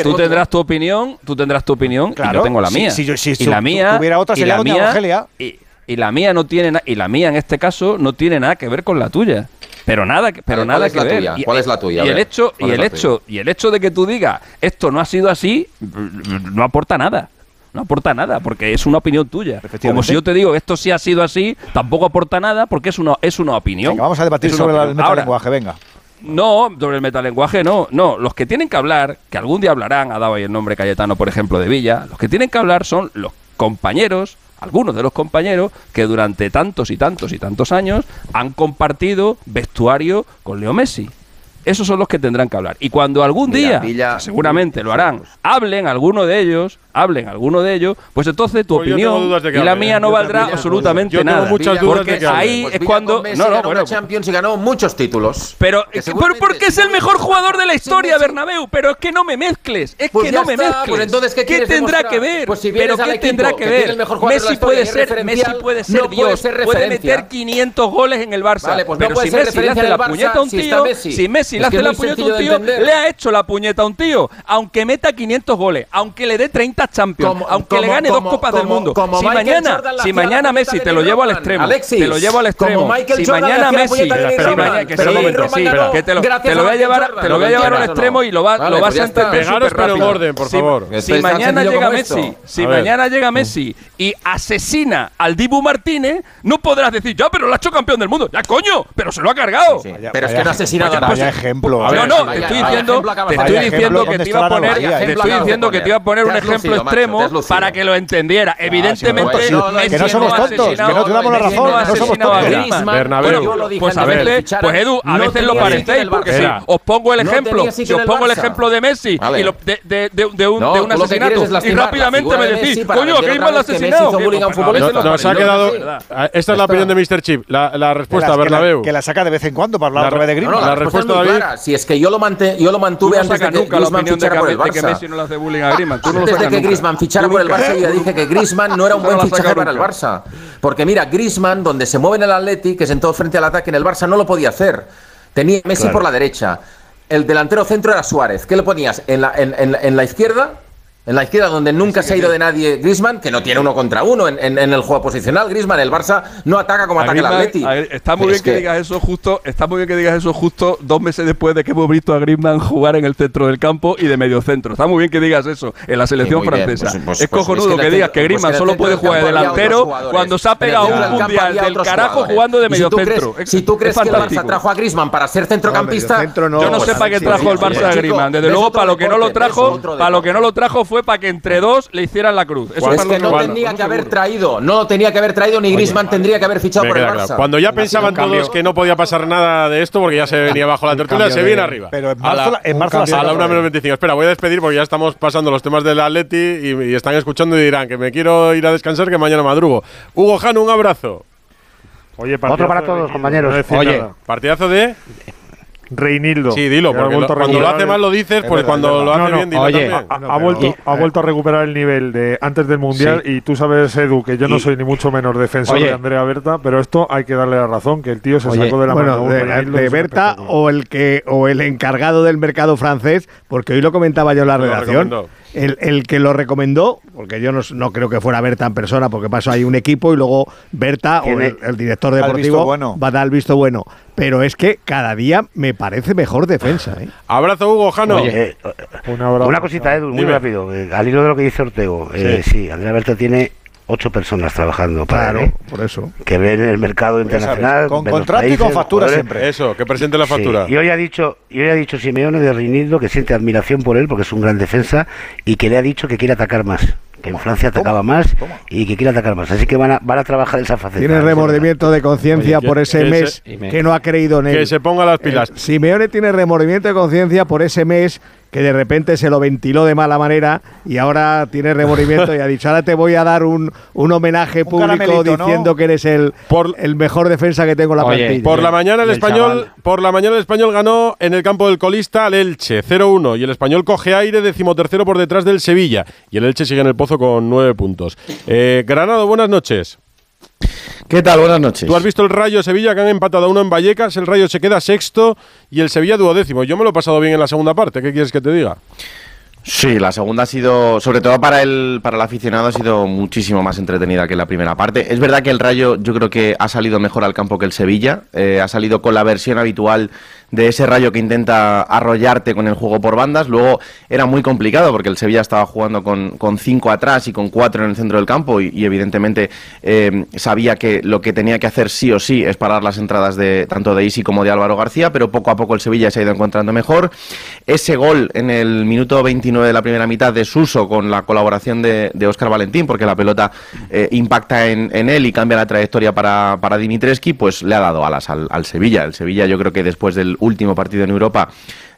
tú
tendrás, tu opinión, tú tendrás tu opinión y
Claro,
yo tengo la mía.
si yo- si
y la mía
tuviera otra
y
sería
la mía. Y, la mía no tiene na- y la mía en este caso no tiene nada que ver con la tuya. Pero nada, que- pero
Vale,
nada
¿cuál es
que
la
ver.
tuya?
Y-
¿Cuál es la tuya? A
Y el
ver,
hecho
¿cuál
y el hecho y el hecho de que tú digas esto no ha sido así no aporta nada. No aporta nada, porque es una opinión tuya. Como si yo te digo esto sí ha sido así, tampoco aporta nada, porque es una, es una opinión.
Venga, vamos a debatir sobre el.
Ahora,
metalenguaje, venga.
no, sobre el metalenguaje no, no. Los que tienen que hablar, que algún día hablarán, ha dado ahí el nombre Cayetano, por ejemplo, de Villa, los que tienen que hablar son los compañeros, algunos de los compañeros, que durante tantos y tantos y tantos años han compartido vestuario con Leo Messi. Esos son los que tendrán que hablar. Y cuando algún
Mira,
día,
Villa-
seguramente lo harán, hablen alguno de ellos, hablen alguno de ellos, pues entonces tu
pues
opinión y la mía
¿eh?
no valdrá absolutamente
yo tengo
nada.
Muchas dudas
porque
de que
ahí
pues
es cuando no, no,
ganó
bueno,
Champions y ganó muchos títulos.
Pero, pero porque es el mejor jugador de la historia, Bernabéu, pero es que no me mezcles, es
pues
que no me
está,
mezcles.
Pues entonces, ¿qué, ¿Qué
tendrá que ver?
Pues si
pero qué tendrá que ver? Messi puede ser Messi puede ser Dios, puede meter 500 goles en el Barça, pero si Messi le hace la puñeta a un tío, si Messi le hace la puñeta a un tío, le ha hecho la puñeta a un tío, aunque meta 500 goles, aunque le dé 30 las
Champions,
aunque le gane dos copas del mundo. si mañana, si mañana Messi te lo llevo al extremo,
Alexis,
te lo llevo al extremo. si mañana Messi, te lo, voy a llevar, te lo voy a llevar al extremo y lo vas lo vas a entender
orden, por favor.
Si mañana llega Messi, si mañana llega Messi y asesina al Dibu Martínez, no podrás decir, "Ya, pero lo ha hecho campeón del mundo." Ya, coño, pero se lo ha cargado.
Pero es que no asesina
ejemplo.
No, no, te estoy diciendo que te iba a poner un ejemplo extremo para que lo entendiera. Evidentemente,
que no somos tontos, que no te la razón,
no
somos tontos.
Pues a veces, pues Edu, a veces lo parecéis, porque si os pongo el ejemplo, si os pongo el ejemplo de Messi y de un asesinato y rápidamente me decís, coño, aquí me lo asesinado. Pues, pues,
pues, Nos ha quedado, esta es la opinión de Mr. Chip, la respuesta, Bernabeu.
Que la saca de vez en cuando para hablar de Griezmann.
La respuesta,
David…
Si es que yo lo mantuve antes de que
Griezmann fichara
por
el Barça.
Tú
no
sacas nunca la opinión
de que Messi no le hace bullying a Griezmann. Tú no lo sacas
que Grisman fichara por el Barça, yo ya dije que Grisman no era un buen fichaje para el Barça. Porque mira, Grisman, donde se mueve en el Atleti, que sentó frente al ataque en el Barça, no lo podía hacer. Tenía Messi por la derecha. El delantero centro era Suárez. ¿Qué le ponías? en la, en, en la izquierda en la izquierda, donde pues nunca se ha ido de nadie Grisman, que no tiene uno contra uno en, el juego posicional. Grisman, el Barça no ataca como ataca el Atleti.
está muy bien que, digas eso justo, está muy bien que digas eso justo dos meses después de que hemos visto a Grisman jugar en el centro del campo y de medio centro. Está muy bien que digas eso en la selección francesa.
Pues, pues,
es cojonudo
que,
digas que
Grisman
solo puede jugar de delantero cuando se ha pegado un mundial del carajo jugando de medio centro.
Si tú crees que el Barça trajo a Grisman para ser centrocampista,
yo no sé para qué trajo el Barça a Grisman. Desde luego, para lo que no lo trajo, para lo que no lo trajo fue fue para que entre dos le hicieran la cruz. Eso
es que no
bueno,
tendría que haber traído, no tenía que haber traído, ni Griezmann tendría que haber fichado por el Barça.
Claro. Cuando ya pensaban todos que no podía pasar nada de esto, porque ya se venía bajo la tertulia, se viene de, arriba.
Pero en marzo,
a la,
en marzo
a la 1 menos 25. Espera, voy a despedir porque ya estamos pasando los temas del Atleti y, y están escuchando y dirán que me quiero ir a descansar que mañana madrugo. Hugo Jano, un abrazo.
Oye,
Otro para todos, compañeros.
No
Oye,
nada.
partidazo de
Reinildo.
Sí, dilo, cuando lo hace mal lo dices, porque cuando lo hace bien, dilo también.
Ha, vuelto, ha eh, vuelto a recuperar el nivel de antes del Mundial y tú sabes, Edu, que yo no soy ni mucho menos defensor de Andrea Berta, pero esto hay que darle la razón, que el tío se sacó de la mano.
De, de Berta o el, que, o el encargado del mercado francés, porque hoy lo comentaba yo en la redacción el, el, que lo recomendó, porque yo no, no, creo que fuera Berta en persona, porque pasó ahí un equipo y luego Berta, o el, director deportivo, va a dar el visto bueno. Pero es que cada día me parece mejor defensa. ¿eh?
Abrazo, Hugo Jano.
Eh, una, cosita, Edu, muy rápido. Eh, al hilo de lo que dice Ortego, eh, sí. sí, Andrea Berta tiene ocho personas trabajando para
claro,
¿eh?
por eso.
que ven el mercado internacional.
Con contrato y con factura siempre.
Eso, que presente la factura.
Y hoy ha dicho, y hoy ha dicho Simeone de Reinildo que siente admiración por él porque es un gran defensa y que le ha dicho que quiere atacar más que en Francia atacaba más y que quiere atacar más. Así que van a, van a trabajar esa faceta.
Tiene remordimiento de conciencia por ese mes que no ha creído en él.
Que se ponga las pilas.
Eh, Simeone tiene remordimiento de conciencia por ese mes que de repente se lo ventiló de mala manera y ahora tiene remordimiento y ha dicho, ahora te voy a dar un, un homenaje público diciendo que eres el, el mejor defensa que tengo en la
Oye,
plantilla.
Por la mañana el, español, por la mañana el español ganó en el campo del colista al Elche 0-1 y el español coge aire decimotercero por detrás del Sevilla y el Elche sigue en el pozo con nueve puntos. Eh, Granado, buenas noches.
¿Qué tal? Buenas noches.
Tú has visto el Rayo Sevilla que han empatado a uno en Vallecas, el Rayo se queda sexto y el Sevilla duodécimo. Yo me lo he pasado bien en la segunda parte, ¿qué quieres que te diga?
Sí, la segunda ha sido, sobre todo para el, para el aficionado, ha sido muchísimo más entretenida que la primera parte. Es verdad que el Rayo yo creo que ha salido mejor al campo que el Sevilla, eh, ha salido con la versión habitual de ese Rayo que intenta arrollarte con el juego por bandas. Luego era muy complicado porque el Sevilla estaba jugando con, con cinco atrás y con cuatro en el centro del campo y, evidentemente eh, sabía que lo que tenía que hacer sí o sí es parar las entradas de tanto de Isi como de Álvaro García, pero poco a poco el Sevilla se ha ido encontrando mejor. Ese gol en el minuto 29 de la primera mitad de Suso con la colaboración de, de Óscar Valentín, porque la pelota eh, impacta en, en él y cambia la trayectoria para, para pues le ha dado alas al, al Sevilla. El Sevilla yo creo que después del último partido en Europa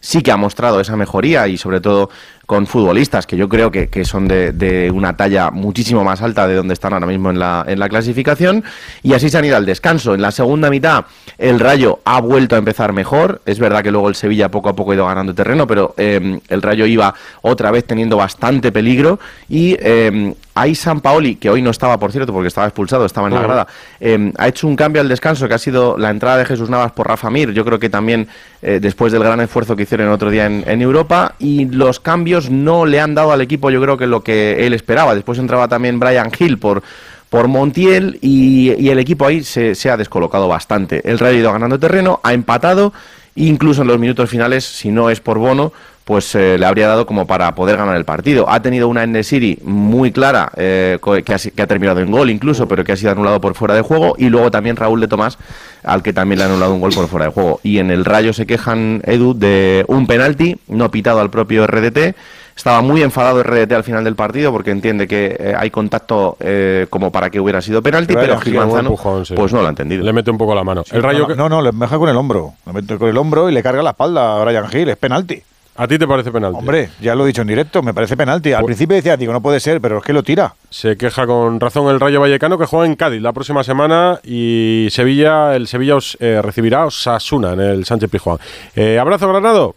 sí que ha mostrado esa mejoría y sobre todo con futbolistas que yo creo que, que son de, de una talla muchísimo más alta de donde están ahora mismo en la, en la clasificación. Y así se han ido al descanso. En la segunda mitad el Rayo ha vuelto a empezar mejor. Es verdad que luego el Sevilla poco a poco ha ido ganando terreno, pero eh, el Rayo iba otra vez teniendo bastante peligro. Y eh, ahí San Paoli, que hoy no estaba, por cierto, porque estaba expulsado, estaba en la grada, eh, ha hecho un cambio al descanso que ha sido la entrada de Jesús Navas por Rafa Mir. Yo creo que también eh, después del gran esfuerzo que hicieron el otro día en, Europa. Y los cambios no le han dado al equipo, yo creo que lo que él esperaba. Después entraba también Brian Hill por por Montiel y, el equipo ahí se, se ha descolocado bastante. El Rayo ha ido ganando terreno, ha empatado, incluso en los minutos finales, si no es por Bono, pues eh, le habría dado como para poder ganar el partido. Ha tenido una Enesiri muy clara, eh, co- que, ha, que ha terminado en gol incluso, pero que ha sido anulado por fuera de juego, y luego también Raúl de Tomás, al que también le ha anulado un gol por fuera de juego. Y en el Rayo se quejan, Edu, de un penalti no pitado al propio RDT. Estaba muy enfadado RDT al final del partido porque entiende que eh, hay contacto eh, como para que hubiera sido penalti, pero Gil Manzano
empujón, sí.
pues no lo ha entendido.
Le mete un poco la mano. el Rayo
no,
que-
no, no, le deja con el hombro. Le mete con el hombro y le carga la espalda a Brian Hill. Es penalti.
¿A ti te parece penalti?
Hombre, ya lo he dicho en directo, me parece penalti. Al principio decía, digo, no puede ser, pero es que lo tira.
Se queja con razón el Rayo Vallecano que juega en Cádiz la próxima semana y Sevilla, el Sevilla os, eh, recibirá a Osasuna en el Sánchez Pizjuán. Eh, abrazo Granado.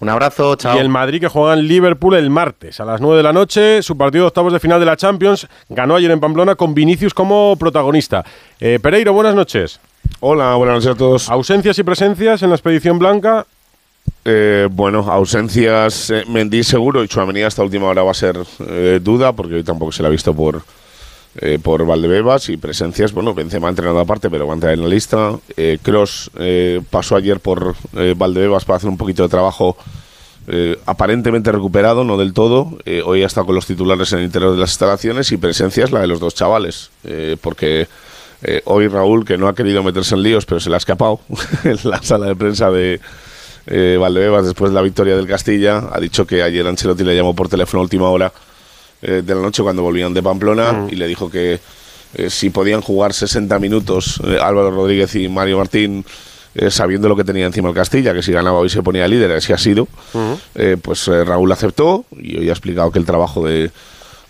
Un abrazo, chao.
Y el Madrid que juega en Liverpool el martes a las 9 de la noche, su partido de octavos de final de la Champions, ganó ayer en Pamplona con Vinicius como protagonista. Eh, Pereiro, buenas noches.
Hola, buenas noches a todos.
Ausencias y presencias en la expedición blanca.
Eh, bueno, ausencias, eh, Mendy seguro y Chuamení hasta última hora va a ser eh, duda porque hoy tampoco se la ha visto por eh, por Valdebebas y presencias, bueno, Benzema ha entrenado aparte pero va a entrar en la lista. Eh, Cross pasó ayer por eh, Valdebebas para hacer un poquito de trabajo eh, aparentemente recuperado, no del todo. Eh, hoy ha estado con los titulares en el interior de las instalaciones y presencias la de los dos chavales, eh, porque eh, hoy Raúl, que no ha querido meterse en líos, pero se le ha escapado en la sala de prensa de eh, Valdebebas después de la victoria del Castilla, ha dicho que ayer Ancelotti le llamó por teléfono a última hora eh, de la noche cuando volvían de Pamplona y le dijo que eh, si podían jugar 60 minutos eh, Álvaro Rodríguez y Mario Martín sabiendo lo que tenía encima el Castilla, que si ganaba hoy se ponía líder, así ha sido, eh, pues Raúl aceptó y hoy ha explicado que el trabajo de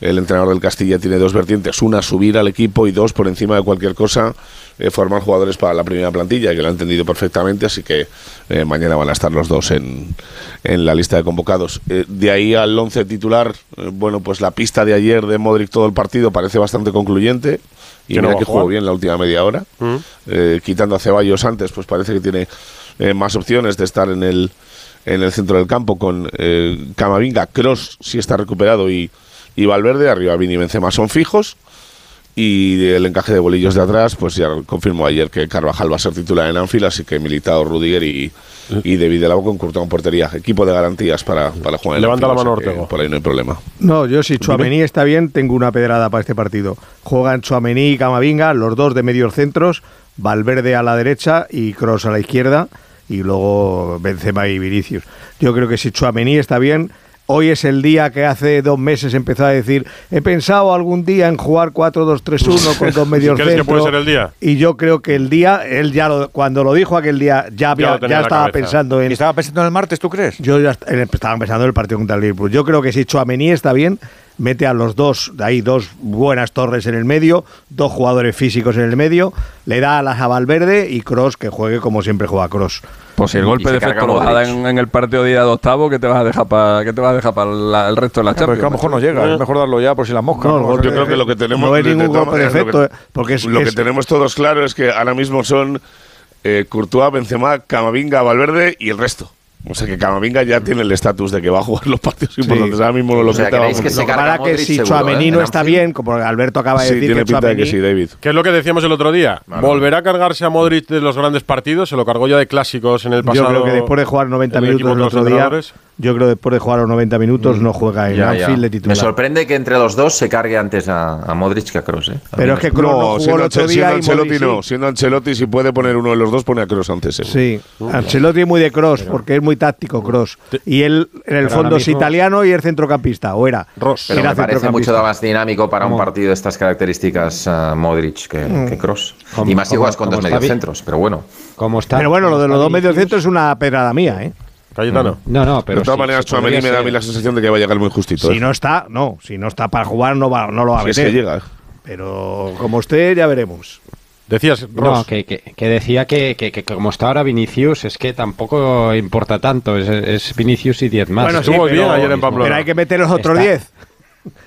el entrenador del Castilla tiene dos vertientes, una subir al equipo y dos por encima de cualquier cosa eh, formar jugadores para la primera plantilla, que lo ha entendido perfectamente, así que eh, mañana van a estar los dos en, en la lista de convocados. Eh, de ahí al once titular, eh, bueno, pues la pista de ayer de Modric todo el partido parece bastante concluyente. Y
no
mira
va
que jugó bien la última media hora. Eh, quitando a Ceballos antes, pues parece que tiene más opciones de estar en el, en el centro del campo con Camavinga, Cross si está recuperado y, y Valverde, arriba Vini y Benzema son fijos. Y el encaje de bolillos de atrás, pues ya confirmó ayer que Carvajal va a ser titular en Anfield, así que Militao, Rudiger y, y David de la con portería. Equipo de garantías para, para jugar en
Levanta la mano, Ortego.
Por ahí no hay problema.
No, yo si Chuamení está bien, tengo una pedrada para este partido. Juegan Chuamení y Camavinga, los dos de medios centros, Valverde a la derecha y Cross a la izquierda, y luego Benzema y Vinicius. Yo creo que si Chuamení está bien, hoy es el día que hace dos meses empezó a decir, he pensado algún día en jugar 4-2-3-1 con dos medios
¿Crees que
centros.
puede ser el día?
Y yo creo que el día, él ya lo- cuando lo dijo aquel día, ya, había- ya estaba
cabeza.
pensando en...
¿Y estaba pensando en el martes, tú crees?
Yo ya eh, estaba pensando en el partido contra el Liverpool. Yo creo que si Chuamení está bien, mete a los dos, de ahí dos buenas torres en el medio, dos jugadores físicos en el medio, le da a las a Valverde y Cross que juegue como siempre juega Cross.
Pues si el golpe de efecto lo da en, en el partido de ida de octavo, ¿qué te vas a dejar para qué te vas a dejar para el resto de la
Pero
Champions?
es que a lo mejor no llega, es mejor darlo ya por si la mosca.
No,
Yo creo que lo que tenemos
no hay ningún golpe de efecto,
que-
porque es,
lo que
es-
tenemos todos claro es que ahora mismo son eh, Courtois, Benzema, Camavinga, Valverde y el resto. O sea que Camavinga ya tiene el estatus de que va a jugar los partidos importantes. Ahora mismo no lo
O sea. ¿creéis que se
Lo que
carga
que si
eh,
está bien, como Alberto acaba de
Sí,
decir
tiene
que
pinta de que sí, David.
¿Qué es lo que decíamos el otro día? ¿Volverá a cargarse a Modric de los grandes partidos? Se lo cargó ya de clásicos en el pasado.
Yo creo que después de jugar 90
el
minutos el otro día. Yo creo que después de jugar los 90 minutos no juega en
Ya, ya.
Anfield de
Me
titular.
sorprende que entre los dos se cargue antes a, a Modric que a Kroos. ¿eh? A
Pero es que
me-
Kroos no jugó el
siendo,
otro
Anche-
día
siendo
y
Ancelotti
Modric
no.
sí.
Siendo Ancelotti, si puede poner uno de los dos, pone a Kroos antes. ¿eh?
Sí, Ancelotti es muy de cross porque es muy táctico cross. Y él en el fondo es italiano y es centrocampista, o era.
Ross.
Pero
Era
me parece mucho más dinámico para un partido de estas características a Modric que,
Mm.
que Kroos. Y más juegas con dos
como está
medios
bien.
centros, pero bueno.
Como está,
Pero bueno, lo de los dos medios
Vinicius,
centros es una pedrada mía, ¿eh?
Cayetano. Mm.
No, no, pero.
De todas maneras,
sí,
me da a mí la sensación de que va a llegar muy justito.
Si
¿eh?
no está, no. Si no está para jugar, no, va, no lo va a meter.
Si es que llega. ¿eh?
Pero como usted, ya veremos.
Decías, Ross.
No, que, que, que decía que, que, como está ahora Vinicius, es que tampoco importa tanto. Es, Vinicius y 10 más.
Bueno,
estuvo
sí,
bien
ayer
en Pamplona.
Pero hay que meter los otros 10.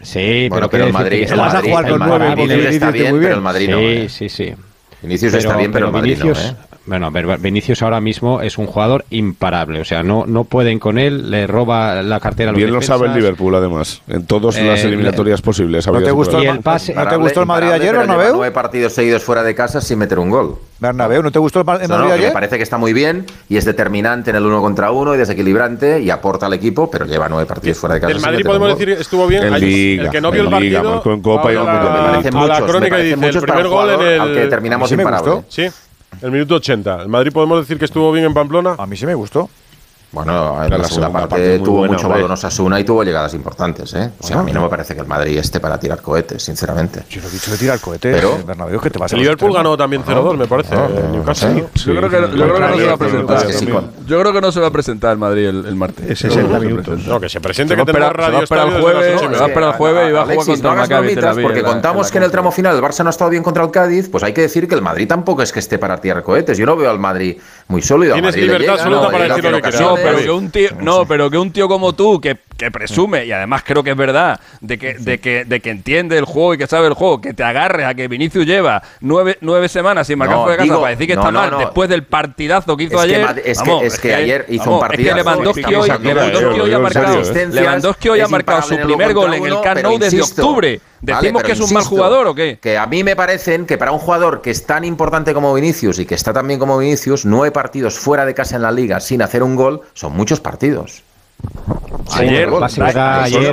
Sí,
bueno, pero, el Madrid. Vas
a
jugar
con
9
está bien,
muy bien. El Madrid sí, no,
sí,
¿eh?
sí.
Vinicius pero, está bien, pero, pero Vinicius, no, ¿eh?
Bueno, pero Vinicius ahora mismo es un jugador imparable. O sea, no, no pueden con él, le roba la cartera a los
Bien lo sabe el Liverpool, además, en todas
eh, las
eliminatorias eh, posibles.
¿No te, gustó el, pase,
¿No te gustó el Madrid ayer, Bernabéu? Nueve partidos seguidos fuera de casa sin meter un gol.
Bernabéu, ¿no te gustó el Madrid
no, no, ayer? Me parece que está muy bien y es determinante en el uno contra uno y desequilibrante y aporta al equipo, pero lleva nueve partidos fuera de casa.
El Madrid,
sin
podemos decir, estuvo bien. El,
Liga,
el que no vio el,
el
partido.
Liga, en Copa y
la,
Me
parece
muchos,
el primer gol en el sí me Sí, el minuto 80. El Madrid podemos decir que estuvo bien en Pamplona.
A mí sí me gustó.
Bueno, en la, segunda, parte, tuvo buena, mucho valor Osasuna y tuvo llegadas importantes, ¿eh? O sea, a mí no me parece que el Madrid esté para tirar cohetes, sinceramente.
Yo lo he dicho de tirar cohetes,
pero
eh, Bernabéu, que
El Liverpool ganó también 0-2, me parece.
Yo creo que, no se va a presentar. Yo creo que no se va a presentar el Madrid el, el martes.
60 minutos.
No, que se presente, que
tendrá
radio
para el jueves, se va para el jueves y va a jugar contra el Maccabi
Porque
eh.
contamos que en el tramo final el Barça no ha estado bien contra el Cádiz, pues hay que decir que el Madrid tampoco es que esté para tirar cohetes. Yo no veo al Madrid muy sólido.
Tienes libertad absoluta para decir lo que quieras
pero que un tío, no, pero que un tío como tú, que que presume, y además creo que es verdad, de que, de que, de que entiende el juego y que sabe el juego, que te agarres a que Vinicius lleva nueve, nueve semanas sin marcar
no,
fuera de casa para decir que está mal después del partidazo que hizo ayer.
Es, que, es, que, ayer hizo
vamos, un
partidazo.
Es que Lewandowski hoy, Lewandowski hoy ha marcado, Lewandowski hoy ha marcado su primer gol en el Camp Nou desde octubre. ¿Decimos que es un mal jugador o qué?
Que a mí me parecen que para un jugador que es tan importante como Vinicius y que está tan bien como Vinicius, nueve partidos fuera de casa en la liga sin hacer un gol son muchos partidos.
Ayer,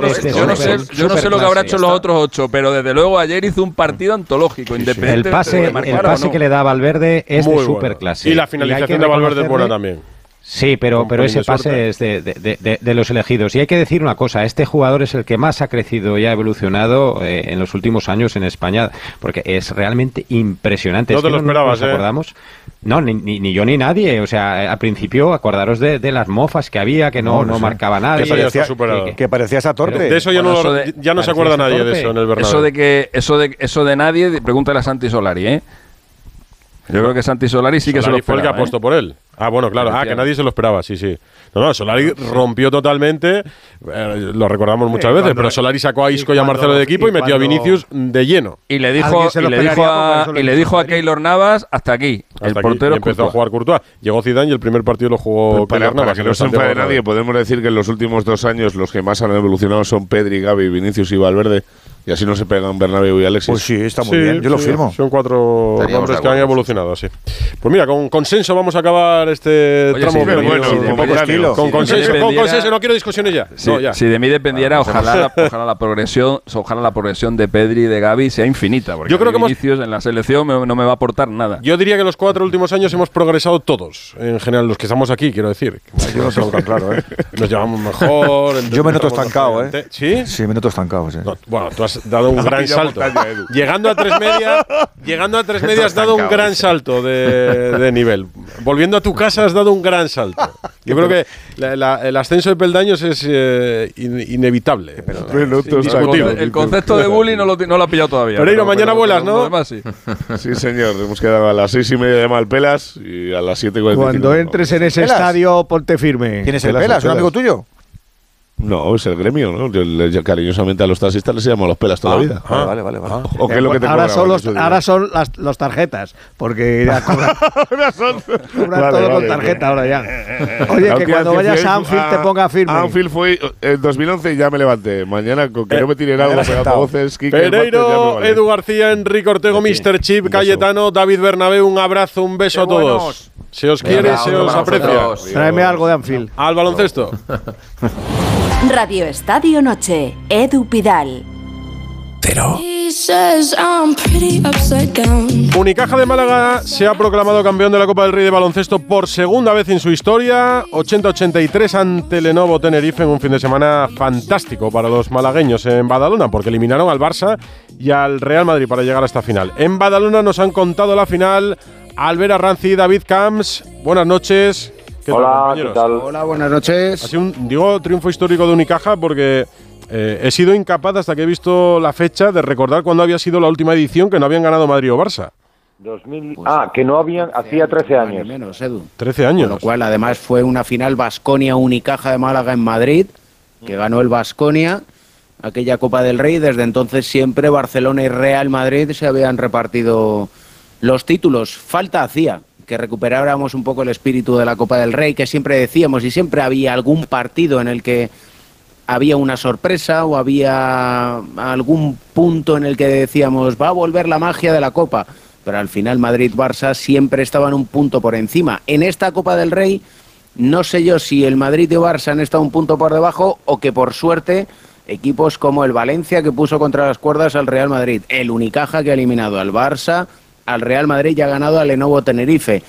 este,
yo no sé,
yo no sé lo que habrá hecho los otros ocho, pero desde luego ayer hizo un partido antológico,
independiente.
El
pase, el pase que le da Valverde es
Muy
de superclase.
Y la finalización de Valverde es buena también.
Sí, pero, pero ese pase es de, de, los elegidos. Y hay que decir una cosa, este jugador es el que más ha crecido y ha evolucionado eh, en los últimos años en España, porque es realmente impresionante.
No te lo esperabas, eh.
acordamos. No, ni, ni, ni, yo ni nadie. O sea, eh, al principio, acordaros de, las mofas que había, que no,
no,
marcaba
nada.
Que,
parecía,
que,
que torpe.
De eso ya no,
eso
ya no se acuerda nadie de eso en el Bernabéu.
Eso de, que, eso, de, eso de nadie, pregúntale a Santi Solari, ¿eh? Yo creo que Santi Solari sí
Solari que
se lo esperaba.
fue el que
¿eh?
apostó
¿eh?
por él. Ah, bueno, claro. Ah, que nadie se lo esperaba, sí, sí. No, no, Solari rompió totalmente, eh, lo recordamos muchas
sí,
veces,
cuando,
pero Solari sacó a Isco y, y
a
Marcelo de equipo y,
y
metió a Vinicius de lleno.
Y le dijo, y le dijo a, y le dijo a Keylor Navas hasta aquí.
Hasta
el portero
aquí. empezó
Courtois.
a jugar Courtois. Llegó Zidane y el primer partido lo jugó
para,
Keylor Navas.
Para
que
no se enfade nadie, podemos decir que en los últimos dos años los que más han evolucionado son Pedri, Gaby, Vinicius y Valverde. Y así no se pegan Bernabéu y Alexis.
Pues sí, está muy bien. Yo lo firmo.
Son cuatro
hombres
que han evolucionado así. Pues mira, con consenso vamos a acabar este
Oye,
tramo.
Bueno,
con, con, consenso, no quiero discusiones ya.
Si, de mí dependiera, ojalá, la, ojalá, la, progresión, ojalá la progresión de Pedri y de Gaby sea infinita. Porque
yo creo que hemos,
en la selección no me va a aportar nada.
Yo diría que los cuatro últimos años hemos progresado todos, en general, los que estamos aquí, quiero decir.
Yo no tan claro, ¿eh?
Nos llevamos mejor.
Yo me noto estancado, ¿eh?
¿Sí?
Sí, me noto estancado, sí.
Bueno, tú has dado un gran salto. Llegando a tres media, llegando a tres media has dado un gran salto de, nivel. Volviendo a tu casa has dado un gran salto. Yo creo que el ascenso de peldaños es eh, inevitable.
El, concepto de bullying no lo, no lo ha pillado todavía.
Pereiro,
pero,
mañana vuelas, ¿no?
Sí.
señor. Hemos quedado a las seis y media de Malpelas y a las siete
Cuando entres en ese estadio, ponte firme.
¿Tienes el
Pelas?
¿Un amigo tuyo?
No, es el gremio, ¿no? Yo, cariñosamente a los taxistas les llamo los pelas toda ah, la vida.
Ah. Vale, vale, vale.
Ahora, son los, las los tarjetas, porque ya cobran, ahora
son cobran
todo con tarjeta ahora ya. Oye, que cuando vayas a Anfield te ah, ponga firme.
Anfield fue en 2011 y ya me levanté. Mañana con que
eh,
me tiré algo pegando voces. Kike,
Pereiro,
vale.
Edu García, Enrique Ortego, sí, Mr. Chip, Cayetano, David Bernabé, un abrazo, un beso a todos. Se os quiere, se os aprecia.
Tráeme algo de Anfield.
Al baloncesto.
Radio Estadio Noche, Edu Pidal.
Cero. Unicaja de Málaga se ha proclamado campeón de la Copa del Rey de baloncesto por segunda vez en su historia, 80-83 ante Lenovo Tenerife en un fin de semana fantástico para los malagueños en Badalona, porque eliminaron al Barça y al Real Madrid para llegar a esta final. En Badalona nos han contado la final Albert Arranzi y David Camps. Buenas noches. ¿Qué tal,
Hola? ¿qué tal?
Hola, buenas noches.
Ha sido un, digo, triunfo histórico de Unicaja porque eh, he sido incapaz hasta que he visto la fecha de recordar cuándo había sido la última edición que no habían ganado Madrid o Barça.
2000, ah, que no habían, hacía 13 años.
Menos, Edu.
13 años.
Con lo cual, además, fue una final Basconia Unicaja de Málaga en Madrid, que ganó el Basconia, aquella Copa del Rey. Desde entonces, siempre Barcelona y Real Madrid se habían repartido los títulos. Falta hacía que recuperáramos un poco el espíritu de la Copa del Rey, que siempre decíamos, y siempre había algún partido en el que había una sorpresa o había algún punto en el que decíamos, va a volver la magia de la Copa. Pero al final Madrid-Barça siempre estaban un punto por encima. En esta Copa del Rey, no sé yo si el Madrid y Barça han estado un punto por debajo o que por suerte equipos como el Valencia que puso contra las cuerdas al Real Madrid, el Unicaja que ha eliminado al Barça, al Real Madrid y ha ganado al Lenovo Tenerife.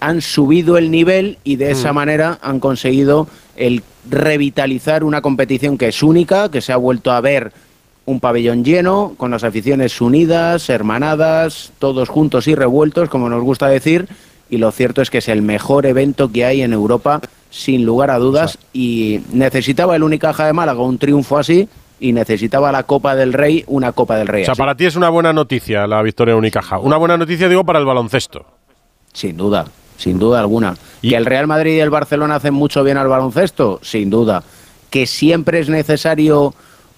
Han subido el nivel y de esa
Mm.
manera han conseguido el revitalizar una competición que es única, que se ha vuelto a ver un pabellón lleno, con las aficiones unidas, hermanadas, todos juntos y revueltos, como nos gusta decir, y lo cierto es que es el mejor evento que hay en Europa, sin lugar a dudas, y necesitaba el Unicaja de Málaga un triunfo así, y necesitaba la Copa del Rey una Copa del Rey
O sea,
así.
para ti es una buena noticia la victoria de Unicaja. Una buena noticia, digo, para el baloncesto.
Sin duda, sin duda alguna. ¿Que el Real Madrid y el Barcelona hacen mucho bien al baloncesto? Sin duda. ¿Que siempre es necesario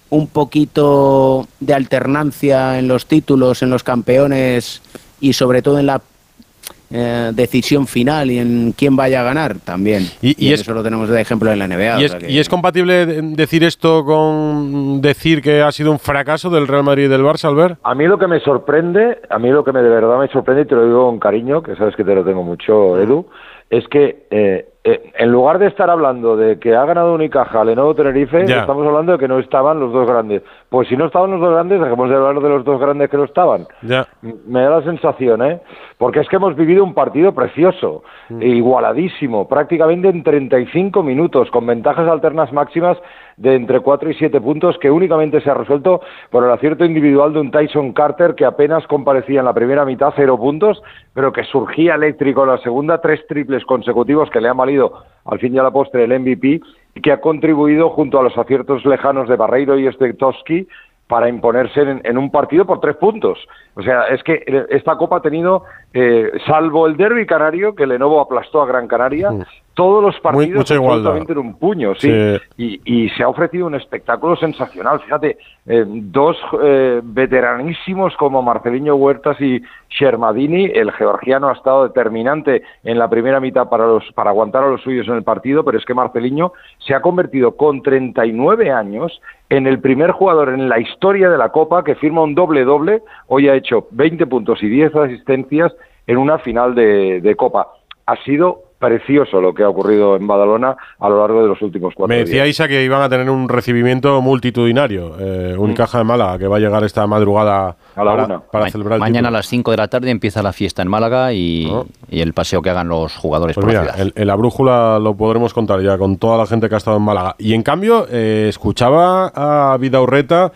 un poquito de alternancia en los títulos, en los campeones y sobre todo en la eh, decisión final y en quién vaya a ganar? También.
Y-
Y,
y es-
eso lo tenemos de ejemplo en la NBA.
¿Y
o
es,
sea que-
y es compatible de- decir esto con decir que ha sido un fracaso del Real Madrid y del Barça, Albert?
A mí lo que me sorprende, a mí lo que me de verdad me sorprende, y te lo digo con cariño, que sabes que te lo tengo mucho, Edu, es que eh, eh, en lugar de estar hablando de que ha ganado Unicaja, Lenovo Tenerife,
Ya.
estamos hablando de que no estaban los dos grandes. Pues si no estaban los dos grandes, dejemos de hablar de los dos grandes que no estaban.
Ya.
Me da la sensación, ¿eh? Porque es que hemos vivido un partido precioso,
Mm.
igualadísimo, prácticamente en 35 minutos, con ventajas alternas máximas de entre 4 y 7 puntos, que únicamente se ha resuelto por el acierto individual de un Tyson Carter que apenas comparecía en la primera mitad, cero puntos, pero que surgía eléctrico en la segunda, tres triples consecutivos que le han valido al fin y a la postre el MVP y que ha contribuido junto a los aciertos lejanos de Barreiro y Stetowski para imponerse en, en un partido por tres puntos. O sea, es que esta Copa ha tenido, eh, salvo el derby canario, que Lenovo aplastó a Gran Canaria, todos los partidos
mucha
absolutamente en un puño, sí.
Sí.
Y, y se ha ofrecido un espectáculo sensacional. Fíjate, eh, dos eh, veteranísimos como Marceliño Huertas y Shermadini, el georgiano ha estado determinante en la primera mitad para, los, para aguantar a los suyos en el partido, pero es que Marceliño se ha convertido con 39 años en el primer jugador en la historia de la Copa que firma un doble-doble. Hoy ha hecho 20 puntos y 10 asistencias en una final de, de Copa. Ha sido precioso lo que ha ocurrido en Badalona a lo largo de los últimos cuatro
Me
días.
decía Isa que iban a tener un recibimiento multitudinario. Eh, Unicaja de Málaga, que va a llegar esta madrugada
A la
para,
una.
para
Ma-
celebrar el
Mañana
título.
a las 5 de la tarde empieza la fiesta en Málaga y, y el paseo que hagan los jugadores
Pues
por la ciudad.
en, en la brújula lo podremos contar ya con toda la gente que ha estado en Málaga. Y en cambio, eh, escuchaba a Vidaurreta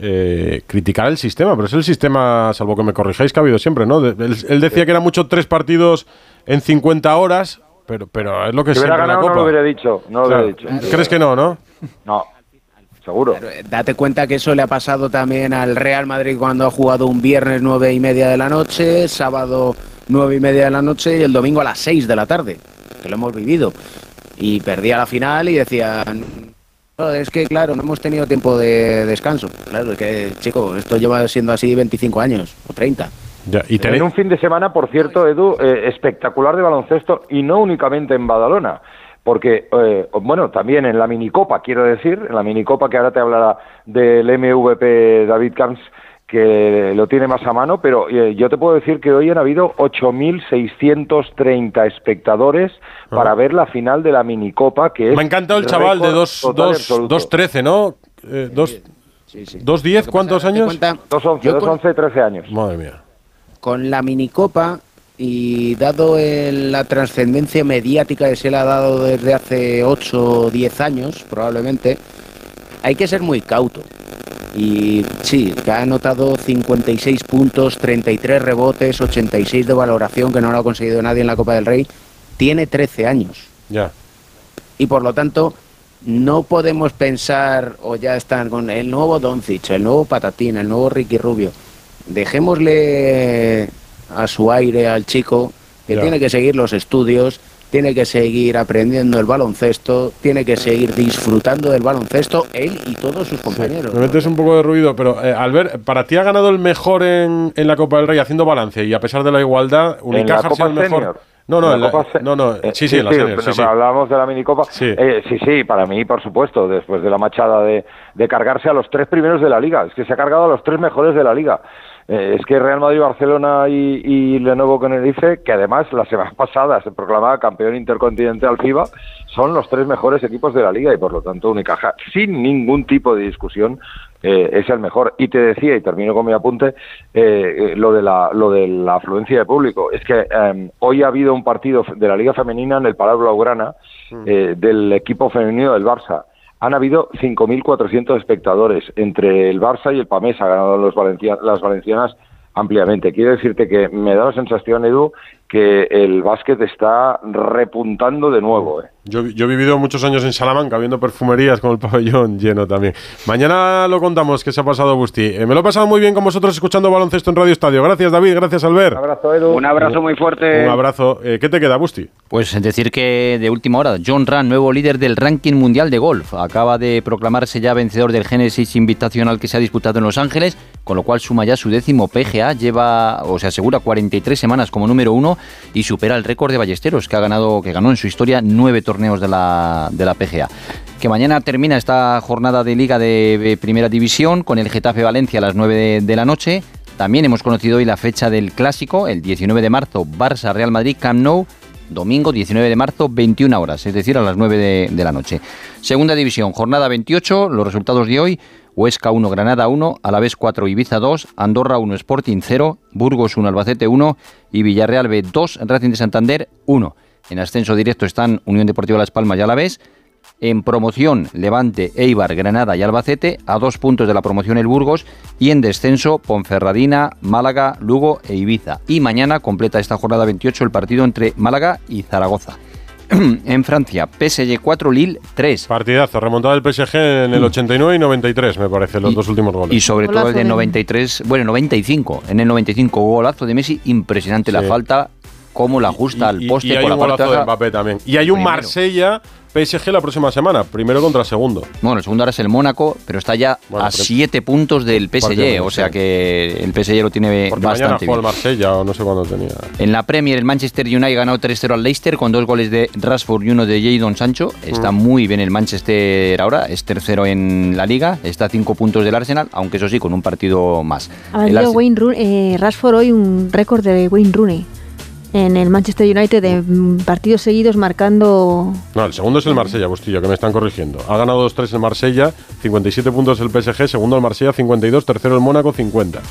eh, criticar el sistema, pero es el sistema, salvo que me corrijáis, que ha habido siempre, ¿no? De- él, él decía que eran mucho tres partidos en 50 horas, pero, pero es lo que
Si hubiera
la
ganado no lo hubiera dicho, no lo
Claro.
hubiera dicho.
¿Crees que no, no?
No, seguro.
Date cuenta que eso le ha pasado también al Real Madrid cuando ha jugado un viernes nueve y media de la noche, sábado nueve y media de la noche y el domingo a las seis de la tarde, que lo hemos vivido. Y perdía la final y decían, "No, es que claro, no hemos tenido tiempo de descanso. Claro, es que chico, esto lleva siendo así 25 años o 30.
Ya, y
En un fin de semana, por cierto, Edu, eh, espectacular de baloncesto y no únicamente en Badalona. Porque, eh, bueno, también en la minicopa, quiero decir, en la minicopa que ahora te hablará del MVP David Camps, que lo tiene más a mano, pero eh, yo te puedo decir que hoy han habido 8.630 espectadores para ver la final de la minicopa, que es
Me ha encantado el chaval de
récord
dos-
total y
dos-
absoluto.
2-13, ¿no? Eh, dos, ¿Dos diez? ¿Cuántos años?
2-11,
Yo con-
2-11, 13 años.
Madre mía.
con la minicopa y dado el- la trascendencia mediática que se le ha dado desde hace 8 o 10 años, probablemente, hay que ser muy cauto. Y sí, que ha anotado 56 puntos, 33 rebotes, 86 de valoración, que no lo ha conseguido nadie en la Copa del Rey. tiene 13 años.
Ya.
Y por lo tanto, no podemos pensar, o ya están con el nuevo Doncic, el nuevo Patatín, el nuevo Ricky Rubio. Dejémosle a su aire al chico que
Ya.
tiene que seguir los estudios, tiene que seguir aprendiendo el baloncesto, tiene que seguir disfrutando del baloncesto, él y todos sus compañeros.
Me metes un poco de ruido, pero eh, Albert, ¿para ti ha ganado el mejor en, en la Copa del Rey haciendo balance y a pesar de la igualdad, Unicaja
la
ha sido el mejor?
Senior?
No, no,
la
la- no, no,
Eh,
sí, sí, en la senior, sí, sí.
Hablábamos de la minicopa. Eh, sí, sí, para mí, por supuesto, después de la machada de, de cargarse a los tres primeros de la liga. Es que se ha cargado a los tres mejores de la liga. Eh, es que Real Madrid, Barcelona y, y Lenovo Tenerife, que además la semana pasada se proclamaba campeón intercontinental FIBA, son los tres mejores equipos de la liga y por lo tanto Unicaja, sin ningún tipo de discusión, eh, es el mejor. Y te decía, y termino con mi apunte, eh, lo, de la, lo de la afluencia de público. Es que eh, hoy ha habido un partido de la Liga Femenina en el Palau Blaugrana eh, del equipo femenino del Barça. Han habido 5.400 espectadores entre el Barça y el Pamés. Ha ganado los las valencianas ampliamente. Quiero decirte que me da la sensación, Edu, que el básquet está repuntando de nuevo. ¿eh?
Yo, yo he vivido muchos años en Salamanca viendo perfumerías con el pabellón lleno también. Mañana lo contamos qué se ha pasado, Busti. Eh, me lo he pasado muy bien con vosotros escuchando baloncesto en Radio Estadio. Gracias, David. Gracias, Albert. Un
abrazo, Edu.
Un abrazo muy fuerte.
Un abrazo. Eh, ¿Qué te queda, Busti?
Pues decir que de última hora, John Ran, nuevo líder del ranking mundial de golf, acaba de proclamarse ya vencedor del Genesis Invitacional que se ha disputado en Los Ángeles, con lo cual suma ya su décimo PGA, lleva o se asegura 43 semanas como número uno y supera el récord de Ballesteros, que ha ganado, que ganó en su historia nueve torneos de la, de la PGA. Que mañana termina esta jornada de Liga de, Primera División con el Getafe Valencia a las 9 de, la noche. También hemos conocido hoy la fecha del clásico, el 19 de marzo, Barça Real Madrid Camp Nou domingo 19 de marzo, 21 horas, es decir, a las 9 de, de la noche. Segunda división, jornada 28, los resultados de hoy, Huesca 1, Granada 1, Alavés 4, Ibiza 2, Andorra 1, Sporting 0, Burgos 1, Albacete 1 y Villarreal B 2, Racing de Santander 1. En ascenso directo están Unión Deportiva Las Palmas y Alavés. En promoción, Levante, Eibar, Granada y Albacete, a dos puntos de la promoción el Burgos, y en descenso, Ponferradina, Málaga, Lugo e Ibiza. Y mañana completa esta jornada 28 el partido entre Málaga y Zaragoza. en Francia, PSG 4, Lille 3.
Partidazo, remontada del PSG en el 89 y 93, me parece, los dos últimos goles.
Y sobre todo el de 93, bueno, 95. En el 95, golazo de Messi, impresionante la
Sí.
falta, cómo la ajusta al
Y-
poste
y hay
por la
un
parte
golazo de. Mbappé también. Y hay un
Primero.
Marsella PSG la próxima semana, primero contra segundo.
Bueno, el segundo ahora es el Mónaco, pero está ya
Bueno,
a 7 puntos del PSG,
Partido,
o sea
sí.
que el PSG lo tiene
Porque mañana
bastante
el
bien.
Marsella o no sé cuándo tenía.
En la Premier, el Manchester United ganó 3-0 al Leicester con dos goles de Rashford y uno de Jadon Sancho. Está
Mm.
muy bien el Manchester ahora, es tercero en la liga, está a 5 puntos del Arsenal, aunque eso sí, con un partido más.
Ha
El
Wayne Rooney, eh, Rashford hoy un récord de Wayne Rooney en el Manchester United de mm, partidos seguidos marcando
No, el segundo es el Marsella, Bustillo, que me están corrigiendo. Ha ganado 2-3 el Marsella, 57 puntos el PSG, segundo el Marsella 52, tercero el Mónaco 50.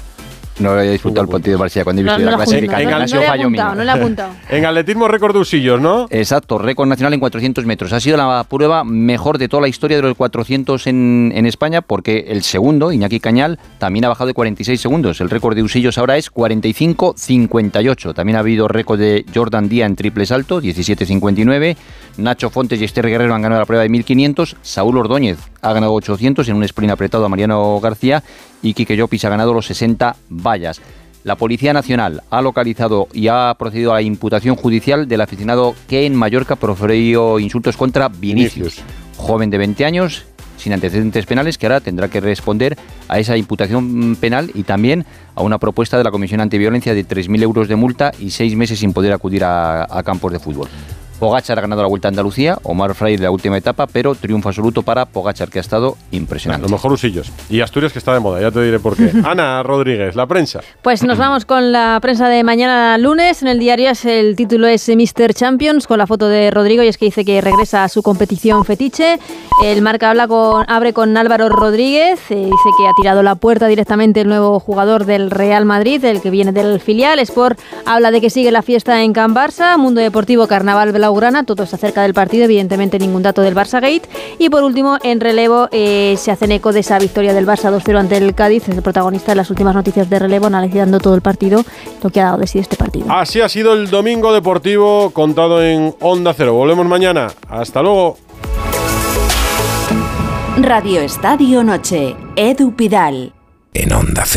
No había disputado el partido de Barcelona cuando he
No,
visto
no
la
he apuntado,
clasificación.
no,
ha
no
sido
le he
fallo
apuntado,
mío.
no le he apuntado.
En atletismo récord de usillos, ¿no?
Exacto, récord nacional en 400 metros. Ha sido la prueba mejor de toda la historia de los 400 en, en España porque el segundo, Iñaki Cañal, también ha bajado de 46 segundos. El récord de Usillos ahora es 45-58. También ha habido récord de Jordan Díaz en triple salto, 17-59. Nacho Fontes y Esther Guerrero han ganado la prueba de 1500. Saúl Ordóñez ha ganado 800 en un sprint apretado a Mariano García. Y Quique Llopis ha ganado los 60 vallas. La Policía Nacional ha localizado y ha procedido a la imputación judicial del aficionado que en Mallorca proferió insultos contra Vinicius, joven de 20 años, sin antecedentes penales, que ahora tendrá que responder a esa imputación penal y también a una propuesta de la Comisión Antiviolencia de 3.000 euros de multa y seis meses sin poder acudir a, a campos de fútbol. Pogachar ha ganado la Vuelta a Andalucía, Omar Freire la última etapa, pero triunfo absoluto para Pogachar, que ha estado impresionante.
Lo mejor usillos. Y Asturias que está de moda, ya te diré por qué. Ana Rodríguez, la prensa.
Pues nos vamos con la prensa de mañana lunes. En el diario es el título es Mr. Champions con la foto de Rodrigo y es que dice que regresa a su competición fetiche. El marca habla con, abre con Álvaro Rodríguez. eh, dice que ha tirado la puerta directamente el nuevo jugador del Real Madrid, el que viene del filial. Sport habla de que sigue la fiesta en Can Barça. Mundo Deportivo Carnaval Blau Blaugrana. Todo está cerca del partido, evidentemente ningún dato del Barça Gate. Y por último, en relevo, eh, se hacen eco de esa victoria del Barça 2-0 ante el Cádiz. Es el protagonista de las últimas noticias de relevo, analizando todo el partido, lo que ha dado de sí este partido.
Así ha sido el domingo deportivo contado en Onda Cero. Volvemos mañana. Hasta luego.
Radio Estadio Noche. Edu Pidal.
En Onda Cero.